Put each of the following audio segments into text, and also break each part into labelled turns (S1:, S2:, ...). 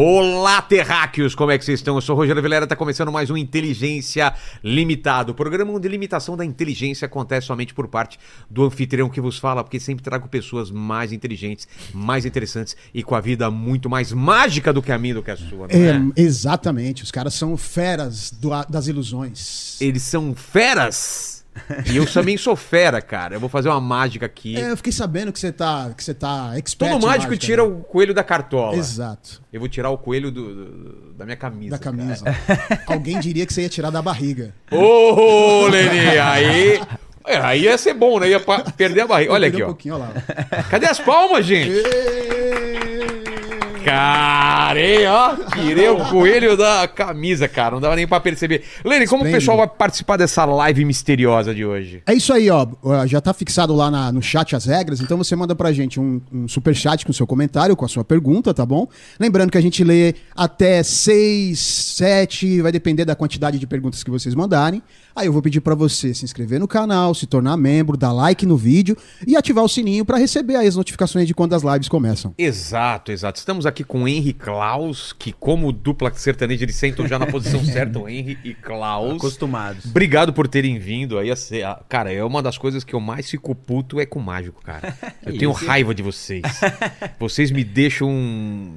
S1: Olá, terráqueos! Como é que vocês estão? Eu sou o Rogério Vilera, tá começando mais um Inteligência Limitado. O programa onde limitação da inteligência acontece somente por parte do anfitrião que vos fala, porque sempre trago pessoas mais inteligentes, mais interessantes e com a vida muito mais mágica do que a minha, do que a sua, não é?
S2: É, exatamente. Os caras são feras do- das ilusões.
S1: Eles são feras! E eu também sou fera, cara. Eu vou fazer uma mágica aqui.
S2: É, eu fiquei sabendo que você tá, que você tá expert
S1: Todo mágico
S2: mágica,
S1: tira
S2: né?
S1: o coelho da cartola.
S2: Exato.
S1: Eu vou tirar o coelho do- do- da minha camisa.
S2: Da camisa. Alguém diria que você ia tirar da barriga.
S1: Ô, Leni, aí. é, Aí ia ser bom, né? Ia perder a barriga. Olha aqui,
S2: um
S1: ó. Cadê as palmas, gente? Cara, hein, ó. Tirei o coelho da camisa, cara. Não dava nem pra perceber. Lene, como o
S2: Esplêndido.
S1: pessoal vai participar dessa live misteriosa de hoje?
S2: É isso aí, ó. Já tá fixado lá na- no chat as regras, então você manda pra gente um, um super chat com seu comentário, com a sua pergunta, tá bom? Lembrando que a gente lê até 6, 7, vai depender da quantidade de perguntas que vocês mandarem. Aí eu vou pedir pra você se inscrever no canal, se tornar membro, dar like no vídeo e ativar o sininho pra receber as notificações de quando as lives começam.
S1: Exato, exato. Estamos aqui com o Henry Klaus, que como dupla sertaneja eles sentam já na posição certa, o Henry e Klaus.
S3: Acostumados.
S1: Obrigado por terem vindo aí. a ser- a- Cara, é uma das coisas que eu mais fico puto é com o mágico, cara. Eu tenho raiva de vocês. Vocês me deixam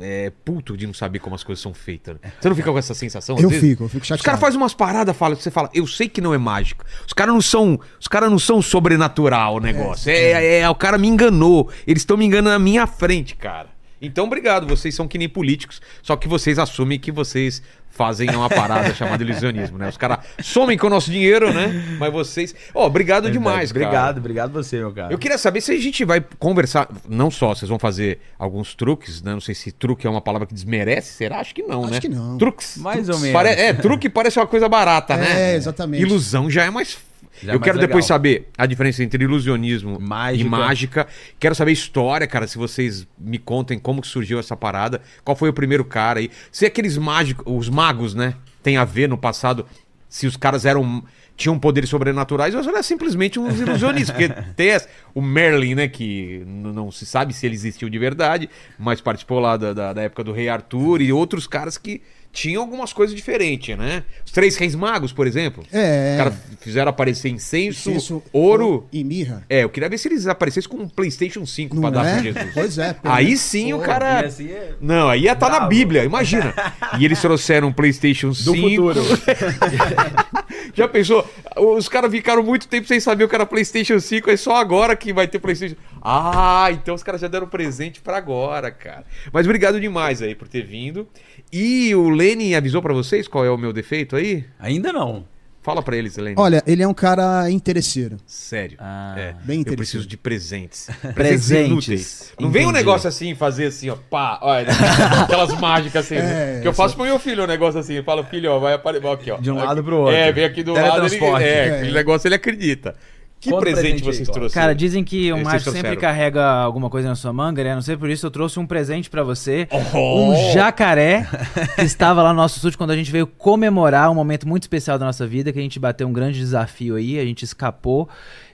S1: é, puto de não saber como as coisas são feitas. né? Você não fica com essa sensação?
S2: Eu
S1: vezes?
S2: fico, eu fico
S1: Os
S2: chateado.
S1: caras fazem umas paradas, fala, você fala, eu sei que não é mágico. Os caras não são, os caras não são sobrenatural o negócio. É, é, o cara me enganou. Eles estão me enganando na minha frente, cara. Então, obrigado. Vocês são que nem políticos, só que vocês assumem que vocês fazem uma parada chamada ilusionismo, né? Os caras somem com o nosso dinheiro, né? Mas vocês, ó, obrigado demais, cara.
S3: Obrigado, obrigado você, meu cara.
S1: Eu queria saber se a gente vai conversar, não só, vocês vão fazer alguns truques, né? Não sei se truque é uma palavra que desmerece, será? Acho que não,
S2: Acho
S1: né?
S2: que não.
S1: Truques.
S3: Mais ou menos.
S1: Pare- É, truque parece uma coisa barata, né?
S2: É, exatamente.
S1: Ilusão já é mais.
S3: Já
S1: eu quero
S3: legal.
S1: depois saber a diferença entre ilusionismo
S3: Mágica.
S1: e mágica. Quero saber a história, cara, se vocês me contem como que surgiu essa parada, qual foi o primeiro cara aí. Se aqueles mágicos, os magos, né, tem a ver no passado, se os caras eram tinham poderes sobrenaturais ou eram simplesmente uns ilusionistas, porque tem o Merlin, né, que não se sabe se ele existiu de verdade, mas participou lá da, da- da época do Rei Arthur e outros caras que tinham algumas coisas diferentes, né? Os Três Reis Magos, por exemplo.
S2: É.
S1: Os caras fizeram aparecer incenso,
S2: Incenso,
S1: ouro.
S2: e mirra.
S1: É, eu queria ver se eles aparecessem com um PlayStation 5
S2: Não
S1: pra dar
S2: é?
S1: pra Jesus.
S2: Pois é.
S1: Aí sim o cara.
S3: assim é-
S1: Não, aí ia estar na
S3: Bravo.
S1: Bíblia, imagina. E eles trouxeram um PlayStation 5.
S3: Do futuro.
S1: Já pensou? Os caras ficaram muito tempo sem saber o que era PlayStation 5, é só agora que vai ter PlayStation. Ah, então os caras já deram presente pra agora, cara. Mas obrigado demais aí por ter vindo. E o Lenin avisou pra vocês qual é o meu defeito aí?
S3: Ainda não.
S1: Fala pra eles, Lenin.
S2: Olha, ele é um cara interesseiro.
S1: Sério.
S3: Ah,
S1: é.
S2: bem
S1: eu
S2: interessante.
S1: preciso de presentes.
S3: Presentes.
S1: inúteis. Não vem um negócio assim, fazer assim, ó, pá, olha, aquelas mágicas assim.
S2: É,
S1: que eu faço pro meu filho um negócio assim. Eu falo, filho, ó, vai aparecer aqui, ó.
S3: De um
S1: Aqui.
S3: lado pro outro.
S1: É, vem aqui do lado. Ele, é,
S2: É.
S1: aquele negócio ele acredita. Que presente,
S3: presente
S1: vocês trouxeram?
S4: Cara, dizem que o
S1: Vocês
S4: mágico sempre carrega alguma coisa na sua manga, né? Não sei por isso, eu trouxe um presente pra você.
S1: Oh!
S4: Um jacaré que estava lá no nosso estúdio quando a gente veio comemorar um momento muito especial da nossa vida, que a gente bateu um grande desafio aí, a gente escapou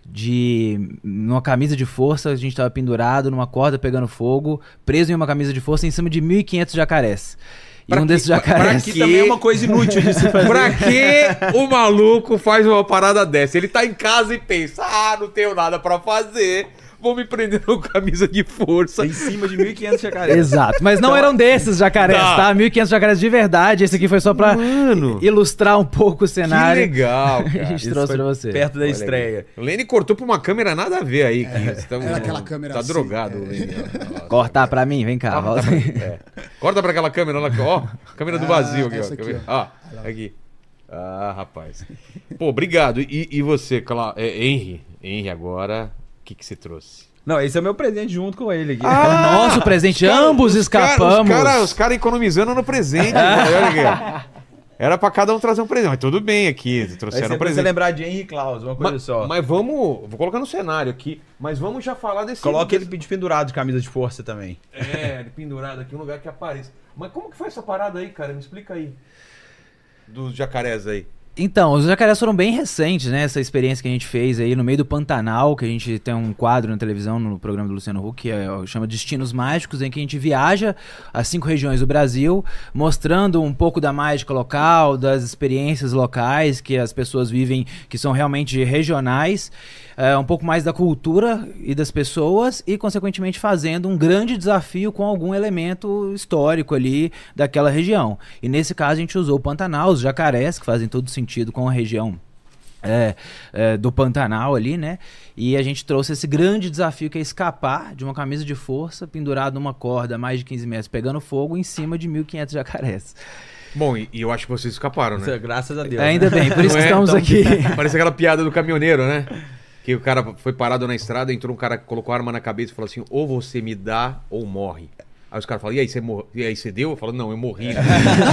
S4: de numa camisa de força, a gente estava pendurado numa corda pegando fogo, preso em uma camisa de força em cima de 1500 jacarés. E
S1: Pra
S4: um
S1: que-
S4: desses
S1: pra- pra
S4: jacarés
S1: que-
S3: também é uma coisa inútil de se fazer.
S1: Pra que o maluco faz uma parada dessa? Ele tá em casa e pensa: ah, não tenho nada pra fazer, vou me prender com camisa de força.
S3: em cima de 1.500 jacarés.
S4: Exato, mas não eram desses jacarés,
S1: Tá.
S4: tá? 1500 jacarés de verdade. Esse aqui foi só pra
S1: Mano.
S4: ilustrar um pouco o
S1: Que
S4: cenário.
S1: legal,
S4: A
S1: cara.
S4: gente
S3: Isso
S4: trouxe pra você.
S3: Perto da
S1: Olha
S3: estreia.
S1: O Lene cortou pra uma câmera nada a ver aí. Que estamos-
S2: era aquela câmera
S1: Tá
S2: assim,
S1: drogado,
S2: é.
S1: o Lene. ó.
S4: Cortar pra mim? Vem cá,
S1: Tá,
S4: volta
S1: tá
S4: aí.
S1: pra- é. Corta pra aquela câmera lá, ó. Câmera do
S2: Ah,
S1: vazio aqui, ó.
S2: aqui?
S1: Ó, aqui. Ah, rapaz. Pô, obrigado. E, e você, Cla... é, Henry? Henry, agora, que, que você trouxe?
S3: Não, esse é o meu presente junto com ele aqui.
S4: É o nosso presente, ambos
S1: Os cara-
S4: escapamos.
S1: Os caras os cara economizando no presente. olha aqui. Era pra cada um trazer um presente. Mas tudo bem aqui. Trouxeram
S3: você
S1: um
S3: precisa
S1: presente.
S3: lembrar de Henry Claus, uma coisa
S1: Mas,
S3: só.
S1: mas vamos. Vou colocar no cenário aqui. Mas vamos já falar desse.
S3: Coloca ele de pendurado de camisa de força também.
S1: É, ele pendurado aqui, um lugar que apareça. Mas como que foi essa parada aí, cara? Me explica aí. Dos jacarés aí.
S4: Então, os jacarés foram bem recentes, né? Essa experiência que a gente fez aí no meio do Pantanal, que a gente tem um quadro na televisão, no programa do Luciano Huck, que é, chama Destinos Mágicos, em que a gente viaja as cinco regiões do Brasil, mostrando um pouco da mágica local, das experiências locais que as pessoas vivem, que são realmente regionais, é, um pouco mais da cultura e das pessoas, e, consequentemente, fazendo um grande desafio com algum elemento histórico ali daquela região. E nesse caso, a gente usou o Pantanal, os jacarés, que fazem todo sentido com a região é, é, do Pantanal ali, né? E a gente trouxe esse grande desafio que é escapar de uma camisa de força pendurado numa corda a mais de 15 metros, pegando fogo em cima de 1.500 jacarés.
S1: Bom, e, e eu acho que vocês escaparam, né?
S3: Graças a Deus.
S4: Ainda
S3: né?
S4: bem, por isso que
S1: é?
S4: estamos
S1: Então,
S4: aqui.
S1: Parece aquela piada do caminhoneiro, né? Que o cara foi parado na estrada, entrou um cara que colocou a arma na cabeça e falou assim: ou você me dá ou morre. Aí os caras falam, e aí, você mor... e aí você deu? Eu falo, não, eu morri.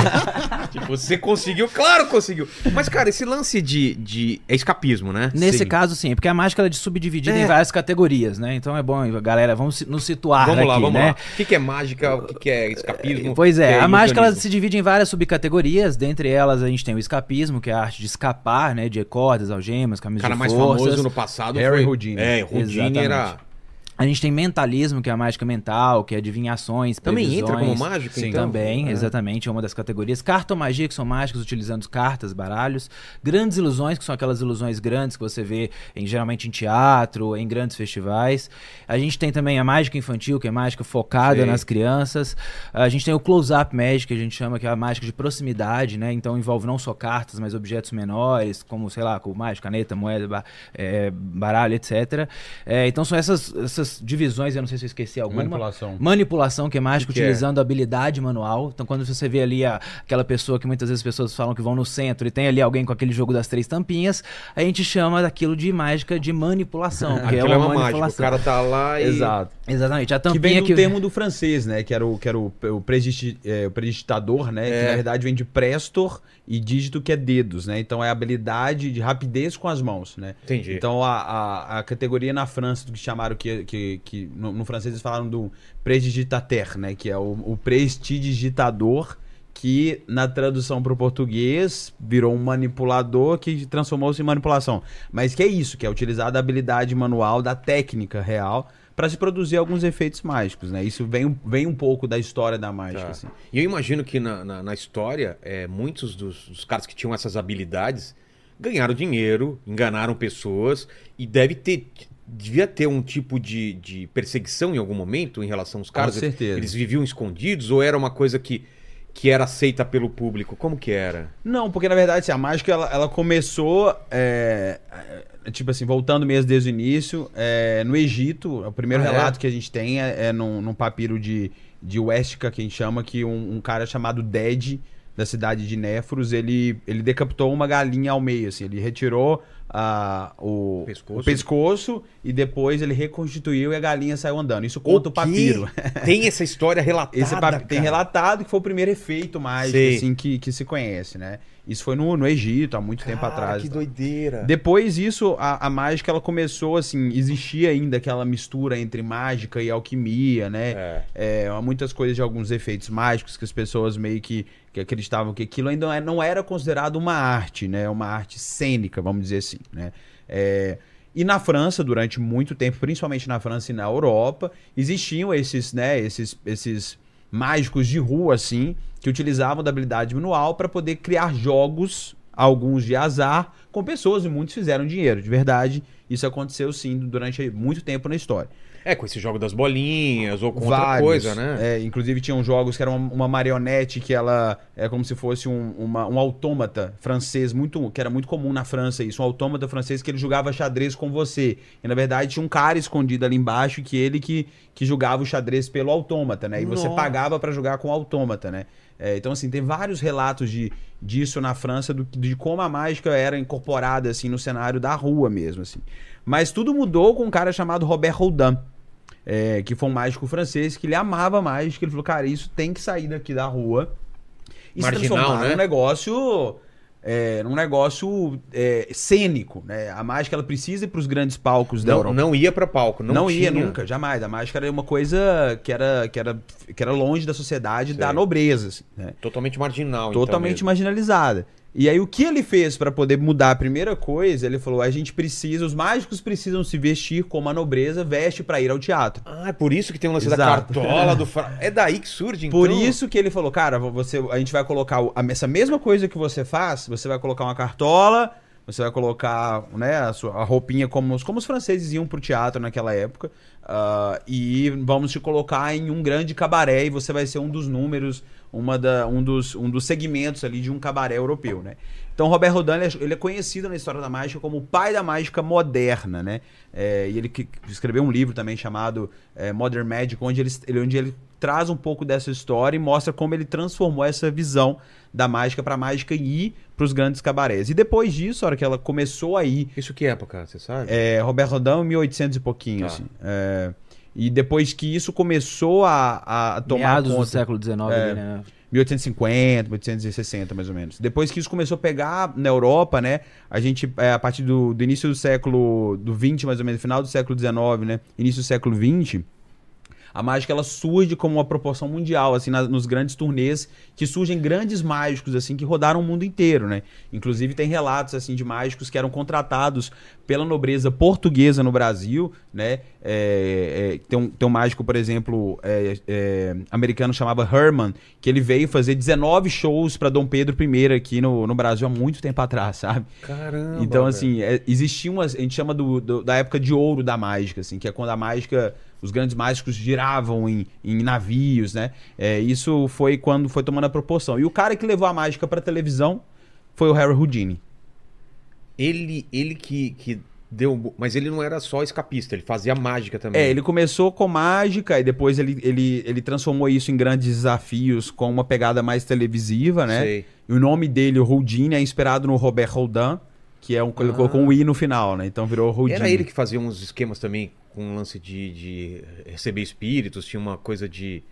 S1: tipo, você conseguiu? Claro que conseguiu. Mas, cara, esse lance de. de... É escapismo, né?
S4: Nesse
S1: Sim.
S4: caso, sim, porque a mágica ela é de subdividida
S1: É.
S4: em várias categorias, né? Então é bom, galera, vamos nos situar
S1: Vamos
S4: aqui,
S1: lá, vamos
S4: né?
S1: lá. O que, que é mágica? O que, que é escapismo?
S4: Pois
S1: O que
S4: é, a mágica ela se divide em várias subcategorias. Dentre elas, a gente tem o escapismo, que é a arte de escapar, né? De cordas, algemas,
S1: O
S4: camisas
S1: cara
S4: de
S1: mais
S4: forças.
S1: famoso no passado
S3: Harry
S1: foi...
S3: Houdini.
S1: É, Houdini era...
S4: A gente tem mentalismo, que é a mágica mental, que é adivinhações,
S1: Também entra como mágica,
S3: Sim,
S1: então?
S4: Também, exatamente, é uma das categorias. Cartomagia, que são mágicas utilizando cartas, baralhos. Grandes ilusões, que são aquelas ilusões grandes que você vê em, geralmente em teatro, em grandes festivais. A gente tem também a mágica infantil, que é mágica focada
S1: Sei.
S4: nas crianças. A gente tem o close-up magic, que a gente chama que é a mágica de proximidade, né? Então envolve não só cartas, mas objetos menores, como, sei lá, como mágica, caneta, moeda, é, baralho, etc. É, então são essas, essas divisões, eu não sei se eu esqueci alguma.
S3: Manipulação.
S4: Manipulação, que é mágica
S1: Que que é?
S4: utilizando habilidade manual. Então, quando você vê ali a- aquela pessoa que muitas vezes as pessoas falam que vão no centro e tem ali alguém com aquele jogo das três tampinhas, a gente chama daquilo de mágica de manipulação. que
S1: Aquilo
S4: é
S1: é
S4: uma
S1: uma mágica. O
S4: manipulação.
S1: cara tá lá e...
S3: Exato.
S4: Exatamente. A
S3: Que vem
S4: tampinha
S3: do
S4: que.
S3: termo do francês, né? Que era o, que era o, o, predisti- é, o predidigitador, né? Que
S1: É.
S3: na verdade vem de prestor e dígito que é dedos, né? Então é a habilidade de rapidez com as mãos, né?
S1: Entendi.
S3: Então a, a, a categoria na França do que chamaram que, que, que no, no francês eles falaram do prestidigitateur, né? Que é o, o prestidigitador que na tradução para o português virou um manipulador que transformou-se em manipulação. Mas que é isso, que é utilizar da habilidade manual, da técnica real para se produzir alguns efeitos mágicos, né? Isso vem, um- vem um pouco da história da mágica,
S1: Tá.
S3: assim.
S1: E eu imagino que na, na, na história, é, muitos dos, dos caras que tinham essas habilidades ganharam dinheiro, enganaram pessoas e deve ter. Devia ter um tipo de, de perseguição em algum momento em relação aos caras.
S3: certeza.
S1: Eles viviam escondidos ou era uma coisa que, que era aceita pelo público? Como que era?
S3: Não, porque na verdade assim, a mágica ela, ela começou, é, é, tipo assim, voltando mesmo desde o início, é, no Egito. O primeiro
S1: Ah, é?
S3: relato que a gente tem é, é num, num papiro de, de Westica, que a gente chama, que um, um cara chamado Ded, da cidade de Néfros, ele, ele decapitou uma galinha ao meio, assim, ele retirou a, o,
S1: Pescoço.
S3: o pescoço e depois ele reconstituiu e a galinha saiu andando. Isso conta o,
S1: quê?
S3: papiro.
S1: Tem essa história relatada.
S3: Esse papi- tem relatado que foi o primeiro efeito mágico
S1: Sei.
S3: assim, que, que se conhece, né? Isso foi no, no Egito, há muito tempo
S1: Cara,
S3: atrás.
S1: Que
S3: tá?
S1: doideira.
S3: Depois disso, a, a mágica ela começou assim, existia ainda aquela mistura entre mágica e alquimia, né?
S1: É.
S3: É, muitas coisas de alguns efeitos mágicos que as pessoas meio que, que acreditavam que aquilo ainda não é- não era considerado uma arte, né? Uma arte cênica, vamos dizer assim, né? É, e na França, durante muito tempo, principalmente na França e na Europa, existiam esses, né, esses, esses mágicos de rua, assim, que utilizavam da habilidade manual para poder criar jogos, alguns de azar, com pessoas e muitos fizeram dinheiro, de verdade. Isso aconteceu sim durante muito tempo na história.
S1: É, com esse jogo das bolinhas ou com outra
S3: Vários.
S1: coisa, né?
S3: É, inclusive tinham jogos que eram uma, uma marionete que ela é como se fosse um, uma- um autômata francês muito que era muito comum na França isso, um autômata francês que ele jogava xadrez com você. E na verdade tinha um cara escondido ali embaixo que ele que, que jogava o xadrez pelo autômata, né? E você
S1: Nossa.
S3: pagava pra jogar com o autômata, né? É, então assim, tem vários relatos de, disso na França do, de como a mágica era incorporada assim no cenário da rua mesmo assim. Mas tudo mudou com um cara chamado Robert Houdin é, que foi um mágico francês, que ele amava mágica, ele falou, cara, isso tem que sair daqui da rua e
S1: Marginal,
S3: se transformar
S1: né?
S3: num negócio, é, num negócio é, cênico, né? A mágica, ela precisa ir pros grandes palcos da
S1: Não,
S3: Europa.
S1: não ia pra palco, não,
S3: Não, ia
S1: tinha.
S3: nunca, jamais. A mágica era uma coisa que era, que era, que era longe da sociedade, da
S1: Sei.
S3: nobreza, assim, né?
S1: Totalmente marginal, então
S3: Totalmente
S1: mesmo.
S3: E aí o que ele fez pra poder mudar a primeira coisa, ele falou: a gente precisa, os mágicos precisam se vestir como a nobreza veste pra ir ao teatro.
S1: Ah, é por isso que tem o lance da cartola, do... fra- É daí que surge, então?
S3: Por isso que ele falou, cara, você, a gente vai colocar essa mesma coisa que você faz, você vai colocar uma cartola, você vai colocar né, a, sua, a roupinha como, os- como os franceses iam pro teatro naquela época, ah, e vamos te colocar em um grande cabaré e você vai ser um dos números, uma da, um, dos, um dos segmentos ali de um cabaré europeu, né? Então, Robert Rodin, ele é, ele é conhecido na história da mágica como o pai da mágica moderna, né? É, e ele escreveu um livro também chamado é, Modern Magic, onde ele, onde ele traz um pouco dessa história e mostra como ele transformou essa visão da mágica para mágica ir para os grandes cabarés. E depois disso, a hora que ela começou a ir,
S1: Isso que época, você sabe?
S3: é, Robert Rodin, 1800 e pouquinho,
S1: Tá.
S3: assim. É, e depois que isso começou a, a tomar
S4: Meados do
S3: conta...
S4: século XIX,
S3: É.
S4: né?
S3: 1850, 1860, mais ou menos. Depois que isso começou a pegar na Europa, né? A gente, é, a partir do, do início do século do 20, mais ou menos, final do século 19, né? Início do século 20, a mágica ela surge como uma proporção mundial, assim, na- nos grandes turnês, que surgem grandes mágicos, assim, que rodaram o mundo inteiro, né? Inclusive tem relatos, assim, de mágicos que eram contratados pela nobreza portuguesa no Brasil, né? É, é, tem, um, tem um mágico, por exemplo, é, é, americano chamava Herman, que ele veio fazer 19 shows para Dom Pedro I aqui no, no Brasil há muito tempo atrás, sabe?
S1: Caramba.
S3: Então, assim, é, existia uma. A gente chama do, do- da época de ouro da mágica, assim, que é quando a mágica. Os grandes mágicos giravam em, em navios, né? É, isso foi quando foi tomando a proporção. E o cara que levou a mágica pra televisão foi o Harry Houdini.
S1: Ele, ele que, que deu. Mas ele não era só escapista, ele fazia mágica também.
S3: É, ele começou com mágica e depois ele, ele, ele transformou isso em grandes desafios com uma pegada mais televisiva, né?
S1: Sei.
S3: E o nome dele, o Houdini, é inspirado no Robert Houdin, que é um. Ele
S1: Ah.
S3: colocou um I no final, né? Então virou Houdini.
S1: Era ele que fazia uns esquemas também com um lance de, de receber espíritos, tinha uma coisa de.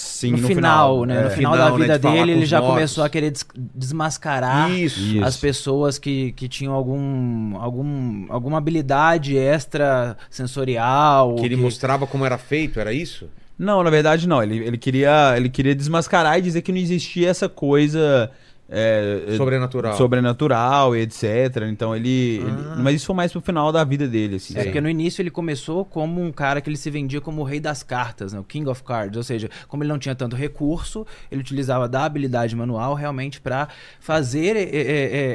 S3: Sim,
S4: no, final, né?
S3: é.
S4: No final,
S1: Final,
S4: da
S1: né,
S4: vida
S1: de falar
S4: dele, ele já
S1: mortos.
S4: começou a querer des- desmascarar
S1: Isso.
S3: Isso.
S4: as pessoas que, que tinham algum, algum, alguma habilidade extra sensorial.
S1: Que ele mostrava como era feito, era isso?
S3: Não, na verdade não. Ele, ele, queria, ele queria desmascarar e dizer que não existia essa coisa é, é,
S1: Sobrenatural.
S3: sobrenatural e etc. Então ele, ele-
S1: Ah.
S3: Mas isso foi mais pro final da vida dele, assim.
S4: É, porque no início ele começou como um cara que ele se vendia como o rei das cartas, né? o King of Cards. Ou seja, como ele não tinha tanto recurso, ele utilizava da habilidade manual realmente para fazer é, é,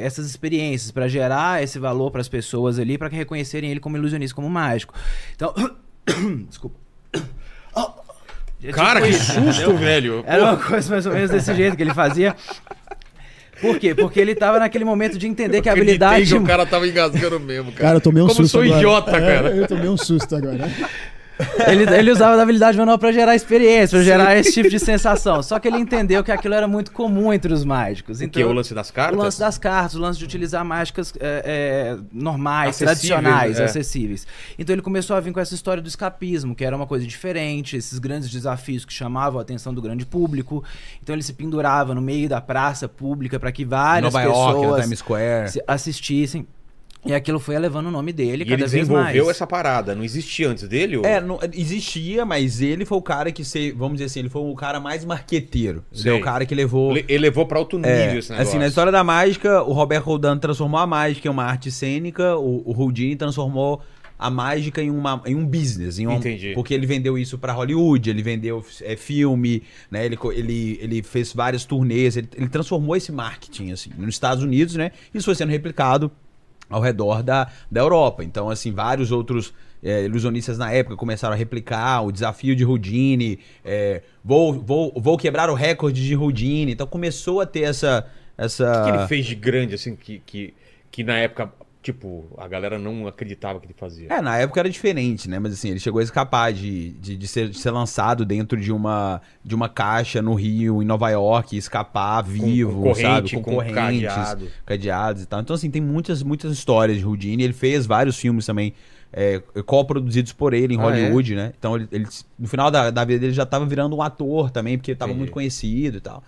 S4: é, essas experiências, para gerar esse valor para as pessoas ali, para que reconhecerem ele como ilusionista, como mágico. Então, desculpa. É
S1: Cara,
S4: tipo
S1: que
S4: isso,
S1: susto, velho.
S4: Era uma coisa mais ou menos desse jeito que ele fazia. Por quê? Porque ele tava naquele momento de entender que a habilidade.
S1: que o cara tava engasgando mesmo, cara.
S2: Cara, eu tomei um
S1: Como
S2: susto
S1: sou
S2: agora.
S1: idiota,
S2: É,
S1: cara.
S2: eu tomei um susto agora.
S4: Ele, ele usava da habilidade manual pra gerar experiência, pra gerar esse tipo de sensação. Só que ele entendeu que aquilo era muito comum entre os mágicos. Então,
S1: que? O lance das cartas?
S4: o lance das cartas, o lance de utilizar mágicas é, é, normais,
S1: Acessíveis,
S4: tradicionais,
S1: é.
S4: acessíveis. Então ele começou a vir com essa história do escapismo, que era uma coisa diferente, esses grandes desafios que chamavam a atenção do grande público. Então ele se pendurava no meio da praça pública para que várias
S3: Nova York,
S4: pessoas
S3: Times Square.
S4: se- assistissem. E aquilo foi elevando o nome dele
S1: E
S4: cada
S1: ele
S4: vez
S1: desenvolveu
S4: mais.
S1: essa parada, não existia antes dele? ou-
S3: É, não- existia, mas ele foi o cara que, se, vamos dizer assim, ele foi o cara mais marqueteiro. Ele é o cara que levou...
S1: Ele levou pra outro nível
S3: É,
S1: esse negócio.
S3: assim, na história da mágica, o Robert Houdin transformou a mágica em uma arte cênica, o, o Houdini transformou a mágica em, uma, em um business. Em um,
S1: Entendi.
S3: Porque ele vendeu isso pra Hollywood, ele vendeu é, filme, né? Ele, ele, ele fez várias turnês, ele, ele transformou esse marketing, assim, nos Estados Unidos, né? Isso foi sendo replicado ao redor da, da Europa. Então, assim, vários outros é, ilusionistas na época começaram a replicar o desafio de Houdini, é, vou, vou, vou quebrar o recorde de Houdini. Então começou a ter essa... essa...
S1: O que, que ele fez de grande, assim, que, que, que na época, tipo, a galera não acreditava que ele fazia?
S3: É, na época era diferente, né? Mas assim, ele chegou a escapar de, de, de ser, de ser lançado dentro de uma, de uma caixa no Rio, em Nova York, e escapar vivo,
S1: com corrente,
S3: sabe? Com,
S1: com
S3: correntes,
S1: cadeado.
S3: cadeados e tal. Então, assim, tem muitas, muitas histórias de Houdini. Ele fez vários filmes também é, co-produzidos por ele em
S1: Ah,
S3: Hollywood, né? Então, ele, ele- no final da, da vida dele já tava virando um ator também, porque ele tava
S1: Entendi.
S3: muito conhecido e tal.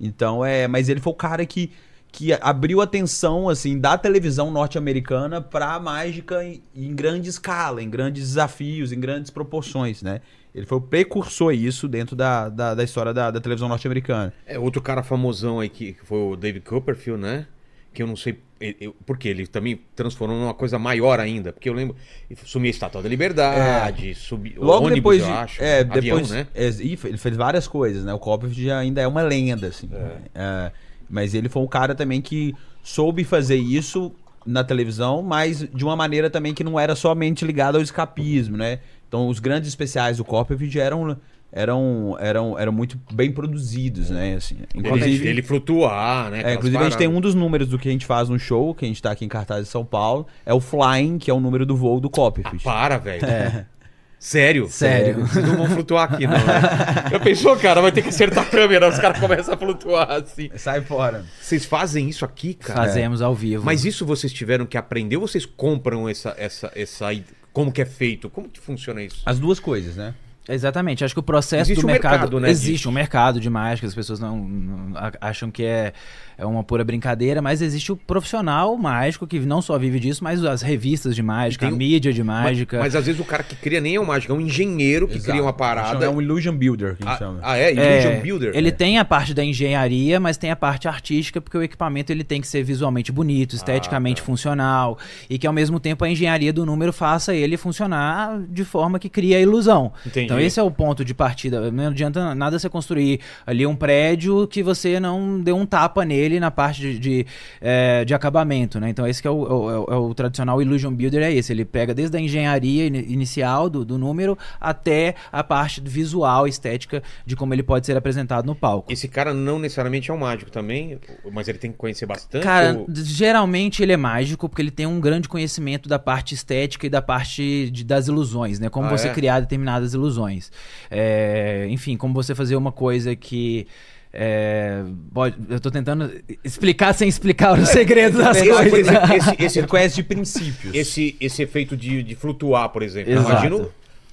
S3: Então, é... Mas ele foi o cara que que abriu a atenção assim da televisão norte-americana para a mágica em, em grande escala, em grandes desafios, em grandes proporções, né? Ele foi o precursor isso dentro da, da, da história da, da televisão norte-americana.
S1: É outro cara famosão aí que, que foi o David Copperfield, né? que eu não sei eu- porque ele também transformou numa coisa maior ainda. Porque eu lembro, sumiu a Estátua da Liberdade,
S3: É. Logo
S1: ônibus,
S3: depois
S1: eu acho,
S3: é,
S1: avião,
S3: depois,
S1: né?
S3: é, ele fez várias coisas, né? O Copperfield ainda é uma lenda, assim. É, mas ele foi um cara também que soube fazer isso na televisão, mas de uma maneira também que não era somente ligada ao escapismo, né? Então, os grandes especiais do Copperfield eram eram eram eram muito bem produzidos, né? Assim,
S1: Ele, ele flutuar, né?
S3: é, inclusive, a gente tem
S1: paradas.
S3: um dos números do que a gente faz no show, que a gente tá aqui em cartaz de São Paulo, é o Flying, que é o número do voo do Copperfield.
S1: Para, velho. Sério?
S4: Sério.
S1: Vocês não vão flutuar aqui, não, né? Eu pensou, cara, vai ter que acertar a câmera, os caras começam a flutuar assim.
S3: Sai fora.
S1: Vocês fazem isso aqui, cara?
S4: Fazemos ao vivo.
S1: Mas isso vocês tiveram que aprender ou vocês compram essa, essa, essa. Como que é feito? Como que funciona isso?
S3: As duas coisas, né?
S4: Exatamente, acho que o processo
S1: Existe
S4: do
S1: um
S4: mercado,
S1: mercado, né,
S4: existe
S1: disso.
S4: um mercado de mágica, as pessoas não, não acham que é, é uma pura brincadeira, mas existe o profissional mágico que não só vive disso, mas as revistas de mágica,
S1: Tem
S4: a mídia de mágica.
S1: Mas, mas às vezes o cara que cria nem é um mágico, é um engenheiro que cria uma parada.
S3: É um illusion builder que a
S1: Ah,
S3: chama.
S1: ah, é?
S4: É,
S1: Illusion Builder?
S4: Ele tem a parte da engenharia, mas tem a parte artística, porque o equipamento ele tem que ser visualmente bonito, esteticamente
S1: tá.
S4: funcional, e que ao mesmo tempo a engenharia do número faça ele funcionar de forma que cria a ilusão.
S1: Entendi.
S4: Então esse é o ponto de partida. Não adianta nada você construir ali um prédio que você não deu um tapa nele na parte de, de, eh, de acabamento, né? Então esse que é o, é o- é o tradicional Illusion Builder, é esse. Ele pega desde a engenharia ini- inicial do, do número até a parte visual, estética, de como ele pode ser apresentado no palco.
S1: Esse cara não necessariamente é um mágico também, mas ele tem que conhecer bastante.
S4: Cara,
S1: ou-
S4: geralmente ele é mágico porque ele tem um grande conhecimento da parte estética e da parte de- das ilusões, né? Como
S1: Ah,
S4: você
S1: é?
S4: criar determinadas ilusões. É, enfim, como você fazer uma coisa que. É, pode- eu tô tentando explicar sem explicar os segredos das
S1: Esse-
S4: coisas.
S1: esse, esse,
S3: Ele conhece de princípios.
S1: esse, esse efeito de, de flutuar, por exemplo.
S4: Exato.
S1: Imagina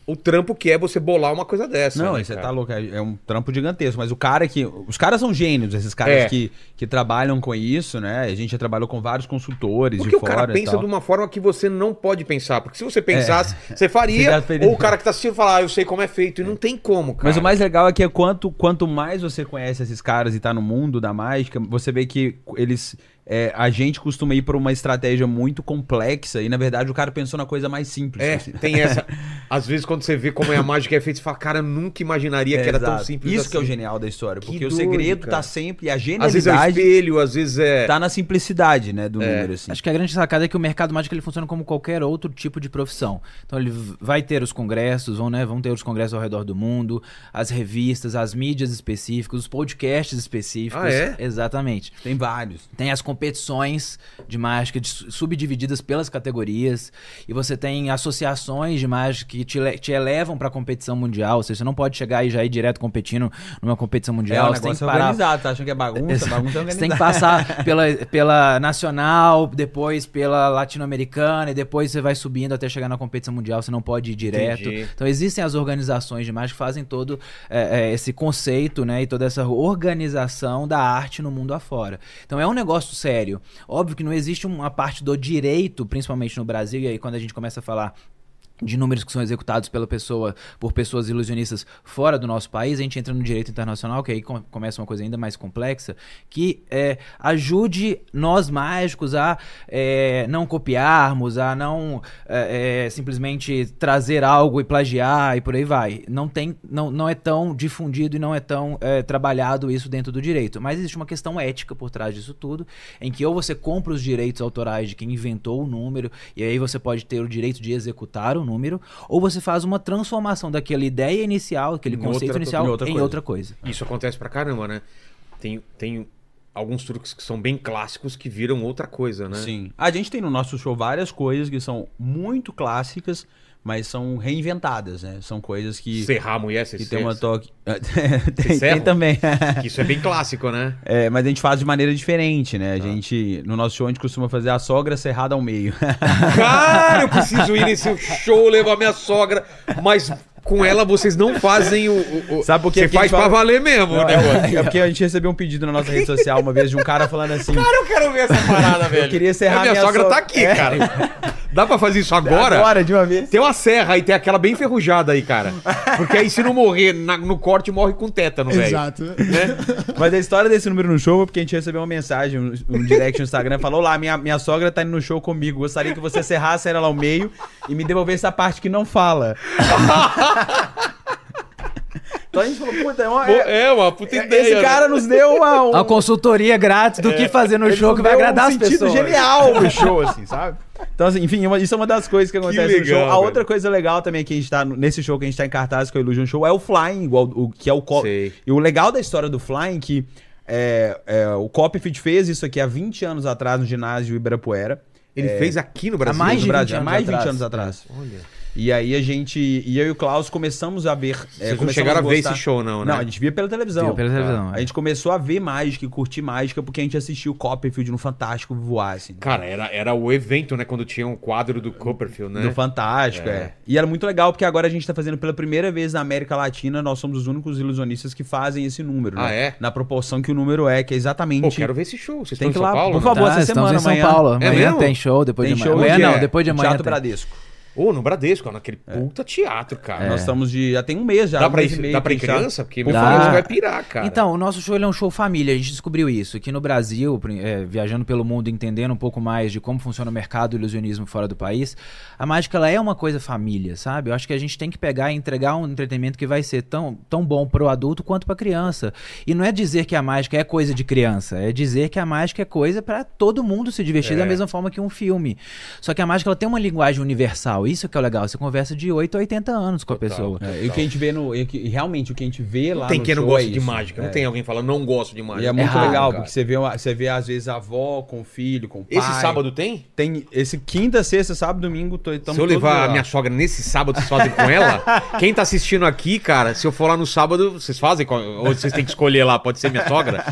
S1: o trampo que é você bolar uma coisa dessa.
S3: Não,
S1: né,
S3: você
S1: cara?
S3: tá louco. É é um trampo gigantesco. Mas o cara que. Os caras são gênios, esses caras
S1: É.
S3: que, que trabalham com isso, né? A gente já trabalhou com vários consultores
S1: Porque
S3: de
S1: o
S3: fora.
S1: cara pensa de uma forma que você não pode pensar. Porque se você pensasse, você
S3: Você
S1: faria.
S3: teria-
S1: ou o cara que tá assistindo falar, ah, eu sei como é feito. E não tem como, cara.
S3: Mas o mais legal é que é quanto, quanto mais você conhece esses caras e tá no mundo da mágica, você vê que eles. é, a gente costuma ir por uma estratégia muito complexa e, na verdade, o cara pensou na coisa mais simples.
S1: É,
S3: assim.
S1: tem essa. Às vezes, quando você vê como é a mágica é feita, você fala, cara, eu nunca imaginaria que era tão
S3: Exato.
S1: simples
S3: Isso
S1: assim.
S3: que é o genial da história.
S1: Que
S3: Porque o
S1: doido,
S3: segredo
S1: cara.
S3: tá sempre. A
S1: Às vezes é o
S3: genialidade
S1: espelho, às vezes é.
S3: tá na simplicidade, né? Do número, assim.
S4: Acho que a grande sacada é que o mercado mágico ele funciona como qualquer outro tipo de profissão. Então ele vai ter os congressos, vão, né, vão ter os congressos ao redor do mundo, as revistas, as mídias específicas, os podcasts específicos.
S1: Ah, é?
S4: Exatamente.
S3: Tem vários.
S4: Tem as competições de mágica de- subdivididas pelas categorias. E você tem associações de mágica que te, te elevam para competição mundial. Ou seja, você não pode chegar e já ir direto competindo numa competição
S3: É,
S4: mundial.
S3: o
S4: você tem que
S3: é
S4: parar.
S3: organizado, tá achando que é bagunça? Bagunça é
S4: Você tem que passar pela, pela nacional, depois pela latino-americana, e depois você vai subindo até chegar na competição mundial, você não pode ir direto.
S1: Entendi.
S4: Então existem as organizações de mágica que fazem todo é, é, esse conceito, né? E toda essa organização da arte no mundo afora. Então é um negócio sério. Óbvio que não existe uma parte do direito, principalmente no Brasil, e aí quando a gente começa a falar de números que são executados pela pessoa por pessoas ilusionistas fora do nosso país, a gente entra no direito internacional, que aí com- começa uma coisa ainda mais complexa, que é, ajude nós mágicos a é, não copiarmos, a não é, é, simplesmente trazer algo e plagiar e por aí vai. Não, tem, não, não é tão difundido e não é tão é, trabalhado isso dentro do direito. Mas existe uma questão ética por trás disso tudo, em que ou você compra os direitos autorais de quem inventou o número, e aí você pode ter o direito de executar o número, ou você faz uma transformação daquela ideia inicial, aquele
S1: Em
S4: conceito
S1: outra-
S4: inicial,
S3: em
S4: em
S3: outra
S4: outra,
S3: coisa.
S4: coisa.
S1: Isso acontece pra caramba, né? Tem, tem alguns truques que são bem clássicos que viram outra coisa, né?
S3: Sim. A gente tem no nosso show várias coisas que são muito clássicas, mas são reinventadas, né? São coisas que,
S1: Serrar a mulher, você
S3: que tem uma toque. tem, tem também.
S1: Isso é bem clássico, né?
S3: É, mas a gente faz de maneira diferente, né? A gente, no nosso show, a gente costuma fazer a sogra serrada ao meio.
S1: Cara, eu preciso ir nesse show, levar minha sogra. Mas com ela vocês não fazem o. o- o-
S3: Sabe por quê?
S1: Você faz pra
S3: fala-
S1: valer mesmo o
S3: Não,
S1: negócio.
S3: é, é porque a gente recebeu um pedido na nossa rede social uma vez de um cara falando assim.
S1: Cara, eu quero ver essa parada, velho.
S3: queria encerrar
S1: A minha
S3: minha
S1: sogra
S3: so-
S1: tá aqui,
S3: É.
S1: cara. Dá pra fazer isso agora?
S3: Agora, de uma vez.
S1: Tem uma serra aí, tem aquela bem enferrujada aí, cara. Porque aí se não morrer na- no corte, morre com tétano, velho.
S2: Exato.
S1: Né?
S3: Mas a história desse número no show é porque a gente recebeu uma mensagem, um, um direct no Instagram, falou lá, minha, minha sogra tá indo no show comigo, gostaria que você cerrasse ela ao meio e me devolvesse a parte que não fala. então a gente falou, puta, é uma... É-
S1: É, uma puta ideia.
S3: esse cara
S1: né?
S3: nos deu uma... um-
S4: Uma consultoria grátis do que fazer no
S3: ele
S4: show que vai agradar
S3: um
S4: as
S3: sentido
S4: pessoas.
S3: genial no show, assim, sabe? Então, assim, enfim, uma- isso é uma das coisas que acontece no
S1: legal,
S3: show. A
S1: velho.
S3: outra coisa legal também que a gente tá, no- nesse show que a gente tá em cartaz, que é o Illusion Show, é o Flying, igual o, que é o co-
S1: Sei.
S3: E o legal da história do Flying é que é, é, o Copyfit fez isso aqui há 20 anos atrás no ginásio Ibirapuera.
S1: Ele fez aqui no Brasil.
S4: mais
S3: no
S4: de
S3: Brasil,
S4: 20
S3: há mais de 20
S4: anos
S3: anos atrás.
S1: Olha.
S3: E aí a gente, e eu e o Klaus começamos a ver. é,
S1: Vocês não chegaram a ver
S3: gostar-
S1: esse show, não, né?
S3: Não, a gente via pela televisão.
S4: Viu pela televisão,
S3: A
S4: é.
S3: gente começou a ver mágica e curtir mágica porque a gente assistiu o Copperfield no Fantástico voar, assim.
S1: Cara, era, era o evento, né? Quando tinha um quadro do Copperfield, né?
S3: No Fantástico,
S1: É.
S3: é. E era muito legal porque agora a gente tá fazendo pela primeira vez na América Latina, nós somos os únicos ilusionistas que fazem esse número,
S1: Ah,
S3: né?
S1: é?
S3: Na proporção que o número é, que é exatamente.
S1: Pô, quero ver esse show. Vocês
S3: Tem
S1: estão em
S3: que
S1: São
S3: ir lá,
S1: Paulo?
S3: por
S1: não?
S3: favor.
S4: Tá,
S3: essa semana,
S4: em São
S3: amanhã.
S4: Paulo.
S1: É
S4: Amanhã tem show, depois
S3: Tem
S4: de
S3: show
S4: amanhã.
S3: onde
S4: Amanhã não, depois de amanhã.
S3: Teatro
S4: tem.
S3: Bradesco.
S1: Ô, no Bradesco, naquele puta teatro, cara.
S3: Nós estamos de. Já tem um mês já.
S1: Dá
S3: um
S1: pra
S3: mês
S1: ir,
S3: e meio
S1: dá pra ir
S3: que
S1: criança? Porque
S3: Por
S1: meu filho vai pirar, cara.
S4: Então, o nosso show ele é um show família, a gente descobriu isso. Aqui no Brasil, é, viajando pelo mundo, entendendo um pouco mais de como funciona o mercado do ilusionismo fora do país, a mágica ela é uma coisa família, sabe? Eu acho que a gente tem que pegar e entregar um entretenimento que vai ser tão, tão bom pro adulto quanto pra criança. E não é dizer que a mágica é coisa de criança, é dizer que a mágica é coisa pra todo mundo se divertir
S1: É.
S4: da mesma forma que um filme. Só que a mágica ela tem uma linguagem universal, isso que é o legal. Você conversa de 8 a 80 anos com a pessoa.
S3: É, e o que a gente vê no. e realmente, o que a gente vê lá.
S1: Não tem quem não gosta
S3: é
S1: de mágica. Não
S3: É.
S1: tem alguém falando, não gosto de mágica.
S3: E é muito
S4: raro,
S3: legal,
S1: cara.
S3: porque você vê, você vê, às vezes, a avó com o filho, com o pai.
S1: Esse sábado tem?
S3: Tem. Esse quinta, sexta, sábado, domingo, tô,
S1: se eu levar a minha sogra nesse sábado, vocês fazem com ela? Quem tá assistindo aqui, cara, se eu for lá no sábado, vocês fazem? com- Ou vocês têm que escolher lá? Pode ser minha sogra?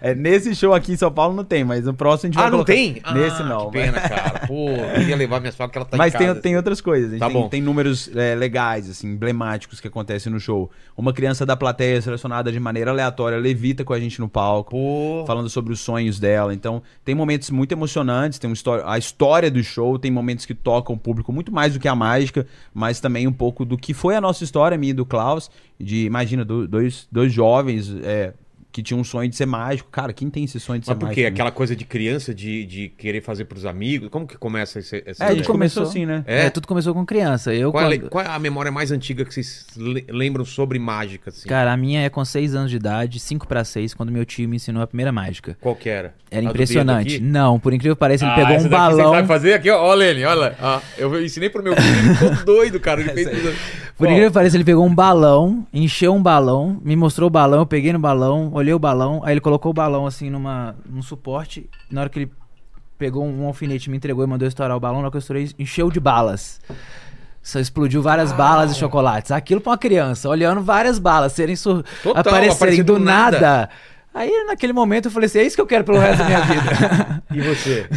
S3: É, nesse show aqui em São Paulo não tem, mas no próximo a gente
S1: Ah,
S3: vai
S1: não
S3: colocar.
S1: tem?
S3: Nesse
S1: Ah,
S3: não.
S1: Que pena, cara. Pô, eu queria levar minha sogra que ela tá
S3: Mas
S1: em
S3: tem,
S1: casa.
S3: Tem outras coisas. A gente
S1: Tá
S3: tem,
S1: bom.
S3: tem números é, legais, assim, emblemáticos que acontecem no show. Uma criança da plateia selecionada de maneira aleatória levita com a gente no palco.
S1: Pô,
S3: Falando sobre os sonhos dela. Então, tem momentos muito emocionantes. Tem uma história, a história do show, tem momentos que tocam o público muito mais do que a mágica, mas também um pouco do que foi a nossa história, minha e do Klaus. De, imagina, do- dois, dois jovens é, que tinham um sonho de ser mágico. Cara, quem tem esse sonho de ser
S1: mas por
S3: mágico?
S1: quê?
S3: né?
S1: Aquela coisa de criança, de, de querer fazer pros amigos? Como que começa esse, essa
S3: É, a gente começou
S4: começou-
S3: assim, né?
S1: É?
S4: É, tudo começou com criança. Eu,
S1: Qual, é,
S4: quando-
S1: qual é a memória mais antiga que vocês le- lembram sobre mágica, assim?
S4: Cara, a minha é com 6 anos de idade, 5 pra 6, quando meu tio me ensinou a primeira mágica.
S1: Qual que era?
S4: Era
S1: A
S4: impressionante. Não, por incrível que pareça, ele
S1: Ah,
S4: pegou um
S1: daqui Você
S4: balão.
S1: sabe fazer aqui, ó, ó, Lene, olha. Ah, eu ensinei pro meu filho, ele ficou doido, cara. Ele fez.
S4: Por incrível que pareça, ele pegou um balão, encheu um balão, me mostrou o balão, eu peguei no balão, olhei o balão, aí ele colocou o balão assim numa, num suporte. Na hora que ele pegou um alfinete, me entregou e mandou estourar o balão, na hora que eu estourei, encheu de balas. Só explodiu várias balas e chocolates. Aquilo pra uma criança, olhando várias balas serem sur...
S1: Total,
S4: aparecerem
S1: aparecer
S4: do
S1: do
S4: nada.
S1: nada.
S4: Aí naquele momento eu falei assim: é isso que eu quero pelo resto da minha vida.
S1: E você?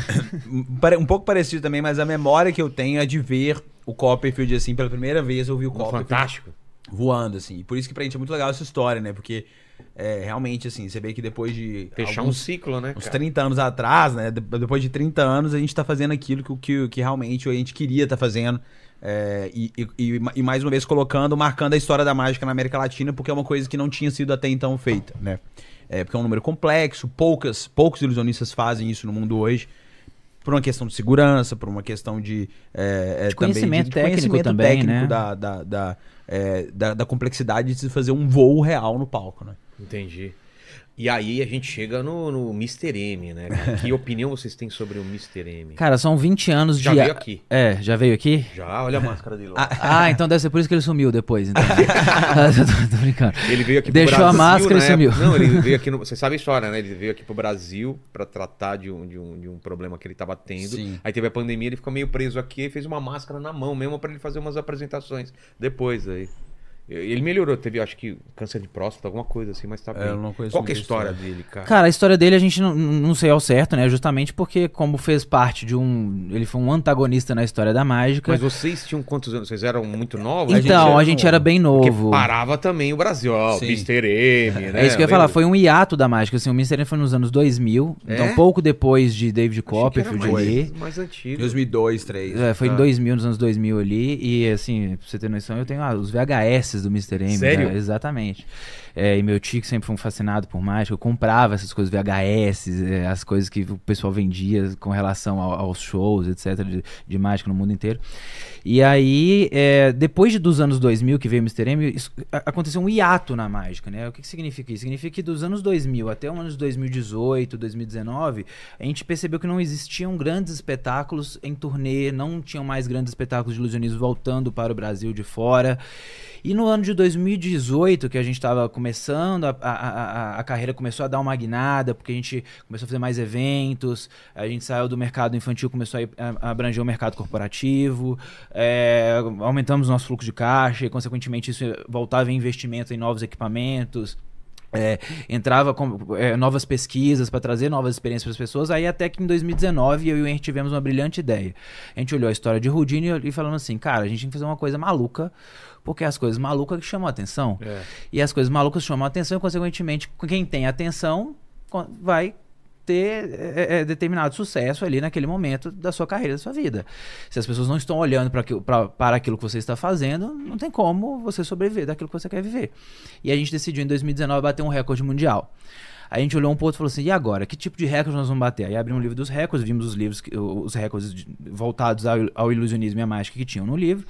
S3: Um pouco parecido também, mas a memória que eu tenho é de ver o Copperfield, assim, pela primeira vez eu vi o
S1: No
S3: Copperfield
S1: Fantástico.
S3: voando, assim. E por isso que pra gente é muito legal essa história, né? Porque é, realmente, assim, você vê que depois de
S1: Fechar um
S3: alguns,
S1: ciclo, né,
S3: uns
S1: cara?
S3: 30 anos atrás, né? de- Depois de 30 anos, a gente tá fazendo aquilo que, que, que realmente a gente queria estar fazendo. É, e, e- e- e mais uma vez colocando, marcando a história da mágica na América Latina, porque é uma coisa que não tinha sido até então feita, né? É, porque é um número complexo, poucas, poucos ilusionistas fazem isso no mundo hoje. Por uma questão de segurança, por uma questão de. é, é,
S4: De conhecimento técnico também,
S3: técnico
S4: né?
S3: da, da, da, é, da, da complexidade de se fazer um voo real no palco, né?
S1: Entendi. E aí a gente chega no, no Mr. M, né? Que opinião vocês têm sobre o Mr. M?
S4: Cara, são 20 anos
S1: Já
S4: de.
S1: veio aqui.
S4: É, já veio aqui?
S1: Já, olha a máscara dele lá.
S4: Ah, então deve ser por isso que ele sumiu depois. Então. tô, tô brincando.
S1: Ele veio aqui
S4: Deixou
S1: pro
S4: a
S1: Brasil.
S4: máscara e sumiu.
S1: época- Não, ele veio aqui no. Você sabe a história, né? Ele veio aqui pro Brasil pra tratar de um, de um, de um problema que ele tava tendo.
S3: Sim.
S1: Aí teve a pandemia, ele ficou meio preso aqui e fez uma máscara na mão mesmo pra ele fazer umas apresentações depois aí. Ele melhorou, teve, acho que, câncer de próstata, alguma coisa assim, mas tá bem.
S3: É, eu não conheço
S1: Qual que é a
S3: a
S1: história
S3: história.
S1: dele, cara?
S4: Cara, a história dele a gente não, não sei ao certo, né? Justamente porque, como fez parte de um. Ele foi um antagonista na história da mágica.
S1: Mas vocês tinham quantos anos? Vocês eram muito novos?
S4: então, a gente,
S3: novo.
S4: era bem
S1: Porque
S4: novo.
S1: parava também o Brasil, ó, o. Mr. M, né?
S4: É isso que eu ia falar, foi um hiato da mágica. Assim, o Mr. M foi nos anos 2000,
S1: É?
S4: então pouco depois de David
S1: era
S4: Copperfield ali.
S1: mais antigo.
S3: 2002, 2003.
S4: É, foi
S1: Tá.
S4: em 2000, nos anos 2000 ali, e assim, pra você ter noção, eu tenho ah, os VHS do Mr. M.
S1: Sério?
S4: né? Exatamente. É, e meu tio que sempre foi um fascinado por mágica, eu comprava essas coisas, VHS, é, as coisas que o pessoal vendia com relação ao- aos shows, etc, de, de mágica no mundo inteiro. E aí, é, depois de, dos anos 2000 que veio o Mr. M, isso- aconteceu um hiato na mágica, né? O que, que significa isso? Significa que dos anos 2000 até os anos 2018, 2019, a gente percebeu que não existiam grandes espetáculos em turnê, não tinham mais grandes espetáculos de ilusionismo voltando para o Brasil de fora. E no ano de 2018, que a gente estava começando, a, a, a, a carreira começou a dar uma guinada, porque a gente começou a fazer mais eventos, a gente saiu do mercado infantil, começou a, a abranger o mercado corporativo, é, aumentamos o nosso fluxo de caixa e, consequentemente, isso voltava em investimento em novos equipamentos. É, entrava com é, novas pesquisas para trazer novas experiências para as pessoas. Aí até que em 2019 eu e o Henry tivemos uma brilhante ideia. A gente olhou a história de Houdini e falando assim, cara, a gente tem que fazer uma coisa maluca, porque as coisas malucas que chamam a atenção.
S1: É.
S4: E as coisas malucas chamam a atenção e, consequentemente, quem tem atenção vai ter é, é, determinado sucesso ali naquele momento da sua carreira, da sua vida. Se as pessoas não estão olhando para aquilo, pra- para aquilo que você está fazendo, não tem como você sobreviver daquilo que você quer viver. E a gente decidiu em 2019 bater um recorde mundial. A gente olhou um pro outro e falou assim: e agora? Que tipo de recorde nós vamos bater? Aí abrimos um livro dos recordes, vimos os livros, os recordes de- voltados ao, ao ilusionismo e à mágica que tinham no livro.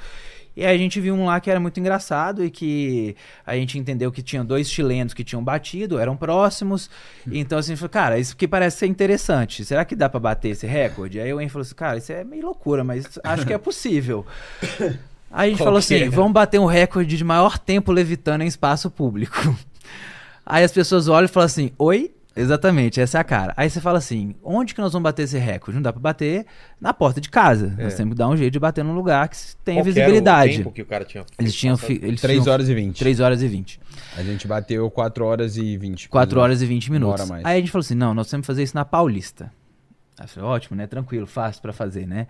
S4: E aí a gente viu um lá que era muito engraçado e que a gente entendeu que tinha dois chilenos que tinham batido, eram próximos. Então assim, falou, cara, isso que parece ser interessante. Será que dá pra bater esse recorde? Aí o Henry falou assim, cara, isso é meio loucura, mas acho que é possível. Aí a gente
S1: Qual
S4: falou assim,
S1: é?
S4: vamos bater um recorde de maior tempo levitando em espaço público. Aí as pessoas olham e falam assim, oi? Exatamente, essa é a cara. Aí você fala assim, onde que nós vamos bater esse recorde? Não dá pra bater na porta de casa.
S1: É.
S4: Nós temos que dar um jeito de bater num lugar que tenha
S1: Qual que era o
S4: visibilidade.
S1: tempo que o cara tinha
S4: Eles tinham, fi- eles
S3: 3
S4: tinham
S3: horas e 20.
S4: 3 horas e 20.
S3: A gente bateu 4 horas e 20.
S4: 4 horas e 20
S3: Uma
S4: minutos.
S3: hora a mais.
S4: Aí a gente falou assim: não, nós temos que fazer isso na Paulista. Aí eu falei, ótimo, né? Tranquilo, fácil pra fazer, né?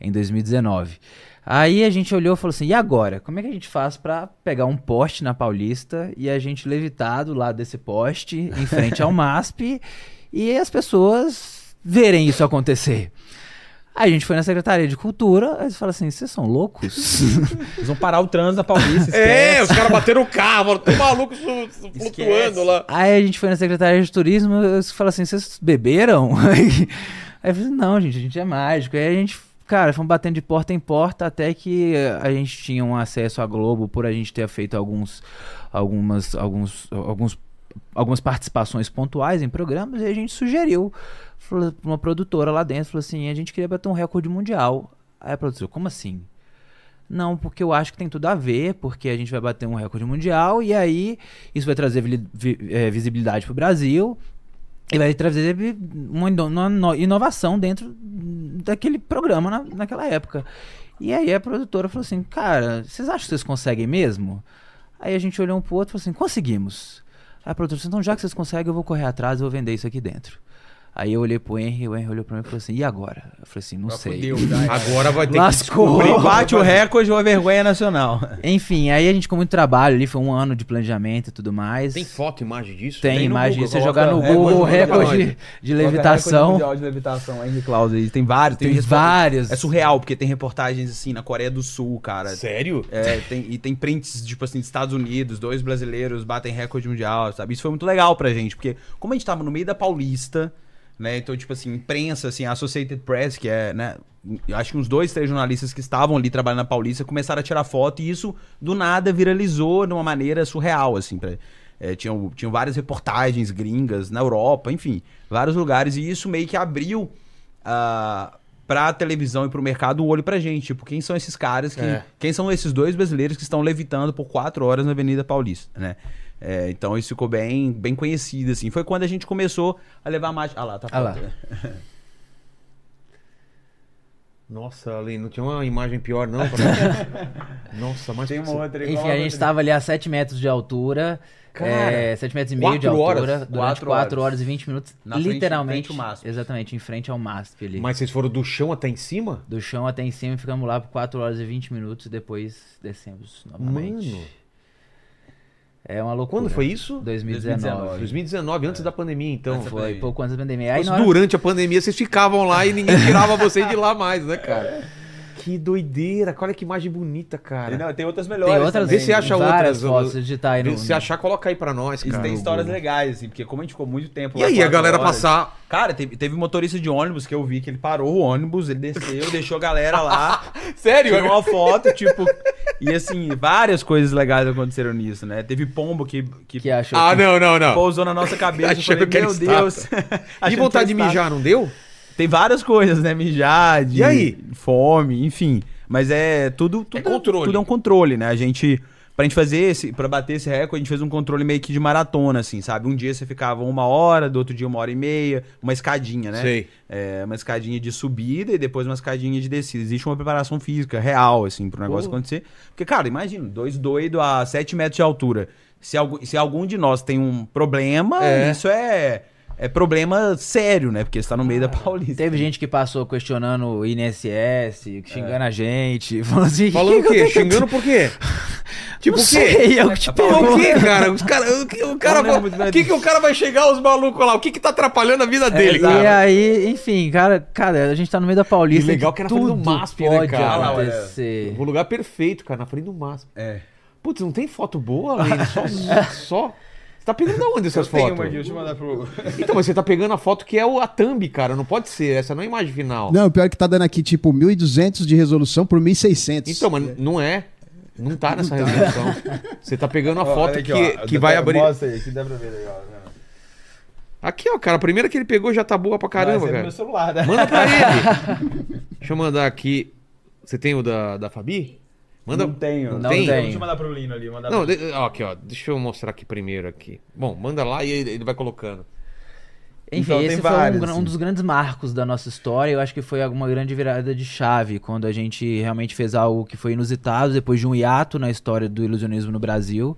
S4: Em 2019. Aí a gente olhou e falou assim: e agora? Como é que a gente faz pra pegar um poste na Paulista e a gente levitar do lado desse poste, em frente ao MASP, e as pessoas verem isso acontecer? Aí a gente foi na Secretaria de Cultura, aí eles falaram assim: vocês são loucos?
S3: Eles vão parar o trânsito da Paulista.
S1: É, os caras bateram o carro, tem maluco flutuando lá.
S4: Aí a gente foi na Secretaria de Turismo e falaram assim: vocês beberam? Aí eu falei: não, gente, a gente é mágico. Aí a gente, cara, fomos batendo de porta em porta até que a gente tinha um acesso à Globo por a gente ter feito alguns, algumas, alguns, alguns, algumas participações pontuais em programas e a gente sugeriu pra uma produtora lá dentro: falou assim, a gente queria bater um recorde mundial. Aí a produtora, como assim? Não, porque eu acho que tem tudo a ver, porque a gente vai bater um recorde mundial e aí isso vai trazer vili- vi- eh, visibilidade para o Brasil e vai trazer vi- uma, uma no- inovação dentro daquele programa na, naquela época. E aí a produtora falou assim, cara, vocês acham que vocês conseguem mesmo? Aí a gente olhou um pro outro e falou assim, conseguimos. Aí a produtora disse, então já que vocês conseguem, eu vou correr atrás e vou vender isso aqui dentro. Aí eu olhei pro Henry, o Henry olhou pra mim e falou assim, e agora? Eu falei assim, não sei.
S3: Fudeu.
S1: Agora vai ter
S4: Lascou.
S1: que.
S3: Bate o recorde ou a vergonha nacional.
S4: Enfim, aí a gente com muito trabalho ali, foi um ano de planejamento e tudo mais.
S1: Tem foto, imagem disso?
S4: Tem
S3: Tem
S4: imagem,
S3: Google,
S4: você jogar no
S3: recorde
S4: Google
S3: mundial.
S4: recorde de levitação.
S3: Mundial de levitação, Henry Claus aí. Tem vários.
S4: Tem
S3: respo-
S4: vários.
S3: É surreal, porque tem reportagens assim na Coreia do Sul, cara.
S1: Sério?
S3: É, tem, e tem prints, tipo assim, dos Estados Unidos, dois brasileiros batem recorde mundial, sabe? Isso foi muito legal pra gente, porque como a gente tava no meio da Paulista, né? Então, tipo assim, imprensa, assim, a Associated Press, que é, né? Acho que uns dois, três jornalistas que estavam ali trabalhando na Paulista começaram a tirar foto e isso, do nada, viralizou de uma maneira surreal, assim, pra, é, tinham, tinham várias reportagens gringas na Europa, enfim, vários lugares, e isso meio que abriu ah, pra televisão e pro mercado o olho pra gente. Tipo, quem são esses caras que.
S1: É.
S3: Quem são esses dois brasileiros que estão levitando por quatro horas na Avenida Paulista, né? É, então isso ficou bem, bem conhecido, assim. Foi quando a gente começou a levar a mágica. Ah lá, tá
S4: Ah lá.
S3: né?
S1: Nossa, Ale, não tinha uma imagem pior, não? pra- Nossa, mas.
S3: Tem uma outra igual
S4: Enfim, a gente estava ali a 7 metros de altura.
S1: Cara,
S4: é, 7 metros e meio de
S1: quatro
S4: altura.
S1: horas?
S4: Durante
S3: Quatro
S4: 4
S3: horas.
S4: horas e 20 minutos.
S3: Na frente-
S4: literalmente.
S3: frente ao MASP.
S4: Exatamente, em frente ao MASP ali.
S1: Mas vocês foram do chão até em cima?
S4: Do chão até em cima e ficamos lá por 4 horas e 20 minutos e depois descemos novamente.
S1: Mano.
S4: É uma loucura.
S1: Quando foi isso?
S4: 2019.
S1: 2019, antes da pandemia, então.
S3: Antes
S4: Foi
S3: pandemia.
S4: pouco antes da pandemia. Aí
S1: Mas
S4: hora-
S1: durante a pandemia vocês ficavam lá e ninguém tirava vocês de lá mais, né, cara? Que doideira, olha que imagem bonita, cara.
S3: Não, tem outras melhores.
S4: Tem outras,
S1: Vê se acha
S4: várias
S1: outras,
S4: fotos de digitar aí no...
S1: Se achar, coloca aí pra nós,
S3: Isso
S1: cara.
S3: tem histórias legais, assim, porque como a gente ficou muito tempo
S1: E
S3: lá,
S1: aí, a galera
S3: horas-
S1: passar.
S3: Cara, teve, teve motorista de ônibus que eu vi que ele parou o ônibus, ele desceu, deixou a galera lá,
S1: Sério?
S3: tirou uma foto, tipo. E assim, várias coisas legais aconteceram nisso, né? Teve pombo que, que,
S4: Que achou
S1: Ah,
S4: que-
S1: não, não, não.
S3: pousou na nossa cabeça.
S1: Achando
S3: falei,
S1: que
S3: meu. Deus.
S1: E vontade de mijar, não deu?
S3: Tem várias coisas, né? Mijar, de
S1: E aí?
S3: fome, enfim. Mas é tudo, tudo,
S1: controle.
S3: tudo é um controle, né? A gente, pra gente fazer esse, pra bater esse recorde, a gente fez um controle meio que de maratona, assim, sabe? Um dia você ficava uma hora, do outro dia uma hora e meia, uma escadinha, né?
S1: Sei.
S3: É, uma escadinha de subida e depois uma escadinha de descida. Existe uma preparação física real, assim, pro negócio
S1: Pô.
S3: acontecer. Porque, cara, imagina, dois doidos a 7 metros de altura. Se, algum, se algum de nós tem um problema,
S1: É.
S3: isso é, é problema sério, né? Porque você tá no meio da Paulista.
S4: Teve gente que passou questionando o INSS, xingando a gente, falando assim...
S1: Falando o
S4: "Que que
S1: quê?
S4: que-
S1: Xingando por quê? Tipo
S4: Não
S1: o quê?
S4: sei, eu te
S1: Pô, o que, cara? Os cara, o que- o cara vai- o que, que o cara vai chegar os malucos lá? O que que tá atrapalhando a vida dele,
S4: E
S1: cara?
S4: aí, enfim, cara, cara, a gente tá no meio da Paulista.
S1: E legal que era na frente do
S4: tudo
S1: MASP, né, cara?
S4: Acontecer.
S1: O lugar perfeito, cara, na frente do máximo.
S3: É.
S1: Putz, não tem foto boa, Lene? Só, só. Você tá pegando da onde essas fotos?
S3: deixa eu mandar pro.
S1: Então, mas você tá pegando a foto que é o, a thumb, cara. Não pode ser. Essa não é a imagem final.
S2: Não, o pior é que tá dando aqui tipo 1.200 de resolução por 1.600.
S1: Então, mas não é. Não tá nessa resolução. Você tá pegando a foto que, que vai abrir.
S3: Mostra aí, que dá pra ver legal. né?
S1: Aqui, ó, cara. A primeira que ele pegou já tá boa pra caramba,
S3: no
S1: cara.
S3: meu celular, né?
S1: Manda pra ele. Deixa eu mandar aqui. Você tem o da, da Fabi? Manda.
S3: Não tenho.
S4: Não
S1: Tem?
S4: tenho.
S3: Deixa eu mandar pro Lino ali. Mandar
S1: Não,
S3: pro...
S1: de- ó, aqui, ó. Deixa eu mostrar aqui primeiro aqui. Bom, manda lá e ele vai colocando.
S4: Enfim,
S3: Então,
S4: esse foi um,
S3: vários,
S4: gra- um
S3: assim.
S4: dos grandes marcos da nossa história. Eu acho que foi uma grande virada de chave quando a gente realmente fez algo que foi inusitado depois de um hiato na história do ilusionismo no Brasil.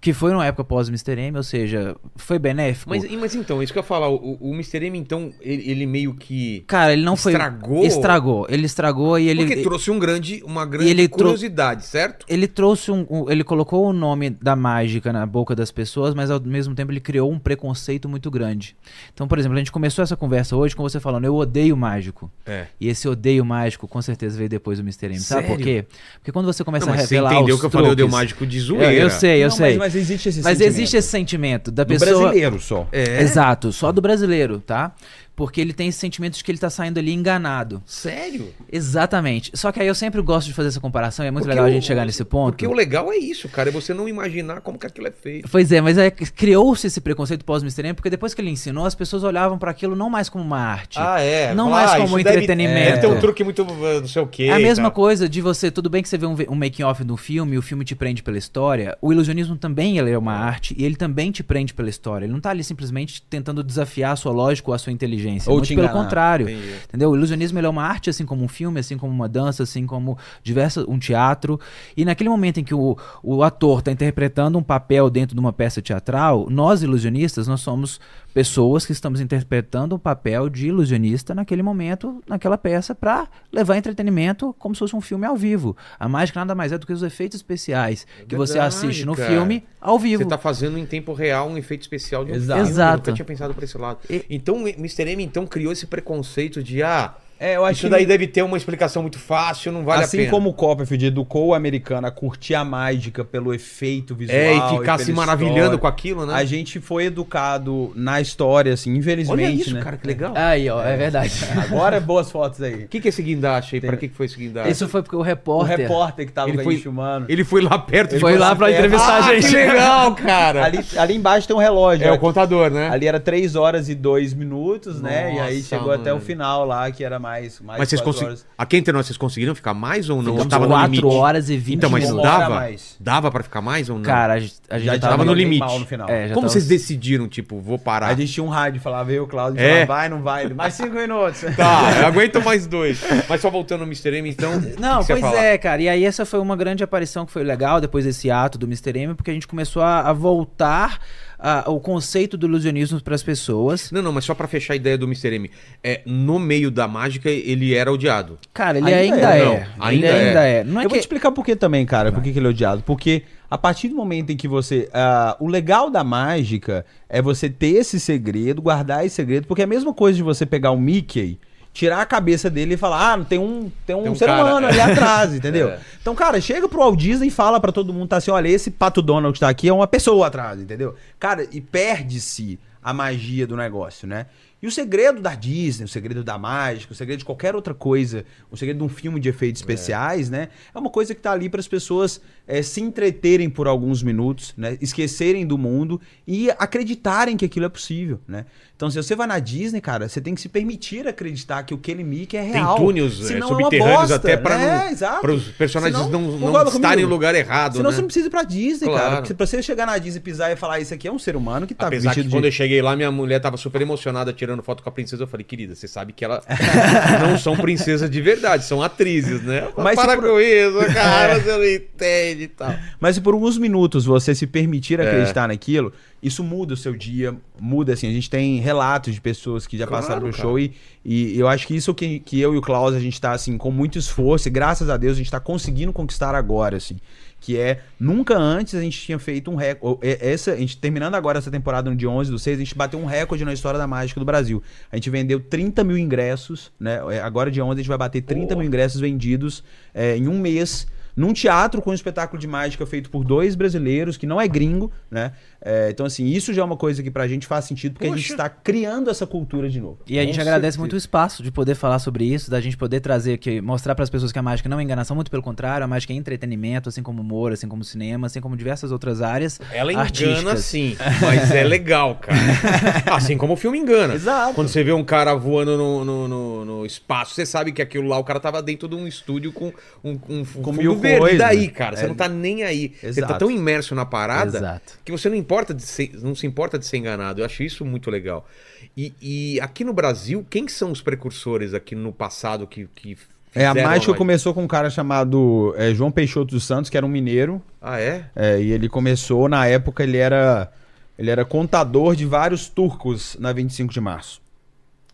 S4: Que foi numa época pós Mr. M, ou seja, foi benéfico.
S1: Mas, mas então, isso que eu ia falar. O, o Mr. M, então, ele, ele meio que.
S4: Cara, ele não foi.
S1: Estragou?
S4: Estragou. Ele estragou e ele.
S1: Porque trouxe um grande, uma grande
S4: ele trou-
S1: curiosidade, certo?
S4: Ele trouxe um, um- Ele colocou o nome da mágica na boca das pessoas, mas ao mesmo tempo ele criou um preconceito muito grande. Então, por exemplo, a gente começou essa conversa hoje com você falando, eu odeio mágico.
S1: É.
S4: E esse odeio mágico com certeza veio depois do Mr. M. Sabe por
S1: Sério?
S4: quê? Porque quando você começa
S1: Não,
S4: a
S1: mas você
S4: revelar
S1: entendeu
S4: os
S1: que eu falei odeio
S4: truques-
S1: mágico de
S4: Eu,
S1: zoeira.
S4: eu sei, eu
S3: Não,
S4: sei.
S3: Mas, mas existe esse
S4: Mas
S3: sentimento.
S4: existe esse sentimento da
S3: Do
S4: pessoa.
S3: brasileiro só.
S1: É.
S4: Exato, só do brasileiro, tá? Porque ele tem esse sentimento de que ele tá saindo ali enganado.
S1: Sério?
S4: Exatamente. Só que aí eu sempre gosto de fazer essa comparação e é muito
S1: Porque
S4: legal a
S1: o-
S4: gente chegar nesse ponto.
S1: Porque o legal é isso, cara. É você não imaginar como que aquilo é feito.
S4: Pois é, mas é, criou-se esse preconceito pós-Mr. M, porque depois que ele ensinou, as pessoas olhavam para aquilo não mais como uma arte.
S1: é.
S4: Não mais como entretenimento.
S1: Deve ter um truque muito uh, não sei o quê.
S4: É a
S1: e
S4: mesma coisa de você, tudo bem que você vê um, um making-off do filme, o filme te prende pela história, o ilusionismo também é uma arte e ele também te prende pela história. Ele não tá ali simplesmente tentando desafiar a sua lógica ou a sua inteligência.
S3: Ou
S4: Muito pelo contrário.
S1: Entendi.
S4: Entendeu? O ilusionismo é uma arte, assim como um filme, assim como uma dança, assim como diversas, um teatro. E naquele momento em que o, o ator está interpretando um papel dentro de uma peça teatral, nós ilusionistas, nós somos pessoas que estamos interpretando um papel de ilusionista naquele momento, naquela peça, para levar entretenimento como se fosse um filme ao vivo. A mágica nada mais é do que os efeitos especiais que você assiste no
S1: cara.
S4: filme ao vivo.
S1: Você tá fazendo em tempo real um efeito especial de um
S3: Exato.
S1: filme. Eu
S4: Exato.
S1: nunca tinha pensado por esse lado.
S4: E-
S1: Então, o Mr. M então criou esse preconceito de ah,
S3: É, eu acho
S1: isso daí deve ter uma explicação muito fácil, não vale a
S3: assim
S1: pena.
S3: como o Copperfield educou o americano a curtir a mágica pelo efeito visual.
S1: é, e ficar
S3: pela
S1: se maravilhando
S3: história,
S1: com aquilo, né?
S3: A gente foi educado na história, assim, infelizmente,
S1: Olha isso,
S3: né?
S1: cara, que legal.
S4: Aí, ó, é, verdade.
S3: Agora, boas fotos aí.
S1: O que, que é esse guindaste aí? Pra que, que foi esse guindaste?
S4: Isso foi porque o
S3: O
S4: repórter.
S3: repórter que tava
S1: Ele
S3: com a
S1: foi-
S3: gente filmando.
S1: Ele foi lá perto de
S4: Foi lá pra entrevistar
S1: ah,
S4: a gente.
S1: Que legal, cara.
S3: Ali, ali embaixo tem um relógio.
S1: é
S3: ó.
S1: o contador, né?
S3: Ali era 3 horas e 2 minutos, né? E aí
S1: Nossa,
S3: chegou até o
S1: mano.
S3: final lá, que era mais. mais
S1: Mas vocês conseguiram.
S3: horas.
S1: Aqui entre nós, vocês conseguiram ficar mais ou não?
S4: Ficamos
S1: Tava no
S4: 4
S1: limite?
S4: horas e 20
S1: Então, mas
S4: minutos.
S1: dava?
S3: mais.
S1: Dava pra ficar mais ou não?
S4: Cara, a gente, a gente
S3: Já
S4: já
S1: tava
S4: tava
S1: no limite.
S3: mal no final.
S4: É, já
S1: Como
S4: tava-
S1: vocês decidiram, tipo, vou parar?
S3: A gente tinha um rádio, falava eu, Claudio,
S1: É.
S3: falava, vai, não vai. Mais cinco minutos.
S1: Tá, eu aguento mais dois. Mas só voltando no Mr. M, então.
S4: Não,
S1: que que
S4: pois é, cara. E aí essa foi uma grande aparição que foi legal depois desse ato do Mr. M, porque a gente começou a, a voltar a- o conceito do ilusionismo para as pessoas.
S1: Não, não, mas só pra fechar a ideia do Mr. M. É, no meio da mágica, ele era odiado.
S4: Cara, ele
S3: Ainda
S4: ainda,
S3: é,
S4: é.
S1: não.
S4: Ele
S1: Ainda
S4: ainda,
S1: é.
S4: é. Não é
S3: eu
S4: que...
S3: vou te explicar por que também, cara. Por que, ele é odiado. Porque a partir do momento em que você. ah, o legal da mágica é você ter esse segredo, guardar esse segredo, porque é a mesma coisa de você pegar o Mickey. Tirar a cabeça dele e falar, ah, tem um, tem um,
S1: Tem um
S3: ser
S1: cara,
S3: humano
S1: é.
S3: ali atrás, entendeu?
S1: É.
S3: Então, cara, chega pro Walt Disney e fala pra todo mundo, tá assim, olha, esse Pato Donald que tá aqui é uma pessoa atrás, entendeu? Cara, e perde-se a magia do negócio, né? E o segredo da Disney, o segredo da mágica, o segredo de qualquer outra coisa, o segredo de um filme de efeitos especiais, né? É uma coisa que tá ali para as pessoas eh, se entreterem por alguns minutos, né? Esquecerem do mundo e acreditarem que aquilo é possível, né? Então, se você vai na Disney, cara, você tem que se permitir acreditar que o Kelly Mickey é
S1: Tem
S3: real.
S1: túneis é,
S3: Senão é uma
S1: subterrâneos
S3: bosta,
S1: até pra
S3: né?
S1: para os personagens
S3: Senão-
S1: não, não estarem
S3: comigo?
S1: no lugar errado,
S3: Senão
S1: né?
S3: você não precisa ir pra Disney,
S1: Claro.
S3: cara. Porque pra você chegar na Disney, pisar e falar isso aqui é um ser humano que tá
S1: Apesar que
S3: vestido
S1: quando eu cheguei lá, minha mulher tava super emocionada tirando foto com a princesa. Eu falei, querida, você sabe que ela não são princesas de verdade, são atrizes, né?
S3: Mas
S1: Para
S3: por-
S1: com isso, cara, você não entende e tal.
S3: Mas se por alguns minutos você se permitir
S1: É.
S3: acreditar naquilo, isso muda o seu dia, muda assim. A gente tem relatos de pessoas que já
S1: Claro,
S3: passaram pelo
S1: cara.
S3: show e, e eu acho que isso que, que eu e o Klaus a gente tá assim com muito esforço e graças a Deus a gente tá conseguindo conquistar agora, assim. Que é, nunca antes a gente tinha feito um recorde. Essa, a gente terminando agora essa temporada no dia 11 do 6, a gente bateu um recorde na história da mágica do Brasil. A gente vendeu 30 mil ingressos, né? É, Agora dia 11 a gente vai bater 30 mil ingressos vendidos é, em um mês num teatro com um espetáculo de mágica feito por dois brasileiros, que não é gringo, né? É, então, assim, isso já é uma coisa que pra gente faz sentido, porque a gente está criando essa cultura de novo.
S4: E a gente
S1: Com
S4: agradece
S1: certeza.
S4: muito o espaço de poder falar sobre isso, da gente poder trazer aqui, mostrar para as pessoas que a mágica não é enganação, muito pelo contrário, a mágica é entretenimento, assim como humor, assim como cinema, assim como diversas outras áreas.
S1: Ela engana
S4: artísticas.
S1: sim, mas é legal, cara. Assim como o filme engana.
S3: Exato.
S1: Quando você vê um cara voando no, no, no- no espaço, você sabe que aquilo lá, o cara tava dentro de um estúdio com um, um, um fundo
S3: mil
S1: verde.
S3: coisas.
S1: E daí, cara? Você
S3: É.
S1: não tá nem aí. Você tá
S3: Exato.
S1: tão imerso na parada
S4: Exato.
S1: que você não importa de ser- não se importa de ser enganado. Eu acho isso muito legal. E, e aqui no Brasil, quem são os precursores aqui no passado que, que
S3: É, a mágica começou com um cara chamado é, João Peixoto dos Santos, que era um mineiro,
S1: Ah, é?
S3: é, e ele começou, na época, ele era, ele era contador de vários turcos na 25 de março.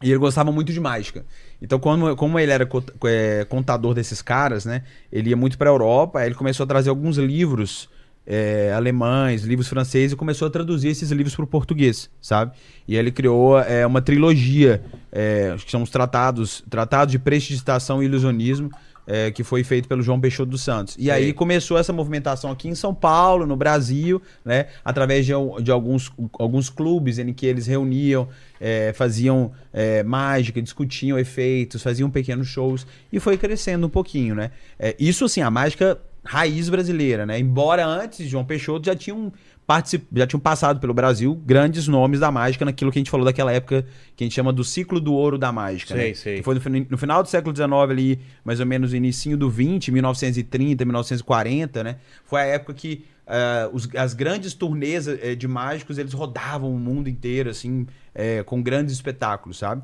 S3: E ele gostava muito de mágica. Então, como, como ele era é, contador desses caras, né? Ele ia muito pra Europa, aí ele começou a trazer alguns livros é, alemães, livros franceses, e começou a traduzir esses livros pro português, sabe? E aí ele criou é, uma trilogia, é, acho que são os tratados, Tratado de Prestidigitação e Ilusionismo, é, que foi feito pelo João Peixoto dos Santos. E aí
S1: Sei.
S3: começou essa movimentação aqui em São Paulo, no Brasil, né? Através de, de alguns, alguns clubes em que eles reuniam, é, faziam é, mágica, discutiam efeitos, faziam pequenos shows e foi crescendo um pouquinho, né? É, isso assim, a mágica raiz brasileira, né? Embora antes João Peixoto já tinham particip... já tinham passado pelo Brasil grandes nomes da mágica naquilo que a gente falou daquela época que a gente chama do ciclo do ouro da mágica,
S1: Sei,
S3: né?
S1: sei.
S3: Que foi no, no final do século XIX ali, mais ou menos no início do 20, 1930, 1940, né? Foi a época que ah, os- as grandes turnês eh, de mágicos, eles rodavam o mundo inteiro, assim, eh, com grandes espetáculos, sabe?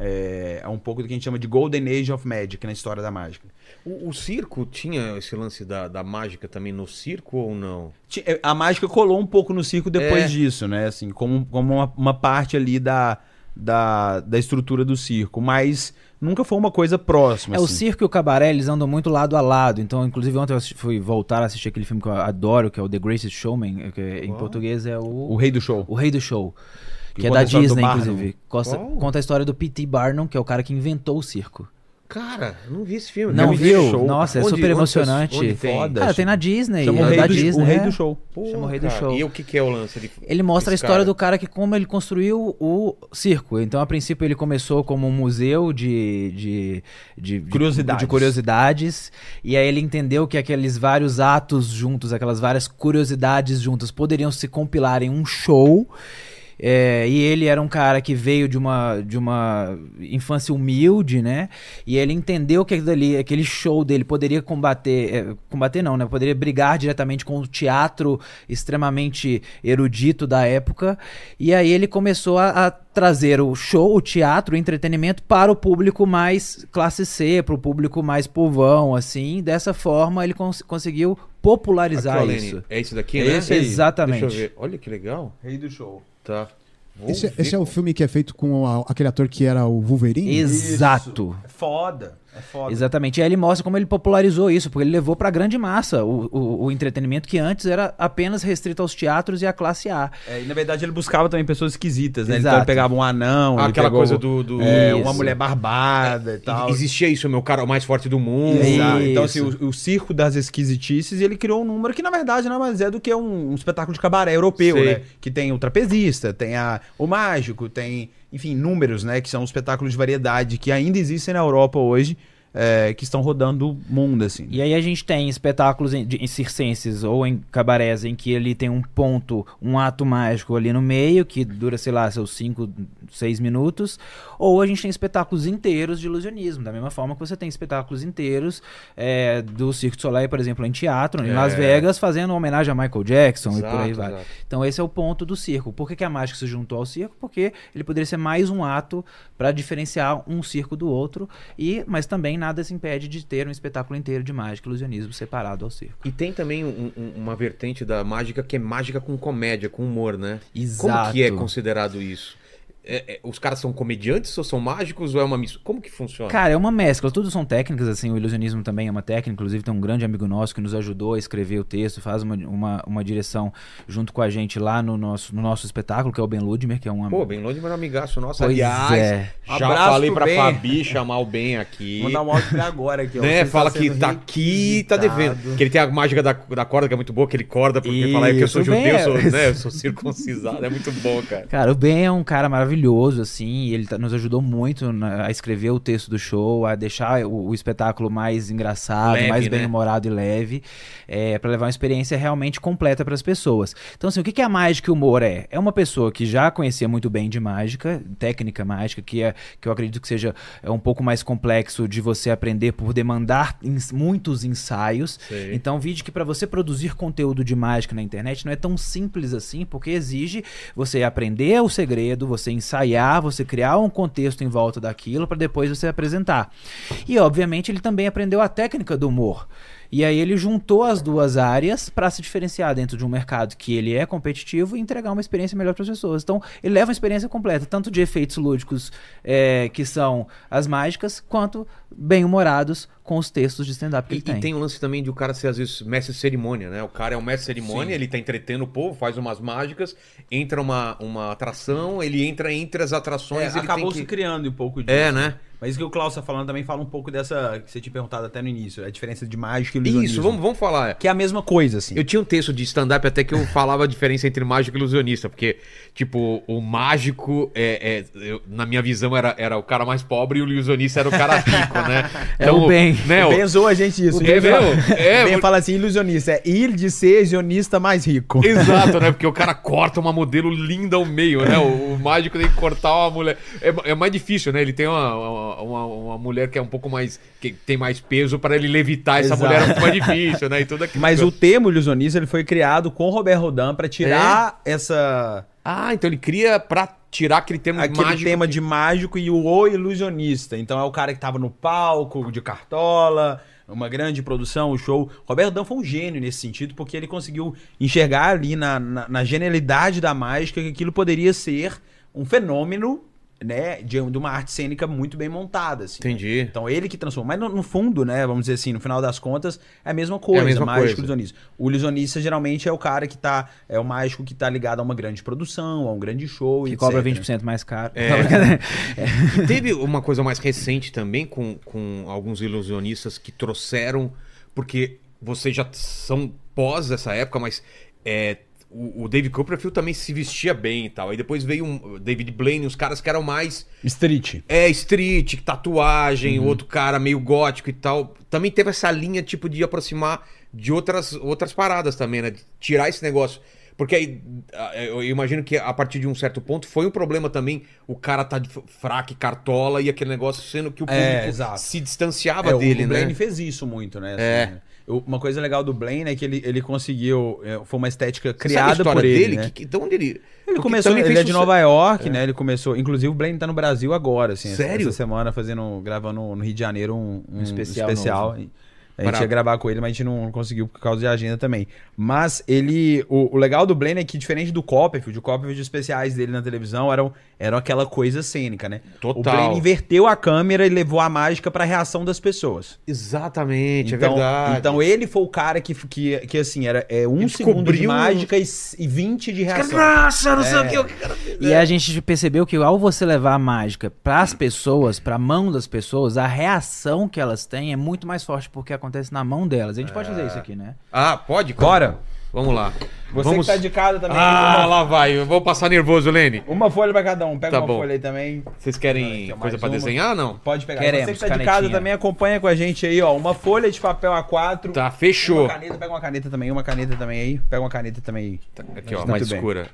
S3: É, é um pouco do que a gente chama de Golden Age of Magic na história da mágica.
S1: O, o circo tinha esse lance da, da mágica também no circo ou não?
S3: Eh, A mágica colou um pouco no circo depois
S1: É.
S3: disso, né? Assim, como, como uma, uma parte ali da, da, da estrutura do circo, mas nunca foi uma coisa próxima.
S4: É, o
S3: assim.
S4: circo e o cabaré, eles andam muito lado a lado. Então, inclusive, ontem eu fui voltar a assistir aquele filme que eu adoro, que é o The Greatest Showman, que em português é
S3: O
S4: o,
S3: rei do show.
S4: o Rei do Show.
S3: Que
S4: Que é da
S3: do
S4: Disney, inclusive. Costa-
S1: Qual?
S4: conta a história do P.T. Barnum, que é o cara que inventou o circo.
S1: Cara, não vi esse filme.
S4: Não viu?
S1: deixou.
S4: Nossa, é
S1: Onde-
S4: super
S1: onde-
S4: emocionante.
S1: onde tem?
S3: Foda.
S4: Cara, tem na Disney.
S3: Chama o
S4: é
S3: rei,
S4: da
S3: do,
S4: Disney,
S3: o rei
S4: é.
S3: do show.
S1: Pô,
S4: Chama o Rei do
S1: cara,
S4: Show.
S1: E o que, que é o lance? Ele,
S4: Ele mostra a história
S1: cara?
S4: do cara que como ele construiu o circo. Então, a princípio, ele começou como um museu de, de, de, de-
S3: Curiosidades.
S4: de curiosidades. E aí ele entendeu que aqueles vários atos juntos, aquelas várias curiosidades juntas, poderiam se compilar em um show. É, e ele era um cara que veio de uma, de uma infância humilde, né? E ele entendeu que aquele show dele poderia combater. é, combater não, né? Poderia brigar diretamente com o teatro extremamente erudito da época. E aí ele começou a, a trazer o show, o teatro, o entretenimento para o público mais classe C, para o público mais povão, assim. Dessa forma, ele cons- conseguiu popularizar
S1: Aqui, Lene,
S4: isso.
S1: É esse daqui,
S3: É
S1: né?
S3: esse.
S4: Exatamente.
S1: Deixa eu ver. Olha que legal.
S3: Rei do show.
S1: Tá.
S2: Esse,
S1: ver
S2: esse é o filme que é feito com a- aquele ator que era o Wolverine?
S4: Exato.
S3: Isso. É foda. É foda.
S4: Exatamente. E aí ele mostra como ele popularizou isso, porque ele levou pra grande massa o, o, o entretenimento que antes era apenas restrito aos teatros e à classe A.
S3: É, e na verdade ele buscava também pessoas esquisitas, né?
S4: Exato.
S3: Então ele pegava um anão,
S1: Ah, aquela
S3: pegou,
S1: coisa do- do-
S3: é, uma mulher barbada e tal.
S1: Existia isso, meu cara, o mais forte do mundo.
S3: Exato. Então, assim, o, o circo das esquisitices, ele criou um número que, na verdade, nada mais é do que um, um espetáculo de cabaré europeu,
S1: Sei.
S3: né? Que tem o trapezista, tem a, o mágico, tem, enfim, números, né? Que são os espetáculos de variedade que ainda existem na Europa hoje, é, que estão rodando o mundo, assim.
S4: E aí a gente tem espetáculos em, de- em circenses ou em cabarés em que ele tem um ponto, um ato mágico ali no meio, que dura, sei lá, seus 5, 6 minutos. Ou a gente tem espetáculos inteiros de ilusionismo, da mesma forma que você tem espetáculos inteiros é, do Cirque du Soleil, por exemplo, em teatro, em
S1: É.
S4: Las Vegas, fazendo uma homenagem a Michael Jackson e por aí
S1: Exato,
S4: vai.
S1: exato.
S4: Então esse é o ponto do circo. Por que, que a mágica se juntou ao circo? Porque ele poderia ser mais um ato para diferenciar um circo do outro, e mas também nada se impede de ter um espetáculo inteiro de mágica e ilusionismo separado ao circo.
S1: E tem também um- um- uma vertente da mágica que é mágica com comédia, com humor, né? Como
S4: Exato.
S1: que é considerado isso? É- é- os caras são comediantes ou são mágicos ou é uma mistura? Como que funciona?
S4: Cara, é uma mescla, tudo são técnicas, assim, o ilusionismo também é uma técnica, inclusive tem um grande amigo nosso que nos ajudou a escrever o texto, faz uma, uma, uma direção junto com a gente lá no nosso, no nosso espetáculo, que é o Ben Ludmer, que é um
S1: Pô, bem longe, mas é um amigaço nosso.
S4: Pois
S1: Aliás,
S4: é.
S1: já
S3: Abraço
S1: falei pra
S3: Ben.
S1: Fabi chamar o Ben aqui.
S3: Vou dar um áudio pra ele agora aqui, ó.
S1: né? Fala
S3: tá
S1: que tá aqui e tá devendo. Que ele tem a mágica da, da corda, que é muito boa, que ele corda porque fala que eu sou
S4: Isso,
S1: judeu,
S4: Ben,
S1: sou,
S4: é.
S1: né? Eu sou circuncisado. É muito bom, cara.
S4: Cara, o Ben é um cara maravilhoso, assim, e ele tá- nos ajudou muito na- a escrever o texto do show, a deixar o, o espetáculo mais engraçado,
S1: Leve,
S4: mais
S1: né?
S4: bem-humorado e leve, é, para levar uma experiência realmente completa para as pessoas. Então, assim, o que, que a mágica e o humor é? É uma pessoa que já conhecia muito bem de mágica, técnica mágica, que, é, que eu acredito que seja é um pouco mais complexo de você aprender por demandar ins- muitos ensaios.
S1: Sei.
S4: Então, vídeo que para você produzir conteúdo de mágica na internet não é tão simples assim, porque exige você aprender o segredo, você ensaiar, você criar um contexto em volta daquilo para depois você apresentar. E obviamente ele também aprendeu a técnica do humor. E aí ele juntou as duas áreas para se diferenciar dentro de um mercado que ele é competitivo e entregar uma experiência melhor para as pessoas. Então ele leva uma experiência completa, tanto de efeitos lúdicos é, que são as mágicas, quanto bem humorados com os textos de stand-up que
S1: E,
S4: ele tem.
S1: e tem o lance também de o cara ser, às vezes, mestre de cerimônia, né? O cara é um mestre de cerimônia, ele tá entretendo o povo, faz umas mágicas, entra uma, uma atração, ele entra entre as
S3: É,
S1: atrações, ele
S3: acabou
S1: tem
S3: se
S1: que...
S3: criando um pouco disso.
S1: É, né?
S3: Mas isso que o Klaus tá falando também fala um pouco dessa que você tinha perguntado até no início, a diferença de mágica e ilusionismo.
S1: Isso, vamos, vamos falar.
S3: Que é a mesma coisa, assim.
S1: Eu tinha um texto de stand-up até que eu falava a diferença entre mágico e ilusionista, porque, tipo, o mágico, é, é- eu- na minha visão, era, era o cara mais pobre e o ilusionista era o cara rico, né?
S4: É o bem.
S1: Né,
S3: O
S1: o-
S3: a gente isso.
S1: o Ben
S3: Ele fala-
S1: mesmo? É, muito-
S3: fala assim, ilusionista. É ir de ser ilusionista mais rico.
S1: Exato, né? Porque o cara corta uma modelo linda ao meio, né? O, o mágico tem que cortar uma mulher. É, é mais difícil, né? Ele tem uma, uma, uma- uma mulher que é um pouco mais. que tem mais peso para ele levitar essa
S3: Exato.
S1: mulher é muito mais difícil, né? E tudo aquilo.
S3: Mas o termo ilusionista ele foi criado com o Robert Rodin pra tirar essa
S1: Ah, então ele cria pra tirar aquele termo
S3: aquele
S1: mágico.
S3: tema
S1: que-
S3: de mágico e o o ilusionista. Então é o cara que tava no palco de cartola, uma grande produção, o show. Roberto Dan foi um gênio nesse sentido, porque ele conseguiu enxergar ali na, na, na genialidade da mágica que aquilo poderia ser um fenômeno, né, de, de uma arte cênica muito bem montada, assim.
S1: Entendi.
S3: Então ele que transformou. Mas no, no fundo, né, vamos dizer assim, no final das contas, é a mesma coisa,
S1: É a mesma
S3: mágico
S1: coisa.
S3: ilusionista. O ilusionista geralmente é o cara que tá, é o mágico que tá ligado a uma grande produção, a um grande show,
S4: que
S3: etc.
S4: cobra 20% mais caro.
S1: É. E teve uma coisa mais recente também com, com alguns ilusionistas que trouxeram, porque vocês já são pós essa época, mas é, o, o David Copperfield também se vestia bem e tal. Aí depois veio um, o David Blaine, os caras que eram mais
S3: Street.
S1: é street, tatuagem,
S3: Uhum.
S1: outro cara meio gótico e tal. Também teve essa linha tipo de aproximar de outras outras paradas também, né? De tirar esse negócio Porque aí, eu imagino que a partir de um certo ponto foi um problema também o cara tá de fraco e cartola e aquele negócio sendo que o
S3: É,
S1: público
S3: exato.
S1: se distanciava
S3: É, o-
S1: dele,
S3: o Blaine
S1: né?
S3: fez isso muito, né? assim,
S1: É.
S3: uma coisa legal do Blaine é que ele, ele conseguiu. é, Foi uma estética criada por ele.
S1: dele?
S3: né?
S1: Que, de onde ele...
S3: Ele
S1: porque
S3: começou, ele é de Nova York, né? Ele começou. Inclusive, o Blaine tá no Brasil agora, assim. essa-
S1: Sério?
S3: Essa semana fazendo, gravando no Rio de Janeiro um, um
S4: especial
S3: especial.
S4: novo.
S3: A gente ia gravar com ele, mas a gente não conseguiu por causa de agenda também. Mas ele. O, o legal do Blaine é que, diferente do Copperfield, o Copperfield, os especiais dele na televisão eram, eram aquela coisa cênica, né?
S1: Total.
S3: O Blaine inverteu a câmera e levou a mágica pra reação das pessoas.
S1: Exatamente,
S3: então,
S1: é verdade.
S3: Então ele foi o cara que, que, que assim, era é, um
S1: Ele
S3: segundo de mágica e, e 20 de reação.
S1: Nossa, não sei
S3: É.
S1: o que eu.
S4: E a gente percebeu que ao você levar a mágica pras pessoas, pra mão das pessoas, a reação que elas têm é muito mais forte porque acontece na mão delas. A gente pode fazer isso aqui, né?
S1: Ah, pode?
S3: Bora.
S1: Vamos lá.
S3: Você
S1: Vamos...
S3: que tá de casa também.
S1: Ah,
S3: uma,
S1: lá vai. Eu vou passar nervoso, Lene.
S3: uma folha pra cada um. Pega
S1: Tá
S3: uma
S1: bom.
S3: folha aí também.
S1: Vocês querem coisa pra
S3: uma.
S1: desenhar, não?
S3: Pode pegar.
S4: Queremos,
S3: Você que tá de
S4: canetinha.
S3: casa também acompanha com a gente aí, ó. Uma folha de papel A4.
S1: Tá, fechou.
S3: Uma caneta, pega uma caneta também, uma caneta também aí. Pega uma caneta também aí.
S1: Tá, Aqui, ó,
S3: Muito
S1: mais
S3: bem.
S1: escura.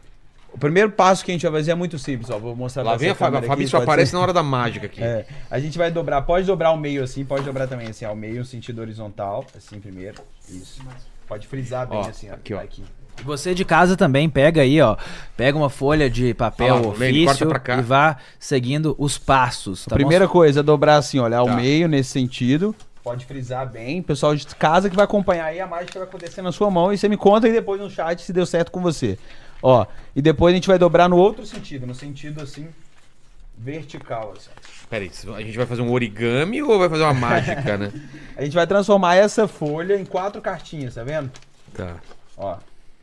S3: O primeiro passo que a gente vai fazer é muito simples, ó. Vou mostrar
S1: Lá vem a Fábio. A
S3: aqui,
S1: só aparece
S3: ser?
S1: na hora da mágica aqui.
S3: É, a gente vai dobrar, pode dobrar o meio assim, pode dobrar também assim, ao meio, sentido horizontal, assim primeiro. Isso. Pode frisar bem
S1: Ó,
S3: assim, ó.
S1: aqui, ó.
S3: Aqui.
S4: Você de casa também pega aí, ó. Pega uma folha de papel
S1: corta
S4: ofício e vá seguindo os passos. Tá
S3: Primeira coisa, dobrar assim, olhar ao
S1: Tá.
S3: meio nesse sentido. Pode frisar bem. Pessoal de casa que vai acompanhar aí a mágica vai acontecer na sua mão e você me conta aí depois no chat se deu certo com você. Ó, e depois a gente vai dobrar no outro sentido, no sentido assim vertical assim.
S1: Pera aí, a gente vai fazer um origami ou vai fazer uma mágica, né?
S3: A gente vai transformar essa folha em quatro cartinhas, tá vendo?
S1: Tá.
S3: Ó,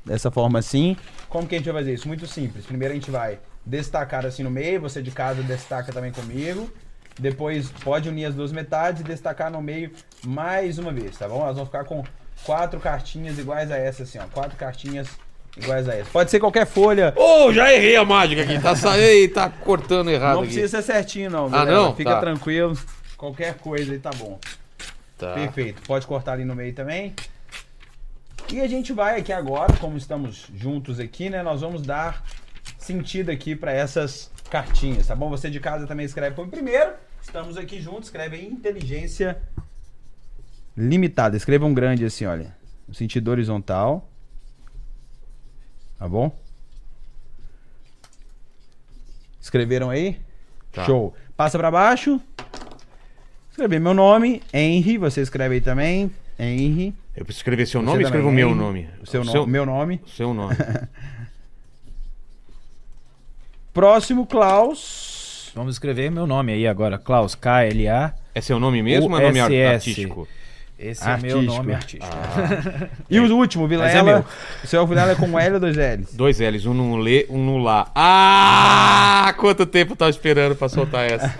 S3: dessa forma assim. Como que a gente vai fazer isso? Muito simples. Primeiro a gente vai destacar assim no meio, você de casa destaca também comigo. Depois pode unir as duas metades e destacar no meio mais uma vez, tá bom? Nós vamos ficar com quatro cartinhas iguais a essa assim, ó. Quatro cartinhas iguais a essa. Pode ser qualquer folha.
S1: Ô, já errei a mágica aqui. Tá, sa... Ei, tá cortando errado
S3: Não
S1: aqui.
S3: precisa ser certinho não,
S1: Ah, não?
S3: Fica
S1: Tá.
S3: tranquilo. Qualquer coisa aí tá bom.
S1: Tá.
S3: Perfeito. Pode cortar ali no meio também. E a gente vai aqui agora, como estamos juntos aqui, né? Nós vamos dar sentido aqui para essas cartinhas, tá bom? Você de casa também escreve por primeiro. Estamos aqui juntos, escreve aí inteligência limitada. Escreva um grande assim, olha. No sentido horizontal. Tá bom? Escreveram aí?
S1: Tá.
S3: Show. Passa pra baixo. Escrever meu nome, Henry, você escreve aí também. Henry.
S1: Eu preciso escrever seu
S3: Você
S1: nome ou escrevo o meu nome?
S3: O seu,
S1: O
S3: nome, meu nome.
S1: o seu nome.
S3: Próximo, Klaus.
S4: Vamos escrever meu nome aí agora. Klaus, K-L-A.
S1: É seu nome mesmo ou é nome ar-
S4: USS.
S1: artístico?
S4: Esse é meu nome artístico.
S3: E o último, Vilela.
S4: é meu.
S3: O seu Vilela é com L ou dois L's?
S1: Dois L's, um no Lê, um no Lá. Ah! Quanto tempo eu tava esperando pra soltar essa?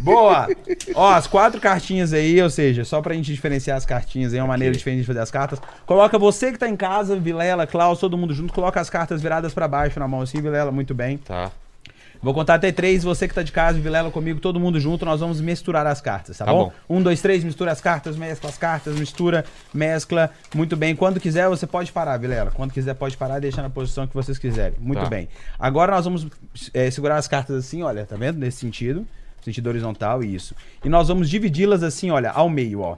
S3: Boa! Ó, as quatro cartinhas aí, ou seja, só pra gente diferenciar as cartinhas aí, é uma maneira diferente de fazer as cartas. Coloca você que tá em casa, Vilela, Klaus, todo mundo junto, coloca as cartas viradas pra baixo na mão assim, Vilela, muito bem.
S1: Tá.
S3: Vou contar até três, você que tá de casa, Vilela comigo, todo mundo junto, nós vamos misturar as cartas, tá,
S1: Tá
S3: bom?
S1: bom.
S3: Um, dois, três, mistura as cartas, mescla as cartas, mistura, mescla. Muito bem. Quando quiser, você pode parar, Vilela. Quando quiser, pode parar e deixar na posição que vocês quiserem. Muito
S1: Tá.
S3: bem. Agora nós vamos é, segurar as cartas assim, olha, tá vendo? Nesse sentido. Sentido horizontal, isso. E nós vamos dividi-las assim, olha, ao meio, ó.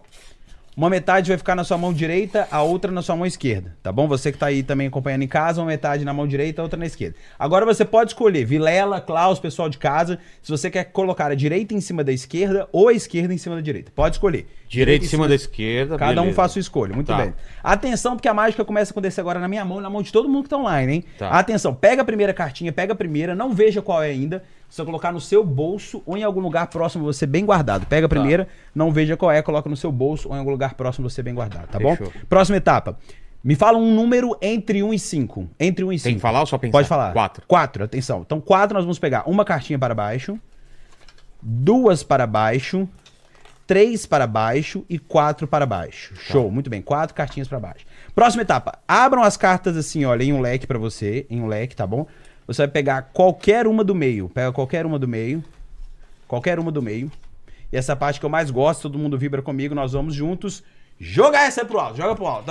S3: Uma metade vai ficar na sua mão direita, a outra na sua mão esquerda, tá bom? Você que tá aí também acompanhando em casa, uma metade na mão direita, a outra na esquerda. Agora você pode escolher Vilela, Klaus, pessoal de casa, se você quer colocar a direita em cima da esquerda ou a esquerda em cima da direita. Pode escolher.
S1: Direita em cima da esquerda.
S3: Cada um
S1: beleza.
S3: faz sua escolha, muito
S1: Tá.
S3: bem. Atenção, porque a mágica começa a acontecer agora na minha mão, e na mão de todo mundo que tá online, hein?
S1: Tá.
S3: Atenção, pega a primeira cartinha, pega a primeira, não veja qual é ainda. Você colocar no seu bolso ou em algum lugar próximo, você bem guardado. Pega a primeira, não veja qual é, coloca no seu bolso ou em algum lugar próximo, você bem guardado, tá
S1: Fechou.
S3: bom? Próxima etapa. Me fala um número entre 1 e 5. Entre 1 e 5.
S1: Tem que falar ou só pensar?
S3: Pode falar.
S1: Quatro.
S3: Quatro, atenção. Então, quatro nós vamos pegar uma cartinha para baixo, duas para baixo, três para baixo e quatro para baixo. Show, muito bem. Quatro cartinhas para baixo. Próxima etapa. Abram as cartas assim, olha, em um leque para você, em um leque, tá bom? Você vai pegar qualquer uma do meio. Pega qualquer uma do meio. Qualquer uma do meio. E essa parte que eu mais gosto, todo mundo vibra comigo, nós vamos juntos jogar essa pro alto. Joga pro alto.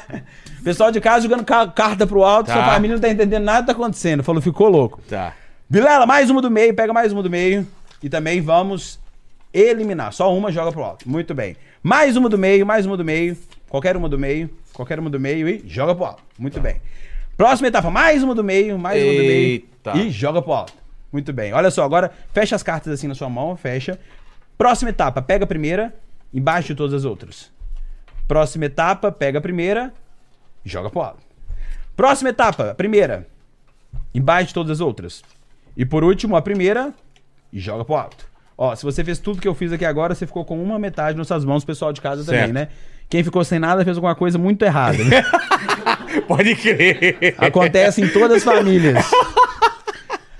S3: Pessoal de casa jogando ca- carta pro alto,
S1: Tá.
S3: sua família não tá entendendo nada que tá acontecendo. Falou, ficou louco.
S1: Tá.
S3: Vilela, mais uma do meio, pega mais uma do meio. E também vamos eliminar. Só uma joga pro alto. Muito bem. Mais uma do meio, mais uma do meio. Qualquer uma do meio, qualquer uma do meio e joga pro alto. Muito bem. Próxima etapa, mais uma do meio, mais uma do meio
S1: Eita.
S3: e joga pro alto. Muito bem. Olha só, agora fecha as cartas assim na sua mão, fecha. Próxima etapa, pega a primeira, embaixo de todas as outras. Próxima etapa, pega a primeira, joga pro alto. Próxima etapa, a primeira, embaixo de todas as outras. E por último, a primeira e joga pro alto. Ó, se você fez tudo que eu fiz aqui agora, você ficou com uma metade nas suas mãos, pessoal de casa
S1: Certo.
S3: também, né? Quem ficou sem nada fez alguma coisa muito errada. né?
S1: Pode crer.
S3: Acontece em todas as famílias.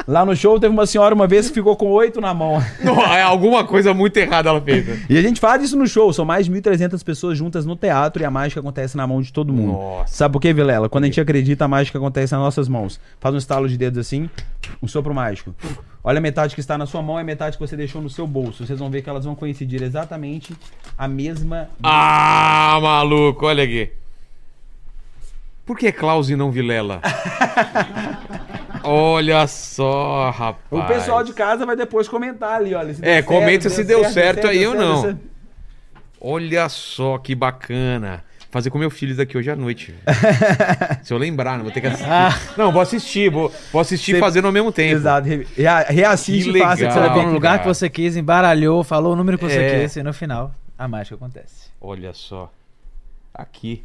S3: Lá no show teve uma senhora uma vez que ficou com oito na mão.
S1: Não, é alguma coisa muito errada ela fez. né?
S3: E a gente faz isso no show. São mais de 1.300 pessoas juntas no teatro e a mágica acontece na mão de todo mundo.
S1: Nossa.
S3: Sabe por quê, Vilela? Quando a gente acredita, a mágica acontece nas nossas mãos. Faz um estalo de dedos assim, um sopro mágico. Olha a metade que está na sua mão e a metade que você deixou no seu bolso. Vocês vão ver que elas vão coincidir exatamente a mesma.
S1: Ah, maluco, olha aqui. Por que Klaus e não Vilela? olha só, rapaz.
S3: O pessoal de casa vai depois comentar ali, olha. se
S1: É,
S3: deu
S1: comenta se deu certo aí ou não.
S3: certo.
S1: Olha só que bacana. Fazer com meu filho daqui hoje à noite. Se eu lembrar, não vou ter que assistir. Não, vou assistir, vou, vou assistir
S3: Você-
S1: fazendo ao mesmo tempo.
S3: Exato. Re- rea- Reassiste e
S1: legal.
S3: você vai
S4: Colocou no lugar que você quis, embaralhou, falou o número que você
S1: É.
S4: quis e no final a mágica acontece.
S1: Olha só. Aqui.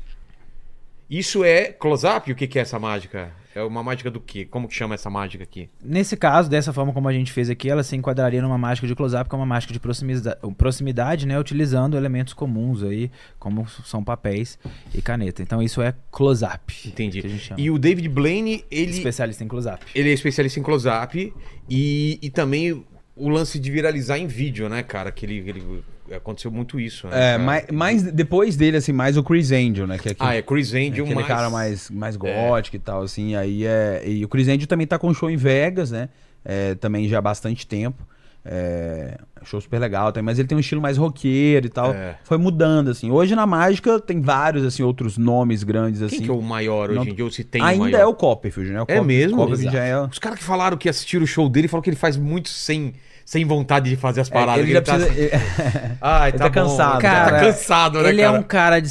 S1: Isso é close-up? O que, que é essa mágica? É uma mágica do quê? Como que chama essa mágica aqui?
S4: Nesse caso, dessa forma como a gente fez aqui, ela se enquadraria numa mágica de close-up, que é uma mágica de proximida- proximidade, né? Utilizando elementos comuns aí, como são papéis e caneta. Então isso é close-up.
S1: Entendi. E o David Blaine, ele,
S4: Especialista em close-up.
S1: ele é especialista em close-up e, e também o lance de viralizar em vídeo, né, cara? Que ele, ele- aconteceu muito isso, né?
S3: É, mais, mais depois dele, assim, mais o Chris Angel, né? Que é aquele,
S1: Ah, é Chris Angel,
S3: aquele
S1: mais...
S3: cara mais, mais gótico e tal, assim. Aí é. E o Chris Angel também tá com um show em Vegas, né? É, também já há bastante tempo. É, show super legal, também, mas ele tem um estilo mais roqueiro e tal.
S1: É.
S3: Foi mudando, assim. Hoje na mágica tem vários, assim, outros nomes grandes, assim.
S1: Quem que é o maior hoje em dia? Ou se tem o
S3: Ainda
S1: maior?
S3: é o Copperfield, né? O
S1: É mesmo?
S3: Copperfield já é...
S1: Os caras que falaram que assistiram o show dele falaram que ele faz muito sem, sem vontade de fazer as paradas.
S3: ele já
S1: tá-
S3: precisa...
S1: Ai,
S3: ele
S1: tá,
S3: tá
S1: bom.
S3: cansado,
S4: Cara,
S1: tá cansado, né,
S4: Ele
S1: cara?
S4: é um cara de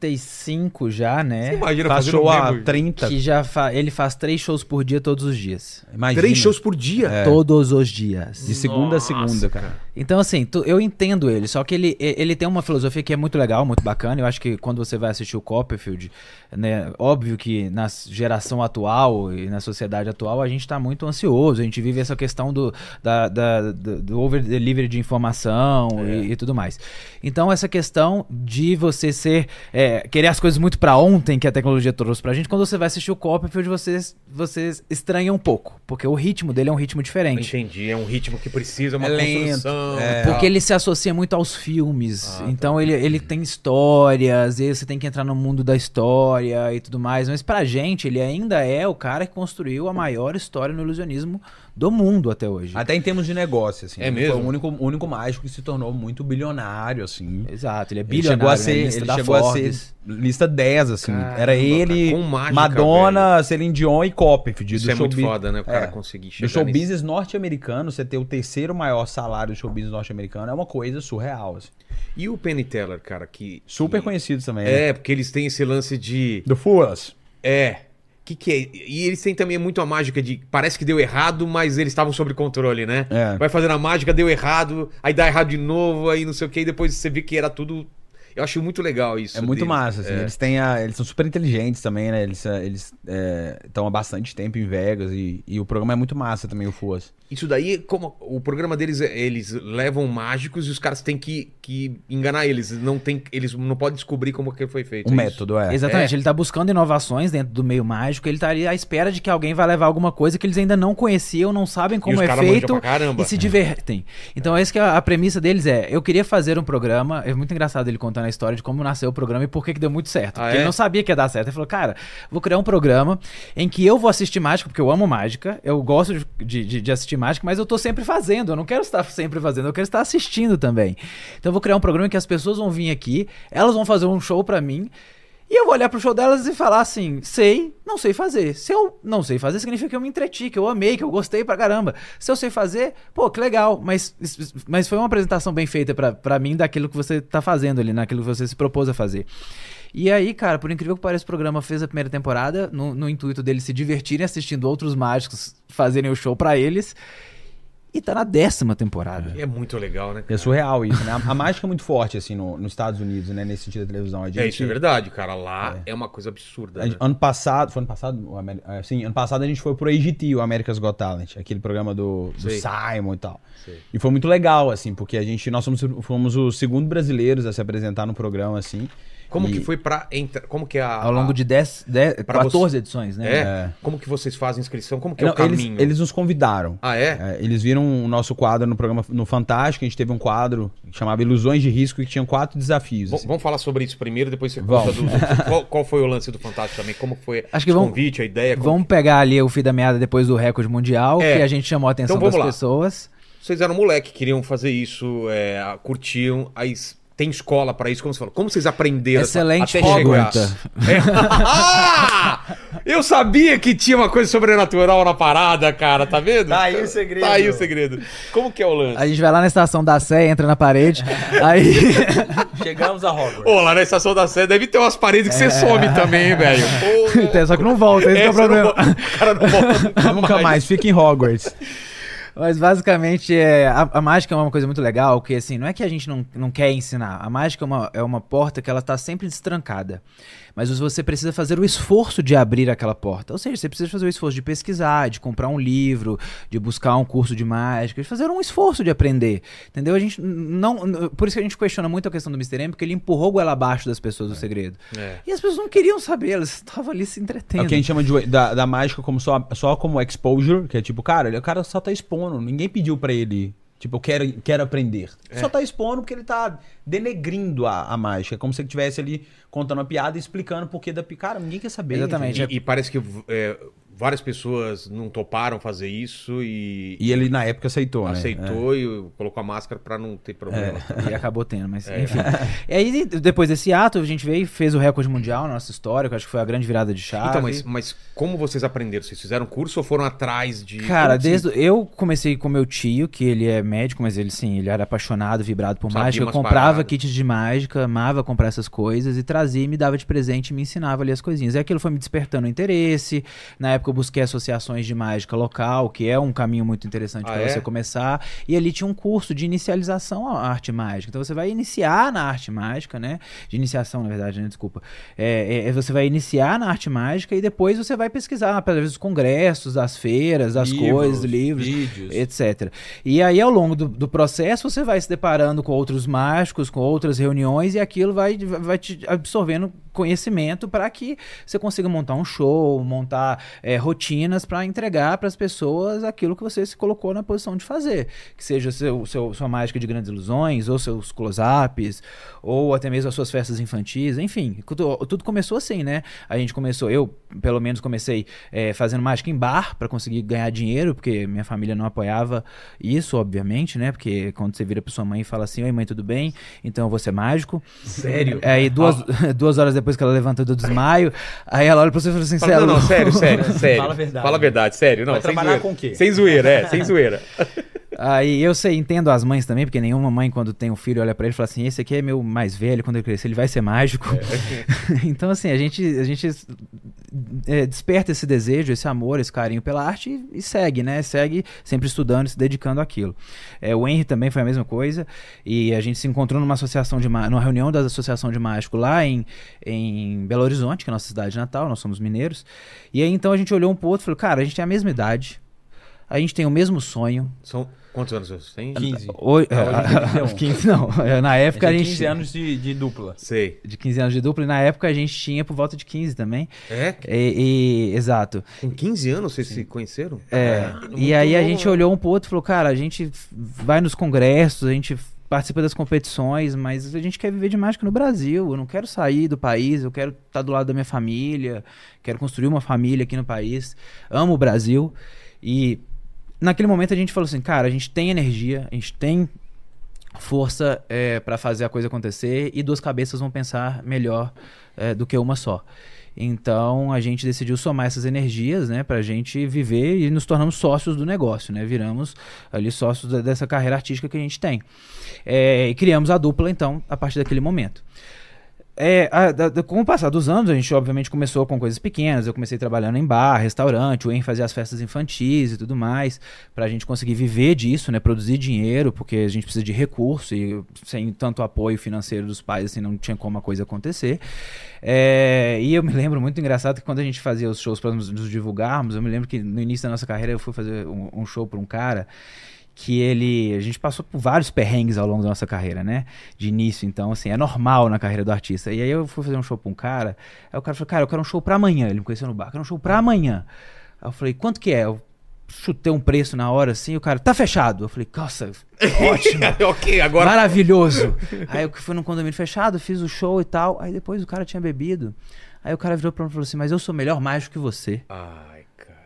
S4: 65 já, né?
S1: Imagina
S3: Faz show há
S1: mesmo-
S3: 30.
S4: Que já fa... ele faz três shows por dia todos os dias.
S3: Imagina.
S1: Três shows por dia?
S3: É.
S4: Todos os dias.
S3: De segunda
S1: Nossa,
S3: a segunda, cara.
S4: Então, assim, tu- eu entendo ele, só que ele, ele tem uma filosofia que é muito legal, muito bacana. Eu acho que quando você vai assistir o Copperfield, né, óbvio que na geração atual e na sociedade atual a gente tá muito ansioso, a gente vive essa questão do, da, da- do, do over-delivery de informação e, e tudo mais. Então, essa questão de você ser, é, querer as coisas muito pra ontem que a tecnologia trouxe pra gente, quando você vai assistir o Copperfield, vocês, vocês estranham um pouco, porque o ritmo dele é um ritmo diferente.
S1: Entendi, é um ritmo que precisa, uma
S3: É
S1: construção.
S3: é.
S4: Porque ele se associa muito aos filmes. então ele, ele tem histórias, e você tem que entrar no mundo da história e tudo mais. Mas pra gente, ele ainda é o cara que construiu a maior história no ilusionismo do mundo até hoje.
S3: Até em termos de negócio, assim.
S1: É
S3: Ele
S1: mesmo?
S3: Foi o único, o único mágico que se tornou muito bilionário, assim.
S4: Exato, ele é
S3: Ele
S4: bilionário.
S3: chegou a
S4: né?
S3: ser,
S4: Lista
S3: ele
S4: da
S3: chegou a ser lista 10, assim.
S1: Caramba,
S3: Era ele,
S1: cara, mágica,
S3: Madonna, Celine Dion e Copperfield.
S1: Isso
S3: do
S1: é muito foda, né? O cara
S3: É.
S1: conseguir chegar
S3: show
S1: nisso.
S3: business norte-americano, você ter o terceiro maior salário do show business norte-americano é uma coisa surreal, assim.
S1: E o Penny Teller, cara, que...
S3: Super
S1: que-
S3: conhecido também, né?
S1: É, porque eles têm esse lance de...
S3: Do Fools.
S1: É. Que que é? E eles têm também muito a mágica de. Parece que deu errado, mas eles estavam sob controle, né?
S3: É.
S1: Vai fazendo a mágica, deu errado, aí dá errado de novo, aí não sei o que, e depois você vê que era tudo. Eu acho muito legal isso.
S3: É muito
S1: deles.
S3: massa, assim.
S1: É.
S3: Eles têm a, Eles são super inteligentes também, né? Eles eles estão há bastante tempo em Vegas e, e o programa é muito massa também, o Fuas.
S1: Isso daí, como o programa deles, é- eles levam mágicos e os caras têm que, que enganar eles. Não tem, eles não podem descobrir como que foi feito.
S3: O
S1: é
S3: método, é.
S4: Exatamente,
S1: É.
S4: ele tá buscando inovações dentro do meio mágico, ele tá ali à espera de que alguém vai levar alguma coisa que eles ainda não conheciam, não sabem como
S1: os
S4: é feito
S1: pra caramba.
S4: e se divertem. Então, essa que é a, a premissa deles é, eu queria fazer um programa, é muito engraçado ele contando a história de como nasceu o programa e por que que deu muito certo.
S1: Ah,
S4: porque
S1: é?
S4: ele não sabia que ia dar certo. Ele falou, cara, vou criar um programa em que eu vou assistir mágica, porque eu amo mágica, eu gosto de, de- de- de assistir mágica, mas eu tô sempre fazendo, eu não quero estar sempre fazendo, eu quero estar assistindo também. Então eu vou criar um programa que as pessoas vão vir aqui, elas vão fazer um show pra mim, E eu vou olhar pro show delas e falar assim: sei, não sei fazer. Se eu não sei fazer, significa que eu me entreti, que eu amei, que eu gostei pra caramba. Se eu sei fazer, pô, que legal. Mas, mas foi uma apresentação bem feita pra, pra mim daquilo que você tá fazendo ali, naquilo que você se propôs a fazer. E aí, cara, por incrível que pareça, o programa fez a primeira temporada no, no intuito deles se divertirem assistindo outros mágicos fazerem o show pra eles. E tá na décima temporada.
S1: É muito legal, né?
S3: É
S1: cara?
S3: surreal isso, né? A, a mágica é muito forte, assim, no- nos Estados Unidos, né? Nesse sentido da televisão. A gente,
S1: É, isso é verdade, cara. Lá é, uma coisa absurda.
S3: a
S1: né?
S3: gente- ano passado, foi ano passado? É, sim, ano passado a gente foi pro AGT, o America's Got Talent, aquele programa do, do. Simon e tal.
S1: Sei.
S3: E foi muito legal, assim, porque a gente, nós fomos, fomos os segundos brasileiros a se apresentar no programa, assim.
S1: Como
S3: E-
S1: que foi pra entrar? Como que é a.
S4: Ao longo de 10, 10
S1: Pra
S4: 14
S1: você-
S4: edições, né?
S1: É?
S3: É.
S1: Como que vocês fazem inscrição? Como que é
S3: Não,
S1: o caminho?
S3: eles, eles nos convidaram.
S1: Ah, é?
S3: É, eles viram o nosso quadro no programa no Fantástico, a gente teve um quadro que chamava Ilusões de Risco e que tinha quatro desafios.
S1: V-
S3: assim.
S1: Vamos falar sobre isso primeiro, depois você conta do. do- qual, qual foi o lance do Fantástico também? Como foi
S4: Acho que
S1: o
S4: vamos-
S1: convite, a ideia? como-
S4: Vamos pegar ali o fim da meada depois do recorde mundial,
S1: É.
S4: que a gente chamou a atenção
S1: Então
S4: das
S1: lá.
S4: pessoas.
S1: Vocês eram moleque, queriam fazer isso, é, curtiam, aí tem escola pra isso, como você falou? Como vocês aprenderam? essa-
S4: Excelente
S1: até chegar?
S4: pergunta.
S1: É. Ah! Eu sabia que tinha uma coisa sobrenatural na parada, cara, tá vendo?
S3: Tá aí o segredo.
S1: Tá aí o segredo. Como que é o lance?
S4: A gente vai lá na estação da Sé, entra na parede, aí...
S3: Chegamos a Hogwarts.
S1: Ô, lá na estação da Sé deve ter umas paredes que você some também, hein, velho. Porra.
S4: Só que não volta, esse que é o
S1: não
S4: problema.
S1: vo- O cara não volta
S3: Nunca mais, fica em Hogwarts.
S4: Mas basicamente, é, a, a mágica é uma coisa muito legal, que assim, não é que a gente não, não quer ensinar. A mágica é uma, é uma porta que ela tá sempre destrancada. Mas você precisa fazer o esforço de abrir aquela porta. Ou seja, você precisa fazer o esforço de pesquisar, de comprar um livro, de buscar um curso de mágica, de fazer um esforço de aprender. Entendeu? A gente não. Por isso que a gente questiona muito a questão do Mr. M, porque ele empurrou goela abaixo das pessoas o segredo.
S1: É.
S4: E as pessoas não queriam saber, elas estavam ali se
S3: É
S4: entretendo.
S3: o que a gente chama de, da, da mágica como só, só como exposure, que é tipo, cara, ele, o cara só tá expondo. Ninguém pediu pra ele, tipo, eu quero, quero aprender.
S1: É.
S3: Só tá expondo porque ele tá denegrindo a, a mágica. É como se ele estivesse ali contando uma piada e explicando o porquê da Cara, ninguém quer saber.
S4: Exatamente.
S1: E, e parece que é, várias pessoas não toparam fazer isso e,
S3: E ele na época aceitou, né?
S1: aceitou e colocou a máscara pra não ter problema.
S4: E acabou tendo, mas
S1: É.
S4: enfim. E aí, depois desse ato, a gente veio e fez o recorde mundial na nossa história, que eu acho que foi a grande virada de chave.
S1: Então, mas, mas como vocês aprenderam? Vocês fizeram curso ou foram atrás de.
S4: Cara,
S1: como
S4: desde eu comecei com meu tio, que ele é médico, mas ele sim, ele era apaixonado, vibrado por
S1: Sabia
S4: mágica. Eu comprava
S1: paradas.
S4: kits de mágica, amava comprar essas coisas e trazia e me dava de presente e me ensinava ali as coisinhas. E aquilo foi me despertando interesse. Na época eu busquei associações de mágica local, que é um caminho muito interessante
S1: Ah,
S4: para
S1: é?
S4: você começar. E ali tinha um curso de inicialização à arte mágica. Então você vai iniciar na arte mágica, né? De iniciação, na verdade, né? Desculpa. É, é, você vai iniciar na arte mágica e depois você vai pesquisar, através dos congressos, das feiras, das
S3: Livros,
S4: coisas, livros,
S3: vídeos.
S4: etc. E aí, ao longo do, do processo, você vai se deparando com outros mágicos, com outras reuniões, e aquilo vai, vai te absorvendo conhecimento para que você consiga montar um show, montar é, rotinas para entregar para as pessoas aquilo que você se colocou na posição de fazer. Que seja seu, seu, sua mágica de grandes ilusões, ou seus close-ups, ou até mesmo as suas festas infantis, enfim. Tudo, tudo começou assim, né? A gente começou, eu pelo menos comecei é, fazendo mágica em bar para conseguir ganhar dinheiro, porque minha família não apoiava isso, obviamente, né? Porque quando você vira para sua mãe e fala assim: Oi, mãe, tudo bem? Então eu vou ser mágico.
S1: Sério?
S4: Aí duas, duas horas depois que ela levanta do desmaio, aí ela olha pra você e fala assim:
S1: Fala,
S4: "Cê é
S1: não, não,
S4: louco?"
S1: sério, sério, sério.
S3: Fala a verdade.
S1: Fala a verdade, sério. Não,
S3: Vai
S1: sem
S3: trabalhar
S1: zoeira.
S3: com o quê?
S1: Sem zoeira, é, sem zoeira.
S4: Aí eu sei, entendo as mães também, porque nenhuma mãe, quando tem um filho, olha pra ele e fala assim: esse aqui é meu mais velho, quando ele crescer, ele vai ser mágico. então, assim, a gente, a gente é, desperta esse desejo, esse amor, esse carinho pela arte e, e segue, né? Segue sempre estudando, se dedicando àquilo. É, o Henry também foi a mesma coisa, e a gente se encontrou numa associação de numa reunião da associação de mágico lá em, em Belo Horizonte, que é a nossa cidade natal, nós somos mineiros. E aí então a gente olhou um pro outro e falou: cara, a gente tem a mesma idade. A gente tem o mesmo sonho,
S1: São quantos anos você tem?
S3: 15.
S4: Oi,
S3: Não, hoje tem 31.
S4: 15 não. Na época a
S3: Tem
S4: gente.
S3: 15 anos de, de dupla.
S1: Sei.
S4: De 15 anos de dupla, e na época a gente tinha por volta de 15 também.
S1: É?
S4: E, e- exato.
S1: Com 15 anos vocês se conheceram?
S4: É,
S1: Caralho,
S4: e aí a
S1: novo,
S4: gente
S1: né?
S4: olhou um pro outro e falou, cara, a gente vai nos congressos, a gente participa das competições, mas a gente quer viver de mágica no Brasil. Eu não quero sair do país, eu quero estar do lado da minha família, quero construir uma família aqui no país. Amo o Brasil. E naquele momento a gente falou assim, cara, a gente tem energia, a gente tem força é, para fazer a coisa acontecer e duas cabeças vão pensar melhor é, do que uma só. Então a gente decidiu somar essas energias, né, para a gente viver e nos tornamos sócios do negócio, né? Viramos ali sócios dessa carreira artística que a gente tem. É, e criamos a dupla então a partir daquele momento. É, a- da- com o passar dos anos, a gente obviamente começou com coisas pequenas. Eu comecei trabalhando em bar, restaurante, o En fazia as festas infantis e tudo mais, pra gente conseguir viver disso, né? Produzir dinheiro, porque a gente precisa de recurso e sem tanto apoio financeiro dos pais, assim, não tinha como a coisa acontecer. É, e eu me lembro muito engraçado que quando a gente fazia os shows para nos, nos divulgarmos, eu me lembro que no início da nossa carreira eu fui fazer um, um show pra um cara que ele. A gente passou por vários perrengues ao longo da nossa carreira, né? De início, então, assim, é normal na carreira do artista. E aí eu fui fazer um show pra um cara, aí o cara falou, cara, eu quero um show pra amanhã. Ele me conheceu no bar, eu quero um show pra amanhã. Aí eu falei, quanto que é? Eu chutei um preço na hora, assim, e o cara, tá fechado. Eu falei, nossa, ótimo.
S1: ok, agora.
S4: Maravilhoso. Aí eu fui num condomínio fechado, fiz o show e tal. Aí depois o cara tinha bebido. Aí o cara virou pra mim e falou assim: Mas eu sou melhor mágico que você.
S1: Cara.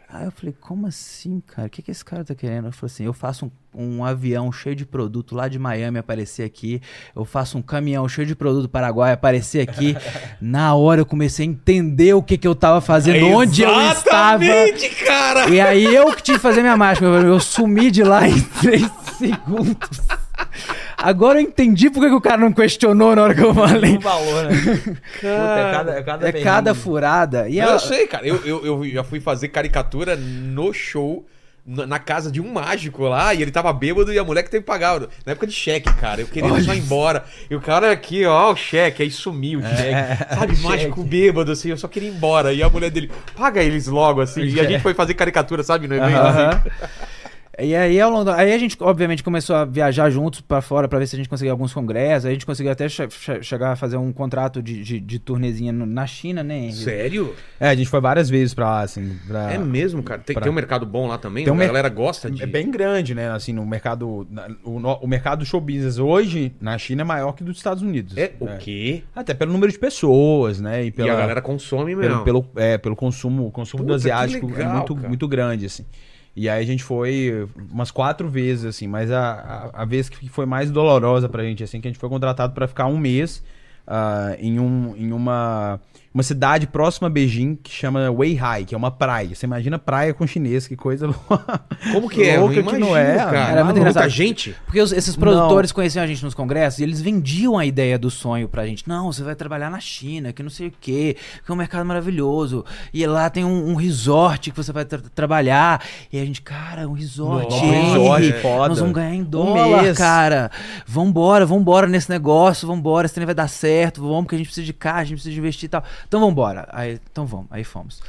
S4: Aí eu falei: Como assim, cara? O que, que esse cara tá querendo? Eu falei assim: Eu faço um, um avião cheio de produto lá de Miami aparecer aqui. Eu faço um caminhão cheio de produto Paraguai aparecer aqui. Na hora eu comecei a entender o que, que eu tava fazendo, onde eu estava.
S1: Cara!
S4: E aí eu que tive que fazer minha mágica. Eu, eu sumi de lá em três segundos. Agora eu entendi por que o cara não questionou na hora que eu falei.
S3: Um valor, né? Puta, é cada, é cada
S4: É cada furada. E
S1: Eu
S4: ela-
S1: sei, cara. Eu, eu, eu já fui fazer caricatura no show. na casa de um mágico lá, e ele tava bêbado e a mulher que teve que pagar. Na época de cheque, cara. Eu queria só ir embora. E o cara aqui, ó, o cheque, aí sumiu o cheque. Sabe, mágico bêbado, assim, eu só queria ir embora. E a mulher dele, paga eles logo, assim. E a gente foi fazer caricatura, sabe, no evento, assim.
S4: E aí, ao longo da- aí a gente, obviamente, começou a viajar juntos pra fora pra ver se a gente conseguia alguns congressos. Aí a gente conseguiu até che- che- chegar a fazer um contrato de, de, de turnezinha na China, né? Henry?
S1: Sério?
S3: É, a gente foi várias vezes pra lá, assim. Pra...
S1: É mesmo, cara. Tem,
S3: pra-
S1: tem um mercado bom lá também?
S3: Tem um
S1: a galera gosta de.
S3: É bem grande, né? Assim, no mercado. O, no- o mercado do show business hoje, na China, é maior que dos Estados Unidos.
S1: É o quê?
S3: Até pelo número de pessoas, né? E, pela,
S1: E a galera consome mesmo.
S3: pelo, pelo, é, pelo consumo, o consumo do
S1: Puta, que
S3: asiático
S1: legal,
S3: é muito,
S1: cara.
S3: muito grande, assim. E aí a gente foi umas quatro vezes, assim, mas a, a, a vez que foi mais dolorosa pra gente, assim, que a gente foi contratado pra ficar um mês ah, em, um, em uma, uma cidade próxima a Beijing que chama Weihai, que é uma praia. Você imagina praia com chinês, que coisa louca.
S1: Como que é? Eu
S3: Louca
S1: não
S3: que não é,
S1: cara.
S3: era
S4: muito
S1: Muita
S4: engraçado.
S1: gente.
S4: Porque os- esses produtores conheciam a gente nos congressos e eles vendiam a ideia do sonho pra gente. Não, você vai trabalhar na China, que não sei o quê, que é um mercado maravilhoso. E lá tem um, um resort que você vai tra- trabalhar. E a gente, cara, um resort.
S1: Nossa,
S3: resort, foda.
S4: Nós vamos ganhar em
S3: Um
S4: dólar,
S3: mês.
S4: cara. Vambora, vambora nesse negócio, vambora, esse trem vai dar certo, vamos, porque a gente precisa de caixa, a gente precisa de investir e tal. Então vambora. Aí, então vamos, aí fomos.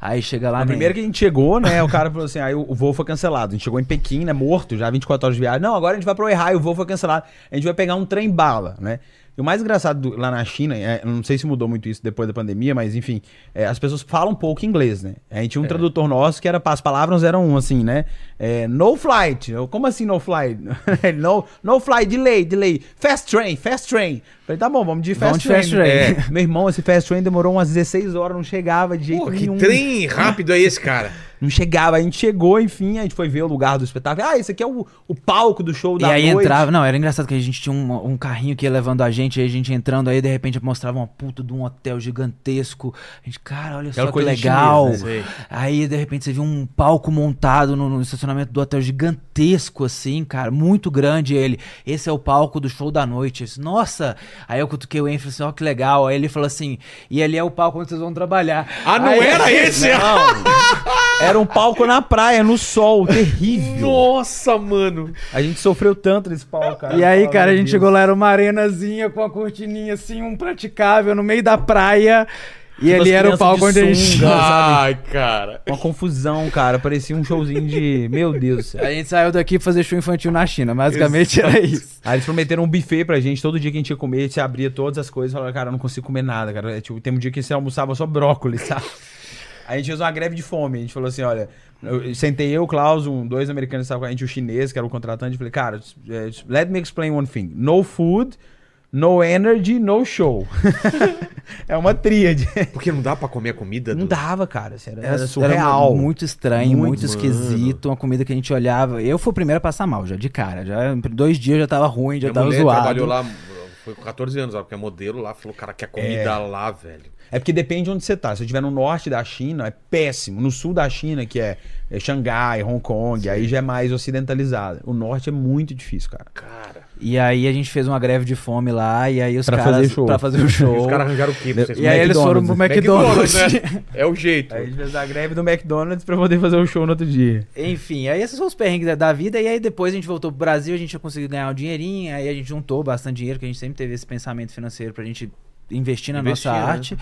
S4: Aí chega lá,
S3: A
S4: né?
S3: primeira que a gente chegou, né? O cara falou assim: aí o voo foi cancelado. A gente chegou em Pequim, né? Morto, já 24 horas de viagem. Não, agora a gente vai pro Weihai, o voo foi cancelado. A gente vai pegar um trem bala, né? E o mais engraçado do- lá na China, é, não sei se mudou muito isso depois da pandemia, mas enfim, é, as pessoas falam pouco inglês, né? A gente tinha um tradutor nosso que era, as palavras eram assim, né? É, no flight. Eu, Como assim no flight? No, no flight, delay, delay. Fast train, fast train. Falei, tá bom, vamos de fast
S4: Vamos de
S3: train.
S4: fast train.
S3: É. Meu irmão, esse fast train demorou umas 16 horas, não chegava de jeito
S1: Pô, que
S3: nenhum.
S1: trem rápido é esse, cara?
S3: Não chegava, a gente chegou, enfim, a gente foi ver o lugar do espetáculo. Ah, esse aqui é o, o palco do show
S4: E
S3: da
S4: aí
S3: noite.
S4: entrava, não, era engraçado que a gente tinha um, um carrinho que ia levando a gente, aí a gente entrando, aí de repente mostrava uma puta de um hotel gigantesco. A gente, cara, olha
S3: Aquela
S4: só que legal.
S3: chinesa,
S1: né?
S4: Aí de repente você viu um palco montado no, no estacionamento do hotel gigantesco, assim, cara, muito grande ele. Esse é o palco do show da noite. Nossa! Aí eu cutuquei o e falei assim, ó, que legal. Aí ele falou assim, e ali é o palco onde vocês vão trabalhar.
S1: Ah, não
S4: Aí-
S1: era esse?
S3: Era um palco na praia, no sol, terrível.
S1: Nossa, mano.
S3: A gente sofreu tanto nesse palco, cara.
S4: E aí, cara, a gente
S3: Deus.
S4: chegou lá, era uma arenazinha com a cortininha assim, um praticável no meio da praia. E
S3: Tipo
S4: ali era o palco
S3: de
S4: onde a gente.
S1: Ai, cara.
S3: Uma confusão, cara. Parecia um showzinho de. Meu Deus do céu.
S4: A gente saiu daqui pra fazer show infantil na China. Basicamente era isso.
S3: Aí eles prometeram um buffet pra gente, todo dia que a gente ia comer, a gente abria todas as coisas e falava, cara, eu não consigo comer nada, cara. É, tipo, tem um dia que você almoçava só brócolis, sabe? Aí a gente fez uma greve de fome, a gente falou assim, olha, eu, sentei eu, Klaus, um, dois americanos que estavam com a gente, o chinês, que era o contratante, falei, cara, é, let me explain one thing. No food, no energy, no show. é uma tríade.
S1: Porque não dá pra comer a comida?
S3: Não
S1: do-
S3: dava, cara. Era,
S4: Era,
S3: era surreal.
S4: era muito estranho,
S3: Muito,
S4: muito, esquisito. Uma comida que a gente olhava. Eu fui o primeiro a passar mal, já de cara. Já, dois dias já tava ruim, já
S1: Minha
S4: tava
S1: mulher
S4: zoado.
S1: trabalhou lá, foi com 14 anos, porque é modelo lá, falou, cara, quer comida lá, velho.
S3: É porque depende de onde você tá. Se eu estiver no norte da China, é péssimo. No sul da China, que é, é Xangai, Hong Kong, aí já é mais ocidentalizado. O norte é muito difícil, cara.
S1: Cara.
S4: E aí a gente fez uma greve de fome lá, e aí os
S3: Pra
S4: caras.
S3: fazer show.
S4: Pra fazer o
S1: E
S4: show.
S1: os caras arranjaram o quê? pra vocês?
S4: E aí eles foram pro McDonald's.
S1: né? É o jeito.
S3: Aí a gente fez a greve do McDonald's pra poder fazer o show no outro dia.
S4: Enfim, aí esses são os perrengues da- da vida. E aí depois a gente voltou pro Brasil, a gente já conseguiu ganhar um dinheirinho. Aí a gente juntou bastante dinheiro, que a gente sempre teve esse pensamento financeiro pra gente investir na
S1: Investir,
S4: nossa
S1: né?
S4: arte.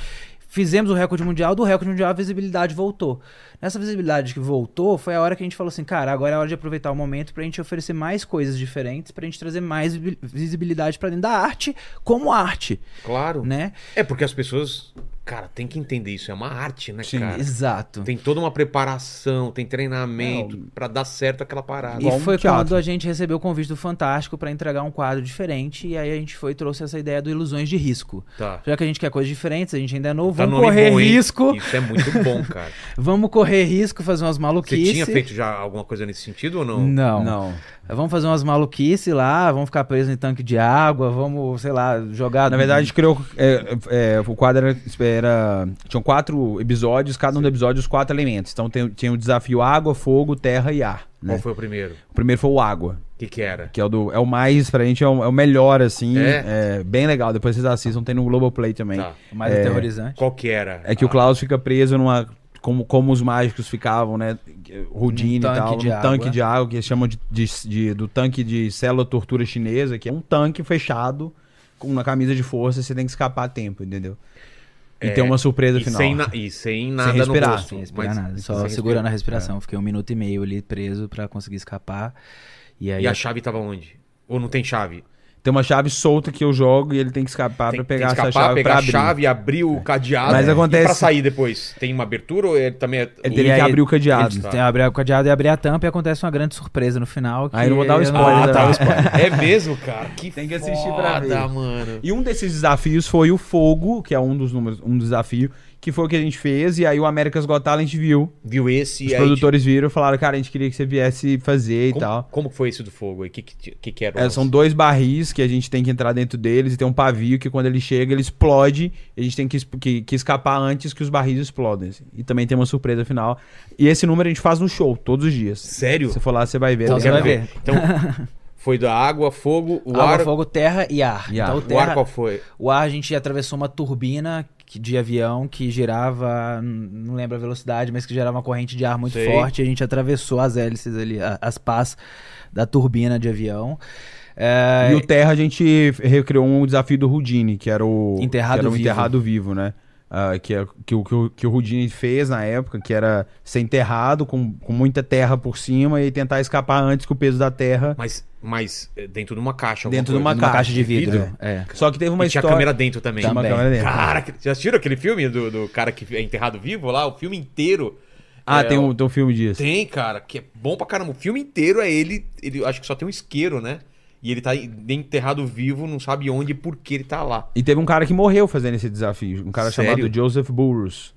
S4: Fizemos o recorde mundial, do recorde mundial a visibilidade voltou. Nessa visibilidade que voltou, foi a hora que a gente falou assim, cara, agora é hora de aproveitar o momento pra gente oferecer mais coisas diferentes, pra gente trazer mais vi- visibilidade pra dentro da arte como arte,
S1: Claro.
S4: né?
S1: É porque as pessoas, cara, tem que entender isso. É uma arte, né, cara?
S4: Exato.
S1: Tem toda uma preparação, tem treinamento pra dar certo aquela parada.
S4: E foi quando a gente recebeu o convite do Fantástico pra entregar um quadro diferente. E aí a gente foi e trouxe essa ideia do Ilusões de Risco.
S1: Tá.
S4: Já que a gente quer coisas diferentes, a gente ainda é novo,
S1: Tá
S4: vamos correr
S1: bom,
S4: risco.
S1: Isso é muito bom, cara.
S4: Vamos correr risco, fazer umas
S1: Você
S4: maluquices.
S1: tinha feito já alguma coisa nesse sentido ou não?
S4: Não.
S3: Não.
S4: Vamos fazer umas maluquices lá, vamos ficar presos em tanque de água, vamos, sei lá, jogar.
S3: Na verdade, a gente criou. é, é, o quadro era, era- Tinham quatro episódios, cada um dos episódios, quatro elementos. Então tem, tinha o desafio água, fogo, terra e ar.
S1: Qual
S3: Né?
S1: foi o primeiro?
S3: O primeiro foi o água.
S1: O que que era?
S3: Que é o, do, é o mais, pra gente, é o, é o melhor, assim.
S1: É?
S3: É? bem legal. Depois vocês assistam, tem no Globoplay também.
S1: Tá.
S4: o mais
S3: É,
S4: aterrorizante.
S1: Qual que era?
S3: É que o
S1: Ah,
S3: Klaus fica preso numa. Como, como os mágicos ficavam, né? Houdini
S4: Num
S3: e tal.
S4: de
S3: um
S4: água.
S3: tanque de água, que eles chamam de, de- de- do tanque de célula tortura chinesa, que é um tanque fechado com uma camisa de força, você tem que escapar a tempo, entendeu? E
S1: É,
S3: tem uma surpresa
S1: E
S3: final.
S1: sem, na- e sem nada
S3: respirar.
S1: no rosto.
S4: Sem respirar nada, só
S1: sem
S4: segurando a
S1: respirar.
S4: respiração. Fiquei um minuto e meio ali preso pra conseguir escapar. E aí
S1: E a chave tava onde? Ou não tem chave?
S3: Tem uma chave solta que eu jogo e ele tem que escapar
S1: tem,
S3: pra
S1: tem
S3: pegar
S1: que escapar,
S3: essa chave
S1: pegar
S3: pra
S1: a
S3: abrir.
S1: chave, abrir o cadeado.
S3: Mas
S1: E
S3: acontece-
S1: pra sair depois? Tem uma abertura ou ele também é...
S3: Ele
S4: E
S3: teria que
S4: aí,
S3: abrir o cadeado.
S4: Eles têm que abrir o cadeado e abrir a tampa e acontece uma grande surpresa no final. que
S3: Aí não vou dar o
S4: eu
S3: spoiler, né?
S4: dar o
S1: É mesmo, cara? Que
S3: Tem que assistir pra
S1: foda,
S3: ver.
S1: mano.
S3: E um desses desafios foi o fogo, que é um dos números, um desafio, que foi o que a gente fez, e aí o America's Got Talent viu.
S1: Viu esse
S3: Os
S1: e aí...
S3: produtores viram e falaram, cara, a gente queria que você viesse fazer e
S1: Como,
S3: tal.
S1: como que foi esse do fogo aí? O que, que, que, era?
S3: É, são dois barris que a gente tem que entrar dentro deles e tem um pavio que quando ele chega, ele explode. E a gente tem que, que- que escapar antes que os barris explodem. assim. E também tem uma surpresa final. E esse número a gente faz no show, todos os dias.
S1: Sério?
S3: Se for lá, você vai ver.
S4: Então você vai ver.
S1: Então, foi da água, fogo, o
S4: Água,
S1: ar...
S4: fogo, terra e ar.
S3: E ar.
S4: Então, o,
S1: O
S4: terra,
S1: ar qual foi?
S4: o ar a gente atravessou uma turbina de avião que girava, não lembro a velocidade, mas que gerava uma corrente de ar muito
S1: Sei.
S4: forte. E a gente atravessou as hélices ali, as pás da turbina de avião. É,
S3: E o Terra a gente recriou um desafio do Houdini, que era o
S4: Enterrado
S3: que era o
S4: vivo.
S3: enterrado vivo, né? Ah, que, é, que, o- que, o- que o Houdini fez na época, que era ser enterrado com, com muita terra por cima e tentar escapar antes que o peso da terra.
S1: Mas, mas eh, dentro de uma caixa.
S3: Dentro de uma caixa
S4: caixa de vidro.
S1: vidro?
S4: É.
S3: Só que teve uma
S1: e tinha
S3: história.
S1: câmera dentro também.
S3: Tinha uma câmera dentro.
S1: Cara, já assistiram aquele filme do, do cara que é enterrado vivo lá? O filme inteiro.
S3: Ah,
S1: É,
S3: tem, um, tem um filme disso.
S1: Tem, cara, que é bom pra caramba. O filme inteiro é ele. Ele acho que só tem um isqueiro, né? E ele tá enterrado vivo, não sabe onde e por que ele tá lá.
S3: E teve um cara que morreu fazendo esse desafio. Um cara
S1: Sério?
S3: chamado Joseph Burroughs.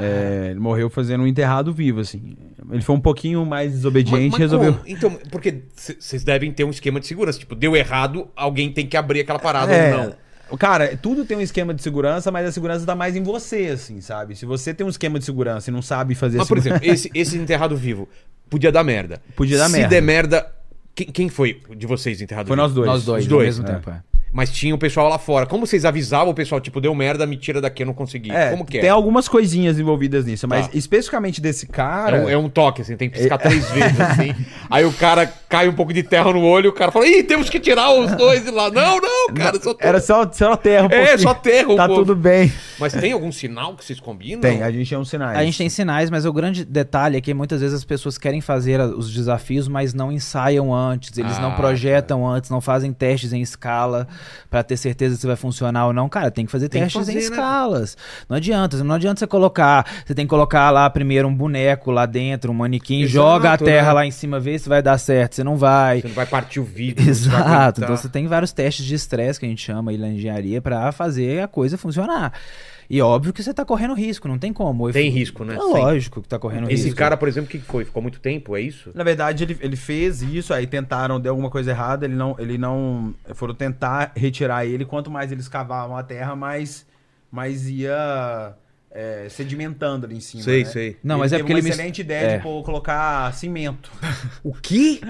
S3: É, ele morreu fazendo um enterrado vivo, assim. Ele foi um pouquinho mais desobediente
S1: Mas-
S3: e
S1: mas
S3: resolveu.
S1: como? Então, porque vocês devem ter um esquema de segurança. Tipo, deu errado, alguém tem que abrir aquela parada
S3: É,
S1: ou não.
S3: Cara, tudo tem um esquema de segurança, mas a segurança tá mais em você, assim, sabe? Se você tem um esquema de segurança e não sabe fazer
S1: Mas, por
S3: segurança-
S1: exemplo, esse, esse enterrado vivo podia dar merda.
S3: Podia dar
S1: Se
S3: merda.
S1: der merda. Quem, quem foi de vocês enterrado
S3: Foi
S1: vivo?
S3: nós dois.
S4: Nós dois,
S1: Os
S4: ao
S1: dois,
S4: mesmo
S3: é.
S4: tempo. é.
S1: Mas tinha o pessoal lá fora. Como vocês avisavam o pessoal, tipo, deu merda, me tira daqui, eu não consegui.
S3: É,
S1: Como que é?
S3: tem algumas coisinhas envolvidas nisso, mas
S1: Tá.
S3: especificamente desse cara.
S1: É um, é um toque, assim, tem que piscar três vezes, assim. Aí o cara cai um pouco de terra no olho, o cara fala, ih, temos que tirar os dois de lá. Não, não, cara, só tô...
S3: Era só, só terra. um
S1: É, só terra um
S3: Tá
S1: pouco.
S3: tudo bem.
S1: Mas tem algum sinal que vocês combinam?
S3: Tem, a gente tem uns sinais.
S4: A gente tem sinais, mas o grande detalhe é que muitas vezes as pessoas querem fazer os desafios, mas não ensaiam antes, eles
S1: Ah,
S4: não projetam antes, não fazem testes em escala. Pra ter certeza se vai funcionar ou não, cara, tem que fazer
S1: Tem que
S4: testes em
S1: fazer, né?
S4: escalas. Não adianta, não adianta você colocar, você tem que colocar lá primeiro um boneco lá dentro, um manequim,
S1: Exato,
S4: joga a terra
S1: né?
S4: lá em cima, vê se vai dar certo, se não vai.
S1: Você não vai partir o vidro.
S4: Exato. Então você tem vários testes de estresse que a gente chama aí na engenharia pra fazer a coisa funcionar. E óbvio que você tá correndo risco, não tem como.
S1: Tem risco, né?
S4: É
S1: Sim.
S4: lógico que tá correndo
S1: Esse
S4: risco.
S1: cara, por exemplo, o que que foi? Ficou muito tempo, é isso?
S3: Na verdade, ele, ele fez isso, aí tentaram, deu alguma coisa errada, ele não, ele não. Foram tentar retirar ele. Quanto mais eles cavavam a terra, mais, mais ia é, sedimentando ali em cima.
S1: Sei,
S3: né?
S1: sei.
S4: Não,
S3: Ele
S4: mas é
S3: teve
S4: porque
S3: uma
S4: ele
S3: excelente ideia
S4: é.
S3: de pô, colocar cimento.
S1: O quê?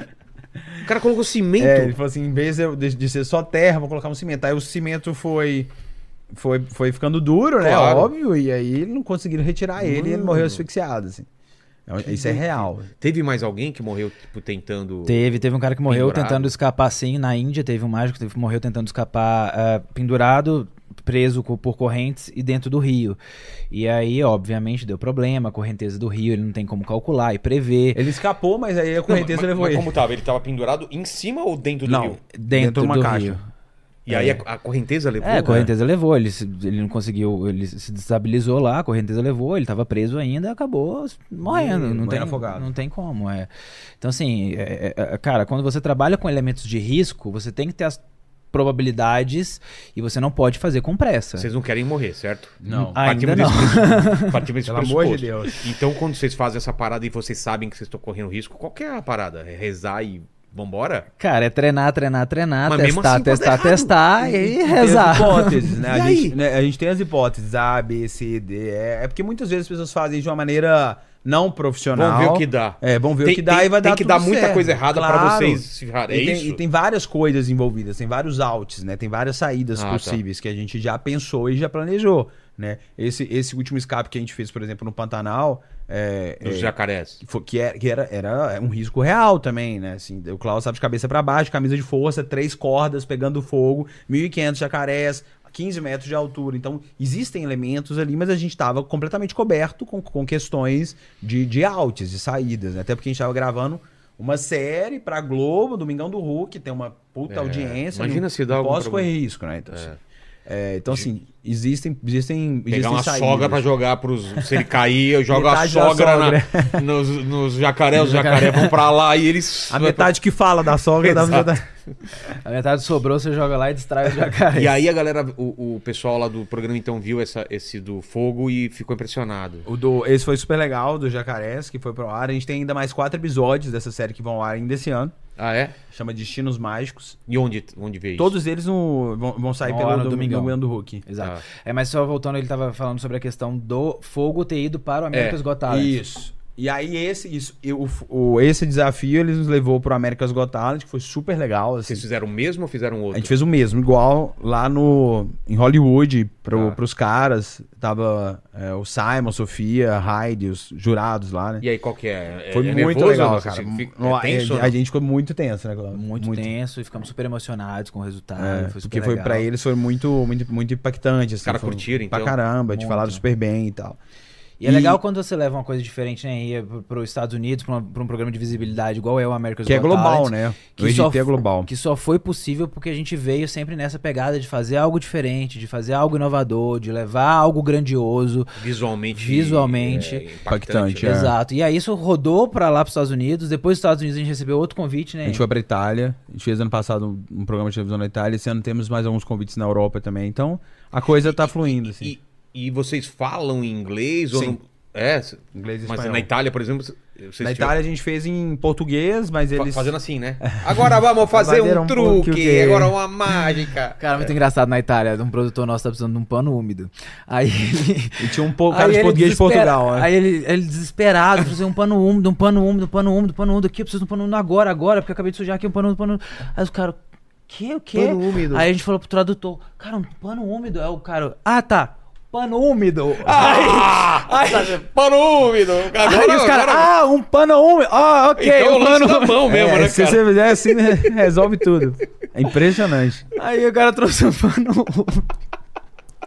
S1: O cara colocou cimento.
S3: É, ele falou assim, em vez eu- de- de ser só terra, vou colocar um cimento. Aí o cimento foi. Foi, foi ficando duro, né?
S1: Claro.
S3: Óbvio. E aí não conseguiram retirar ele e ele morreu asfixiado, assim. É, Isso é real.
S1: Teve mais alguém que morreu, tipo, tentando.
S4: Teve, teve um cara que morreu
S1: Pendurado.
S4: tentando escapar sim, na Índia teve um mágico que morreu tentando escapar ah, pendurado, preso por correntes e dentro do rio. E aí, obviamente, deu problema, a correnteza do rio, ele não tem como calcular e prever.
S3: Ele escapou, mas aí a
S1: Não,
S3: correnteza
S1: mas,
S3: levou
S1: mas
S3: ele.
S1: como tava? Ele tava pendurado em cima ou dentro do
S3: Não,
S1: rio?
S4: Dentro,
S3: dentro de uma
S4: do
S3: caixa.
S4: rio.
S1: E aí a, a correnteza levou?
S4: É, a
S1: né?
S4: correnteza levou, ele, se- ele não conseguiu, ele se destabilizou lá, a correnteza levou, ele tava preso ainda, acabou morrendo, não tem,
S3: afogado.
S4: não tem como, é. Então assim, é- é- é- cara, quando você trabalha com elementos de risco, você tem que ter as probabilidades e você não pode fazer com pressa.
S1: Vocês não querem morrer, certo?
S3: Não.
S4: Ainda não.
S1: desse. Partimos desse
S3: Pelo amor de. Deus.
S1: Então, quando vocês fazem essa parada e vocês sabem que vocês estão correndo risco, qual que é a parada? É rezar e vambora?
S4: Cara, é treinar, treinar, treinar,
S1: Mas
S4: testar,
S1: assim pode
S4: testar,
S1: errado.
S4: testar e,
S3: Tem as
S4: rezar.
S3: hipóteses, né?
S1: E
S3: A gente, né? a gente tem as hipóteses A, B, C, D. É, é porque muitas vezes as pessoas fazem de uma maneira não profissional.
S1: Vamos ver o que dá.
S3: É, vamos ver
S1: Tem-
S3: o que dá
S1: tem-
S3: e vai
S1: tem
S3: dar
S1: que
S3: tudo
S1: dar muita
S3: certo.
S1: coisa errada
S3: Claro.
S1: vocês se. É
S3: e, tem, e tem várias coisas envolvidas, tem vários outs, né? Tem várias saídas
S1: Ah, tá.
S3: possíveis que a gente já pensou e já planejou, né? Esse, esse último escape que a gente fez, por exemplo, no Pantanal, é,
S1: Dos
S3: é,
S1: jacarés.
S3: que, que era, que era, era um risco real também, né? Assim, o Klaus estava de cabeça para baixo, camisa de força, três cordas pegando fogo, 1.500 jacarés, 15 metros de altura. Então, existem elementos ali, mas a gente estava completamente coberto com, com questões de, de outs, de saídas, né? Até porque a gente estava gravando uma série pra Globo, Domingão do Hulk, tem uma puta
S1: É,
S3: audiência.
S1: imagina se dá algum
S3: correr
S1: problema.
S3: risco, né? Então, assim, é, então, assim, existem, existem,
S1: Pegar
S3: existem
S1: uma
S3: saídas.
S1: sogra pra jogar pros. Se ele cair, eu jogo a
S3: da
S1: sogra na-
S3: sogra.
S1: nos, nos jacarés, os jacarés vão pra lá e eles.
S3: A metade que fala da sogra
S4: A metade sobrou, você joga lá e distrai o jacaré.
S1: E aí a galera, o, o pessoal lá do programa então viu essa, esse do fogo e ficou impressionado.
S3: O do, esse foi super legal, do Jacarés, que foi pro ar. A gente tem ainda mais quatro episódios dessa série que vão ao ar ainda esse ano.
S1: Ah, é?
S3: Chama Destinos Mágicos.
S1: E onde, onde veio isso?
S3: Todos eles no- vão, vão sair
S4: Vão
S3: pelo
S4: Domingão.
S3: Domingão do Hulk.
S4: Exato.
S1: Ah.
S4: É, mas só voltando, ele tava falando sobre a questão do fogo ter ido para o America's
S1: É,
S4: Got Talent.
S3: Isso. E aí esse, isso, e o, esse desafio ele nos levou pro America's Got Talent, que foi super legal. Assim.
S1: Vocês fizeram o mesmo ou fizeram
S3: A
S1: outro?
S3: gente fez o mesmo, igual lá no em Hollywood, pro,
S1: Ah.
S3: pros caras. Tava é, o Simon, Sofia, Heidi, os jurados lá, né?
S1: E aí, qual que é? É-
S3: Foi
S1: é
S3: muito legal, cara.
S1: Fica- é tenso
S3: a, a gente ficou muito tenso, né? Cláudio?
S4: Muito, tenso e ficamos super emocionados com o resultado.
S3: É,
S4: foi super
S3: porque foi pra eles foi muito, muito, muito impactante. Assim,
S1: caras
S3: foi
S1: curtiram,
S3: Pra
S1: então?
S3: caramba, te
S4: Muito.
S3: falaram super bem e tal.
S4: E é legal quando você leva uma coisa diferente, né? E para os Estados Unidos, para um programa de visibilidade igual é o America's
S3: Que é
S4: Got
S3: global,
S4: Talent,
S3: né?
S4: Que
S3: o
S4: só,
S3: EGT é global.
S4: que só foi possível porque a gente veio sempre nessa pegada de fazer algo diferente, de fazer algo inovador, de levar algo grandioso.
S1: Visualmente.
S4: Visualmente.
S1: é, impactante.
S3: Impactante,
S1: né?
S3: É.
S4: Exato. E aí isso rodou para lá para os Estados Unidos. Depois dos Estados Unidos a gente recebeu outro convite, né?
S3: A gente foi pra Itália, a gente fez ano passado um, um programa de televisão na Itália, esse ano temos mais alguns convites na Europa também. Então, a coisa tá fluindo, assim.
S1: E, e vocês falam inglês ou
S3: Sim.
S1: não? É,
S3: Inglês e
S1: mas
S3: espanhol.
S1: na Itália, por exemplo, vocês
S3: Na
S1: tiveram-
S3: Itália a gente fez em português, mas eles...
S1: fazendo assim, né? Agora vamos fazer um
S3: um
S1: truque, agora uma mágica.
S4: Cara, muito engraçado na Itália. Um produtor nosso tá precisando de um pano úmido. Aí ele.
S3: E tinha um pouco cara de português de
S4: desespera-
S3: Portugal, né?
S4: Aí ele, ele desesperado, precisa um pano úmido, um pano úmido, um pano úmido, um pano úmido aqui, eu preciso de um pano úmido agora, agora, porque eu acabei de sujar aqui um pano úmido, pano úmido. Aí os caras, que, o quê?
S1: Pano úmido.
S4: Aí a gente falou pro tradutor, cara, um pano úmido. Aí o cara, ah tá, pano úmido.
S1: Ah!
S4: Aí,
S1: Pano úmido! Agora,
S4: aí os caras,
S1: agora-
S4: ah, um pano úmido, ah, ok,
S1: Então
S4: um
S1: o lance
S4: pano
S1: da mão mesmo,
S3: É,
S1: né,
S3: se
S1: cara?
S3: você fizer assim, né, resolve tudo. É impressionante.
S4: Aí o cara trouxe um pano úmido.